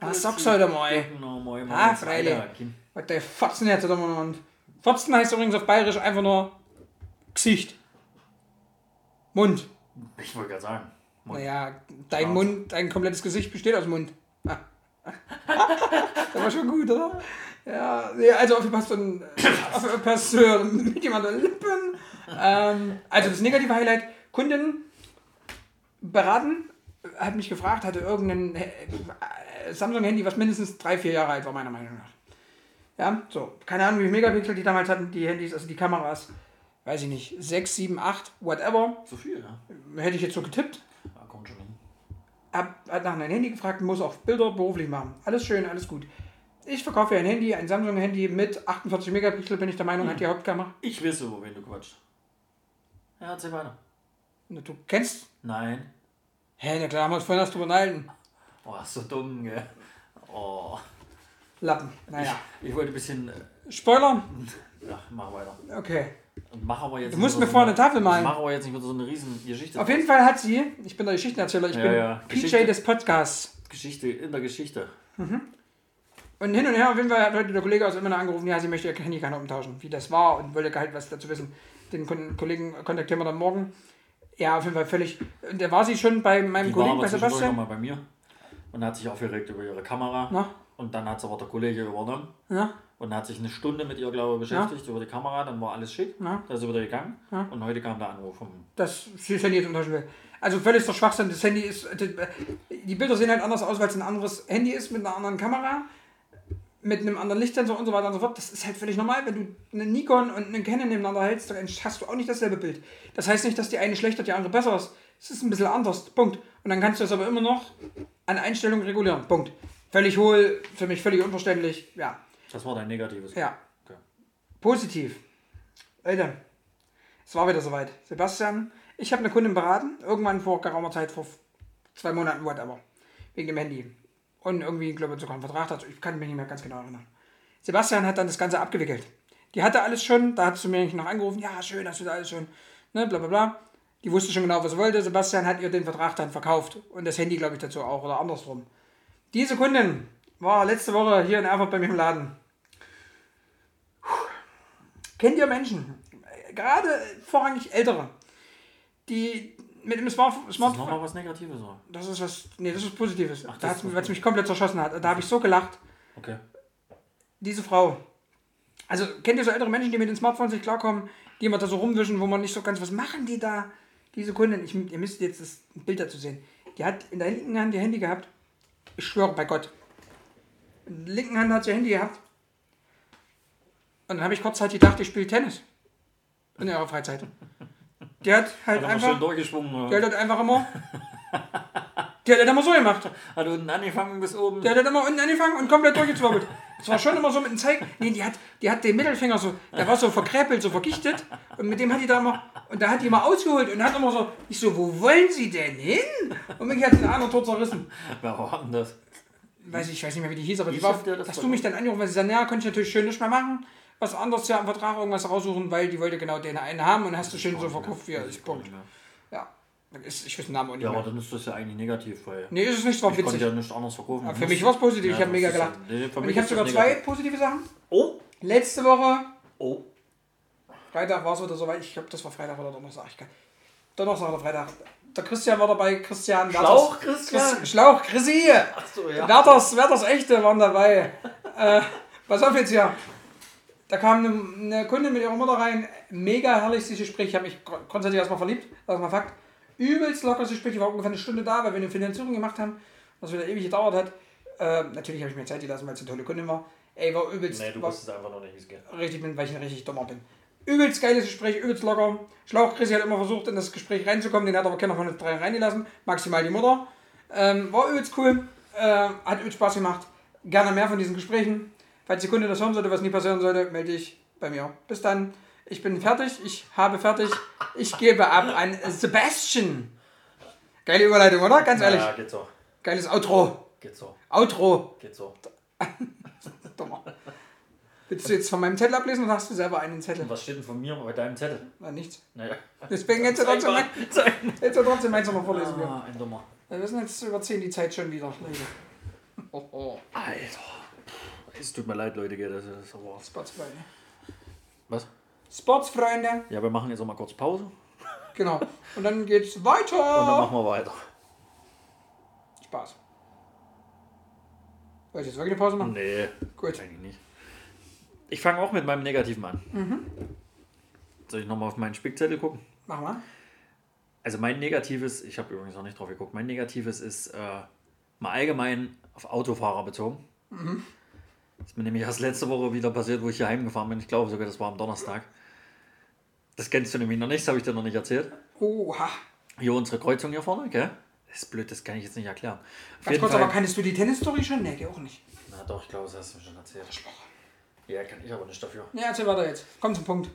Was sagst du heute mal? Noch mal, Ah, freilich. Was der Fotzen jetzt immer noch. Fotzen heißt übrigens auf Bayerisch einfach nur Gesicht. Mund. Ich wollte gerade sagen. Mund. Naja, dein Schwarz. Mund, dein komplettes Gesicht besteht aus Mund. das war schon gut, oder? Ja, nee, also aufgepasst und äh, mit jemandem Lippen. Ähm, also das negative Highlight, Kundin beraten, hat mich gefragt, hatte irgendein äh, Samsung-Handy, was mindestens drei, vier Jahre alt war, meiner Meinung nach. Ja, so, keine Ahnung, wie viele Megapixel die damals hatten, die Handys, also die Kameras, weiß ich nicht, 6, 7, 8, whatever. Zu viel, ja? Hätte ich jetzt so getippt. Ja, kommt schon hin. Hab, hat nach einem Handy gefragt, muss auch Bilder beruflich machen. Alles schön, alles gut. Ich verkaufe ein Handy, ein Samsung-Handy mit 48 Megapixel, bin ich der Meinung, hat die Hauptkamera. Ich weiß über wen du quatschst. Ja, erzähl weiter. Du kennst? Nein. Hä, na klar, haben wir uns vorhin erst drüber unterhalten. Oh, so dumm, gell? Oh. Lappen. Naja. Ich wollte ein bisschen. äh, Spoiler? Ja, mach weiter. Okay. Und mach aber jetzt Du musst mir wieder vorne so eine Tafel malen. Mach aber jetzt nicht wieder so eine riesen Geschichte. Auf jeden Fall hat sie, ich bin der Geschichtenerzähler, ich Ja, bin ja. PJ Geschichte. des Podcasts. Geschichte in der Geschichte. Und hin und her, auf jeden Fall hat heute der Kollege aus Ilmenau angerufen, ja, sie möchte ihr Handy gerne umtauschen, wie das war und wollte halt was dazu wissen. Den Kollegen kontaktieren wir dann morgen. Ja, auf jeden Fall völlig. Und da war sie schon bei meinem Die Kollegen, bei Sebastian. nochmal bei mir und hat sich aufgeregt über ihre Kamera. Na? Und dann hat es aber der Kollege übernommen Ja, und hat sich eine Stunde mit ihr, glaube ich, beschäftigt über die Kamera. Dann war alles schick. Ja. Da ist wieder gegangen. Ja. Und heute kam der Anruf vom. das Handy jetzt umtauschen will. Also völlig der Schwachsinn. Das Handy ist. Die Bilder sehen halt anders aus, weil es ein anderes Handy ist mit einer anderen Kamera, mit einem anderen Lichtsensor und so weiter und so fort. Das ist halt völlig normal. Wenn du eine Nikon und eine Canon nebeneinander hältst, dann hast du auch nicht dasselbe Bild. Das heißt nicht, dass die eine schlechter, die andere besser ist. Es ist ein bisschen anders. Punkt. Und dann kannst du es aber immer noch an Einstellungen regulieren. Punkt. Völlig hohl, für mich völlig unverständlich. Ja. Das war dein negatives. Ja. Okay. Positiv. Leute, es war wieder soweit. Sebastian, ich habe eine Kundin beraten, irgendwann vor geraumer Zeit, vor zwei Monaten, whatever, wegen dem Handy. Und irgendwie, glaube ich, sogar einen Vertrag dazu. Ich kann mich nicht mehr ganz genau erinnern. Sebastian hat dann das Ganze abgewickelt. Die hatte alles schon, da hat sie mir noch angerufen, ja, schön, hast du da alles schon, ne, bla bla bla. Die wusste schon genau, was sie wollte. Sebastian hat ihr den Vertrag dann verkauft und das Handy, glaube ich, dazu auch oder andersrum. Diese Kundin war letzte Woche hier in Erfurt bei mir im Laden. Kennt ihr Menschen, gerade vorrangig Ältere, die mit dem Smart Ist das Smartphone. nochmal was Negatives? Oder? Das ist was. Nee, das ist Positives. Ach, das da ist weil es mich komplett zerschossen hat. Da habe ich so gelacht. Okay. Diese Frau. Also, kennt ihr so ältere Menschen, die mit den Smartphones nicht klarkommen, die immer da so rumwischen, wo man nicht so ganz. Was machen die da? Diese Kundin, ich, ihr müsst jetzt das Bild dazu sehen. Die hat in der linken Hand ihr Handy gehabt. Ich schwöre bei Gott. In der linken Hand hat sie ihr Handy gehabt. Und dann habe ich kurzzeitig gedacht, ich spiele Tennis. In ihrer Freizeit. Die hat halt Hat mal schön einfach. durchgeschwungen. Die hat Oder? halt einfach immer. Die hat halt immer so gemacht. Hat unten angefangen bis oben. Der hat dann immer unten angefangen und komplett durchgezwirbelt. Das war schon immer so mit dem Zeig. Nee, die hat, die hat den Mittelfinger so, der war so verkräpelt, so vergichtet. Und mit dem hat die da immer, und da hat die immer ausgeholt und hat immer so, ich so, wo wollen sie denn hin? Und mich hat den anderen tot zerrissen. Wer war denn das? Weiß ich, ich weiß nicht mehr, wie die hieß, aber die Wie war, der das dass voll? du mich dann angerufen hast, sie sagt, ja, konnte ich natürlich schön nicht mehr machen. Was anderes ja am Vertrag irgendwas raussuchen, weil die wollte genau den einen haben und hast du schön so verkauft, wie er ist. Punkt. Ja. Ist, ich weiß den Namen auch nicht Ja, mehr. aber dann ist das ja eigentlich negativ, weil Nee, ist es nicht, war ich konnte witzig. ja nichts anderes verkaufen. Aber für mich war es positiv, ich habe mega das gelacht. ja- nee, für Und mich ich habe ist das sogar zwei negativ. positive Sachen. Oh, Letzte Woche Oh. Freitag war es wieder soweit. Ich glaube, das war Freitag oder Donnerstag. Ich kann. Donnerstag oder Freitag. Der Christian war dabei. Christian Schlauch, Christian? Chris, Schlauch, Chrissy. Achso, ja. Werthers, Werthers Echte waren dabei. äh, pass auf jetzt hier. Da kam eine, eine Kundin mit ihrer Mutter rein. Mega herrliches Gespräch. Ich habe mich gr- grundsätzlich erstmal verliebt. Das ist mal Fakt. Übelst lockeres Gespräch. Ich war ungefähr eine Stunde da, weil wir eine Finanzierung gemacht haben. Was wieder ewig gedauert hat. Äh, natürlich habe ich mir Zeit gelassen, weil es eine tolle Kundin war. Ey, war übelst. Nee, du wusstest einfach noch nicht, wie es geht. richtig bin, weil ich ein richtig dummer bin. Übelst geiles Gespräch, übelst locker. Schlauch Chrissy hat immer versucht, in das Gespräch reinzukommen, den hat aber keiner von den drei reingelassen. Maximal die Mutter. Ähm, war übelst cool, äh, hat übelst Spaß gemacht. Gerne mehr von diesen Gesprächen. Falls die Kunde das hören sollte, was nie passieren sollte, melde ich bei mir. Bis dann. Ich bin fertig, ich habe fertig. Ich gebe ab an Sebastian. Geile Überleitung, oder? Ganz ehrlich. Ja, geht so. Geiles Outro. Geht so. Outro. Geht so. Dummer. Willst du jetzt von meinem Zettel ablesen oder hast du selber einen Zettel? Und was steht denn von mir bei deinem Zettel? Na, nichts. Naja. Deswegen hättest du trotzdem, mein, hättest du trotzdem meins nochmal vorlesen können. Ah, ein Dummer. Wir sind jetzt überziehen die Zeit schon wieder. Oh, oh. Alter. Es tut mir leid, Leute, das ist aber. Sportsfreunde. Was? Sportsfreunde. Ja, wir machen jetzt auch mal kurz Pause und Genau. Und dann geht's weiter. dann machen wir weiter. Spaß. Soll ich jetzt wirklich eine Pause machen? Nee, Gut. eigentlich nicht. Ich fange auch mit meinem Negativen an. Soll ich nochmal auf meinen Spickzettel gucken? Mach mal. Also mein Negatives, ich habe übrigens noch nicht drauf geguckt, mein Negatives ist äh, mal allgemein auf Autofahrer bezogen. Das ist mir nämlich erst letzte Woche wieder passiert, wo ich hier heimgefahren bin. Ich glaube sogar, das war am Donnerstag. Das kennst du nämlich noch nicht, das habe ich dir noch nicht erzählt. Oha. Hier unsere Kreuzung hier vorne, gell? Das ist blöd, das kann ich jetzt nicht erklären. Auf Ganz kurz, Fall- aber kannst du die Tennis-Story schon? Nee, geh auch nicht. Na doch, ich glaube, das hast du mir schon erzählt. Ja, kann ich aber nicht dafür. Ja, erzähl weiter jetzt. Komm zum Punkt.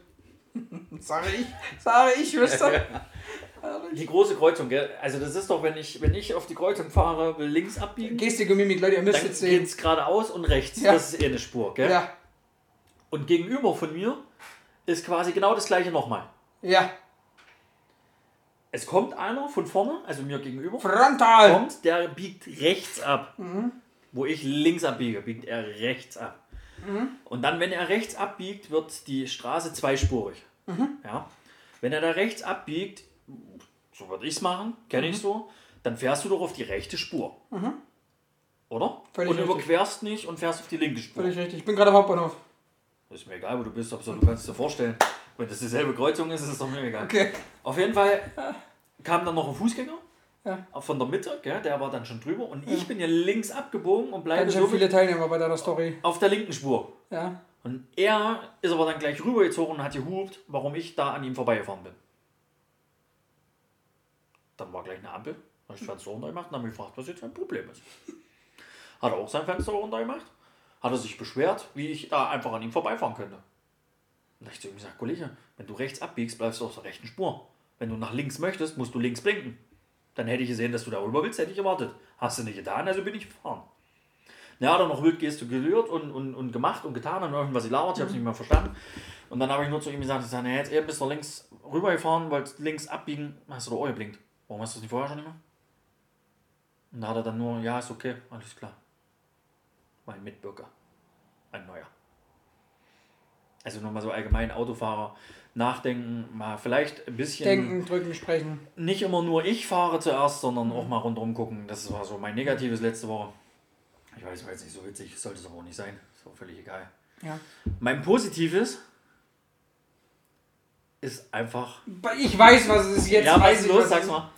Sage ich. Sage ich, wüsste. Die große Kreuzung, gell? Also das ist doch, wenn ich, wenn ich auf die Kreuzung fahre, will links abbiegen, Gestik und Mimik, Leute, ihr müsst dann jetzt sehen. geht's geradeaus und rechts. Ja. Das ist eh eine Spur, gell? Ja. Und gegenüber von mir ist quasi genau das gleiche nochmal. Ja. Es kommt einer von vorne, also mir gegenüber, Frontal. kommt, der biegt rechts ab. Mhm. Wo ich links abbiege, biegt er rechts ab. Mhm. Und dann, wenn er rechts abbiegt, wird die Straße zweispurig. Mhm. Ja? Wenn er da rechts abbiegt, so würde ich es machen, kenne Mhm. ich so, dann fährst du doch auf die rechte Spur. Oder? Völlig und richtig. überquerst nicht und fährst auf die linke Spur. Völlig richtig. Ich bin gerade am Hauptbahnhof. Ist mir egal, wo du bist, Hauptsache du kannst dir vorstellen. Wenn das dieselbe Kreuzung ist, ist es doch mir egal. Okay. Auf jeden Fall kam dann noch ein Fußgänger Ja. von der Mitte, gell, der war dann schon drüber und ich bin ja links abgebogen und bleibe so viele Teilnehmer bei deiner Story. auf der linken Spur. Ja. Und er ist aber dann gleich rübergezogen und hat gehupt, warum ich da an ihm vorbeigefahren bin. Dann war gleich eine Ampel, habe ich das Fenster runtergemacht und habe mich gefragt, was jetzt sein Problem ist. Hat er auch sein Fenster runtergemacht, hat er sich beschwert, wie ich da einfach an ihm vorbeifahren könnte. Und da ich zu ihm gesagt, Kollege, wenn du rechts abbiegst, bleibst du auf der rechten Spur. Wenn du nach links möchtest, musst du links blinken. Dann hätte ich gesehen, dass du da rüber willst, hätte ich erwartet. Hast du nicht getan, also bin ich gefahren. Ja, er noch wild gestikuliert und, und, und gemacht und getan und irgendwas gelabert, ich habe es nicht mehr verstanden. Und dann habe ich nur zu ihm gesagt, ich sage, nee, jetzt eben bist du links rübergefahren, wolltest links abbiegen, hast du da Ohr geblinkt. Warum hast du das nicht vorher schon immer? Und da hat er dann nur, ja, ist okay, alles klar. Mein Mitbürger. Ein neuer. Also nur mal so allgemein Autofahrer nachdenken, mal vielleicht ein bisschen Denken, drücken, sprechen. nicht immer nur ich fahre zuerst, sondern auch mal rundherum gucken. Das war so mein Negatives letzte Woche. Ich weiß, war jetzt nicht so witzig, sollte es aber auch nicht sein. Ist auch völlig egal. Ja. Mein Positives ist einfach. Ich weiß, was es ist. Jetzt ja, was ist los? Sag's es mal.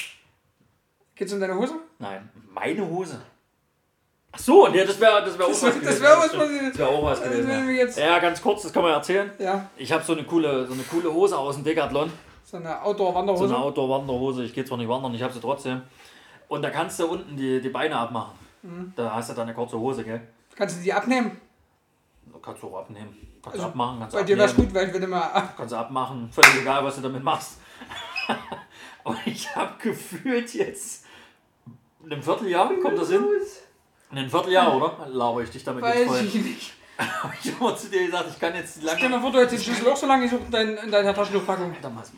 Geht's um deine Hose? Nein, meine Hose. Ach so, nee, das wäre das wär auch was gewesen. das wär Das wäre auch was gewesen. Ja. jetzt- ja, ganz kurz, das kann man erzählen. Ja. Ich habe so eine coole, so eine coole Hose aus dem Decathlon. So eine So Outdoor-Wanderhose. eine Outdoor-Wanderhose. Ich gehe zwar nicht wandern, ich habe sie trotzdem. Und da kannst du unten die, die Beine abmachen. Mhm. Da hast du dann eine kurze Hose, gell? Kannst du die abnehmen? Kannst du auch abnehmen. Kannst Also, du abmachen, kannst Bei dir abnehmen. gut, weil ich will immer. Kannst du abmachen. Völlig egal, was du damit machst. Und ich habe gefühlt jetzt in einem Vierteljahr, kommt das hin? In einem Vierteljahr, oder? Laber ich dich damit jetzt Weiß voll. ich nicht. Ich immer zu dir gesagt, ich kann jetzt Stell dir lange... mal vor, du hättest den Schlüssel auch so lange gesucht in, dein, in deiner Taschentuchpackung. Damals.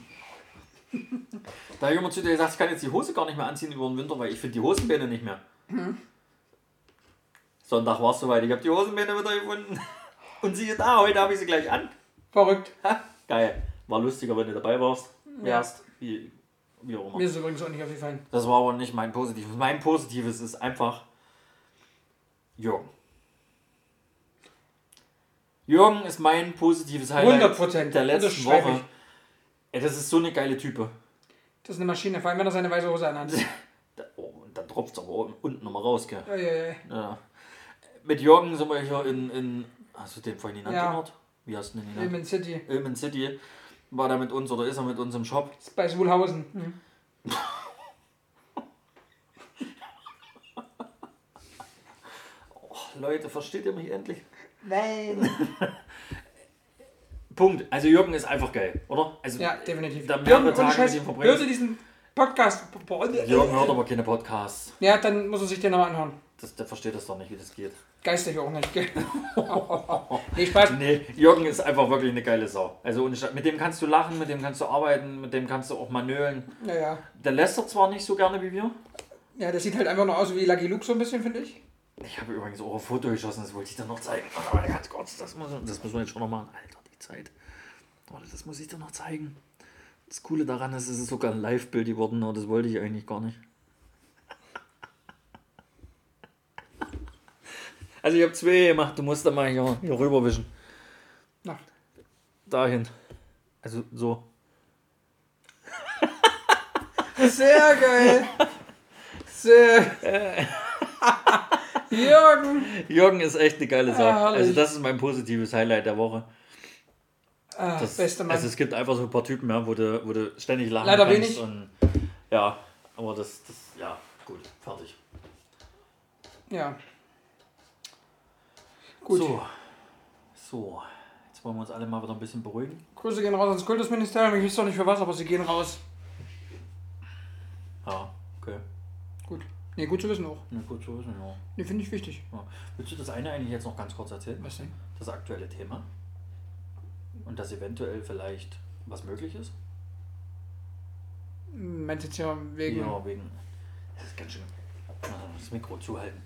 Da habe ich immer zu dir gesagt, ich kann jetzt die Hose gar nicht mehr anziehen über den Winter, weil ich finde die Hosenbeine nicht mehr. Sonntag war es soweit, ich habe die Hosenbeine wieder gefunden. Und siehe da, heute habe ich sie gleich an. Verrückt. Geil. War lustiger, wenn du dabei warst. Ja. Wärst. Wie, wie auch immer. Mir ist übrigens auch nicht aufgefallen. Das war aber nicht mein Positives. Mein Positives ist einfach Jürgen. Jürgen ist mein positives Highlight 100%, der letzten unterschreibe Woche. Ey, das ist so eine geile Type. Das ist eine Maschine, vor allem wenn er seine weiße Hose anhat. Da, oh, und dann tropft es aber unten nochmal raus, gell? Ja, ja, ja. Ja. Mit Jürgen sind wir hier in, in hast du den vorhin genannt, Ja. Wie hast du den genannt? Ilmen City. Ilmen City. War da mit uns oder ist er mit uns im Shop? Das ist bei Sulhausen. Hm. Leute, versteht ihr mich endlich? Nein. Punkt. Also Jürgen ist einfach geil, oder? Also Ja, definitiv. Da mehrere Jürgen, Tage Scheiß, mit ihm verbringen. hörst du diesen Podcast? Jürgen hört aber keine Podcasts. Ja, dann muss er sich den nochmal anhören. Das, der versteht das doch nicht, wie das geht. Geistig auch nicht, gell? nee, Spaß. Nee, Jürgen ist einfach wirklich eine geile Sau. Also mit dem kannst du lachen, mit dem kannst du arbeiten, mit dem kannst du auch manölen. Ja, ja. Der lästert zwar nicht so gerne wie wir. Ja, das sieht halt einfach nur aus wie Lucky Luke so ein bisschen, finde ich. Ich habe übrigens auch ein Foto geschossen, das wollte ich dir noch zeigen. Aber ganz kurz, das, muss, das müssen wir jetzt schon noch machen. Alter, die Zeit. Warte, das muss ich dir noch zeigen. Das Coole daran ist, es ist sogar ein Live-Bild geworden, aber das wollte ich eigentlich gar nicht. Also ich habe zwei gemacht, du musst da mal hier, hier rüberwischen. Na, Dahin. Also so. sehr geil. Sehr. Jürgen. Jürgen ist echt eine geile Sau. Ah, also das ist mein positives Highlight der Woche. Ah, Das, beste Mann. Also es gibt einfach so ein paar Typen, ja, wo, du, wo du ständig lachen Leider kannst. wenig. Und, ja, aber das, das, ja, gut, fertig. ja. Gut. So, so, jetzt wollen wir uns alle mal wieder ein bisschen beruhigen. Grüße gehen raus ans Kultusministerium. Ich weiß doch nicht für was, aber sie gehen raus. Ja, okay. Nee, gut zu wissen auch. Na gut, ist es ja. Nee, finde ich wichtig. ja. Willst du das eine eigentlich jetzt noch ganz kurz erzählen? Was denn? Das aktuelle Thema? Und dass eventuell vielleicht was möglich ist? Meinst du jetzt ja wegen. Ja, wegen. Das ist ganz schön. Das Mikro zuhalten.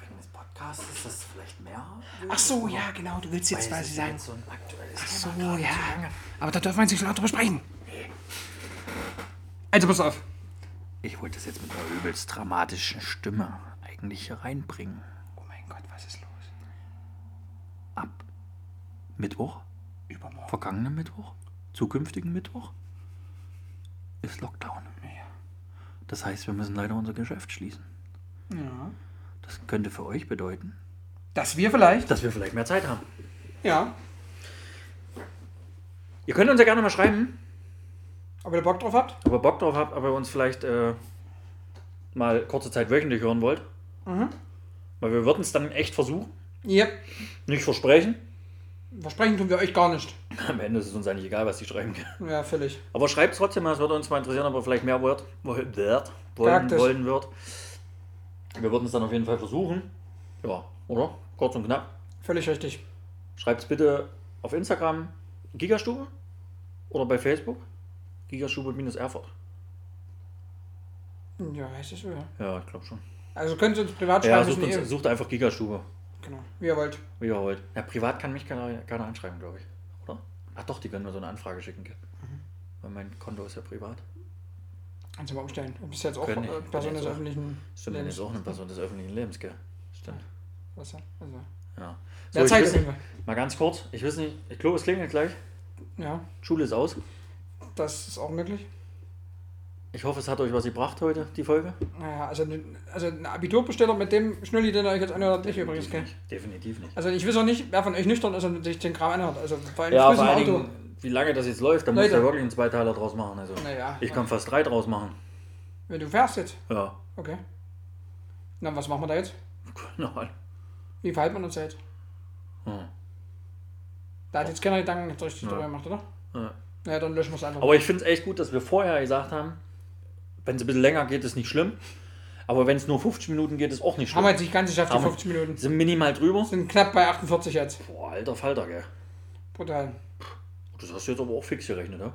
Wegen des Podcasts ist das vielleicht mehr? Ach so, ja, genau. Du willst jetzt quasi sagen. jetzt so ein aktuelles Ach so, Thema. ja. zu. Aber da darf man sich laut drüber sprechen. Also pass auf. Ich wollte das jetzt mit einer übelst dramatischen Stimme eigentlich hier reinbringen. Oh mein Gott, was ist los? Ab Mittwoch, Übermorgen. vergangenen Mittwoch, zukünftigen Mittwoch ist Lockdown. Ja. Das heißt, wir müssen leider unser Geschäft schließen. ja. Das könnte für euch bedeuten, Dass wir vielleicht. dass wir vielleicht mehr Zeit haben. Ja. Ihr könnt uns ja gerne mal schreiben, Ob ihr Bock drauf habt? ob ihr Bock drauf habt, ob ihr uns vielleicht äh, mal kurze Zeit wöchentlich hören wollt. Mhm. Weil wir würden es dann echt versuchen. Yep. Nicht versprechen. Versprechen tun wir euch gar nicht. Am Ende ist es uns eigentlich egal, was die schreiben. Ja, völlig. Aber schreibt es trotzdem mal, es würde uns mal interessieren, ob ihr vielleicht mehr wird, wollt, wird, wollen, wollen wird. Wir würden es dann auf jeden Fall versuchen. Ja, oder? Kurz und knapp. Völlig richtig. Schreibt es bitte auf Instagram Gigastube oder bei Facebook Gigastube-Erfurt. Ja, heißt es so, ja. Ja, ich glaube schon. Also könnt ihr uns privat Ja, schreiben. sucht, müssen uns, sucht einfach Gigastube, Genau, wie ihr wollt. wie ihr wollt. Ja, privat kann mich keiner, keiner anschreiben, glaube ich. Oder? Ach doch, die können mir so eine Anfrage schicken. Gell? Mhm. Weil mein Konto ist ja privat. Kannst du mal umstellen. Du bist jetzt auch Können äh, Person des auch. öffentlichen Stimmt, dann ist auch eine Person des öffentlichen Lebens, gell? Stimmt. Was ja? Also. Ja. Ja, ich Zeit nicht, mal ganz kurz, ich weiß nicht, ich glaube, es klingelt gleich. Ja, Schule ist aus. Das ist auch möglich. Ich hoffe, es hat euch was gebracht heute, die Folge. Naja, also, also ein Abiturbesteller mit dem Schnulli, den ihr euch jetzt anhört, nicht übrigens, gell? nicht. Definitiv nicht. Also ich weiß auch nicht, wer von euch nüchtern ist und sich den Kram anhört. Also vor allem Ja, vor allen. Dingen, wie lange das jetzt läuft, da muss ja wirklich einen Zweiteiler draus machen. Also, Naja. ich kann fast drei draus machen. Wenn du fährst jetzt. Ja, Okay. Na, was machen wir da jetzt? genau. Wie verhalten wir uns jetzt? Hm. Da hat jetzt keiner Gedanken richtig Ja. drüber gemacht, oder? Ja. Naja, dann löschen wir es einfach. Aber ich finde es echt gut, dass wir vorher gesagt haben, wenn es ein bisschen länger geht, ist nicht schlimm. Aber wenn es nur 50 Minuten geht, ist auch nicht haben wir schlimm. jetzt nicht ganz geschafft, die Haben wir- 50 Minuten. Sind minimal drüber. Sind knapp bei 48 jetzt. Boah, alter Falter, gell. Brutal. Das hast du jetzt aber auch fix gerechnet, ja?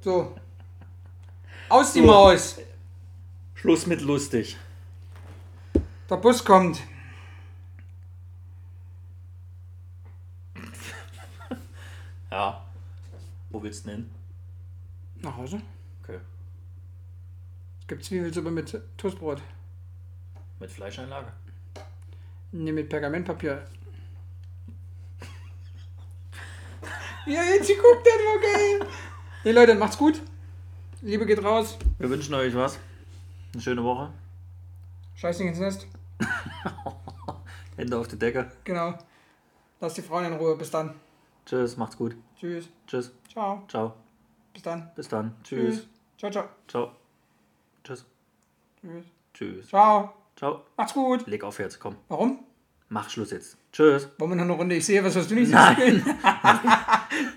So. Aus die So. Maus. Schluss mit lustig. Der Bus kommt. Ja. Wo willst du denn hin? Nach Hause. Okay. Es gibt Zwiebelsuppe mit Toastbrot. Mit Fleischeinlage? Ne, mit Pergamentpapier. ja, jetzt guckt, das war geil. Nee, Leute, macht's gut. Liebe geht raus. Wir wünschen euch was. Eine schöne Woche. Scheiß nicht ins Nest. Hände auf die Decke. Genau. Lass die Frauen in Ruhe. Bis dann. Tschüss, macht's gut. Tschüss. Tschüss. Ciao. Ciao. Bis dann. Bis dann. Tschüss. Ciao, ciao. Ciao. Tschüss. Tschüss. Tschüss. Ciao. Ciao. Macht's gut. Leg auf jetzt, komm. Warum? Mach Schluss jetzt. Tschüss. Wollen wir noch eine Runde? Ich sehe was, was du nicht Nein.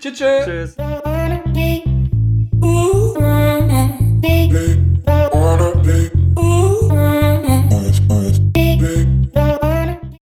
siehst. tschüss, tschüss. Tschüss. Ooh, baby.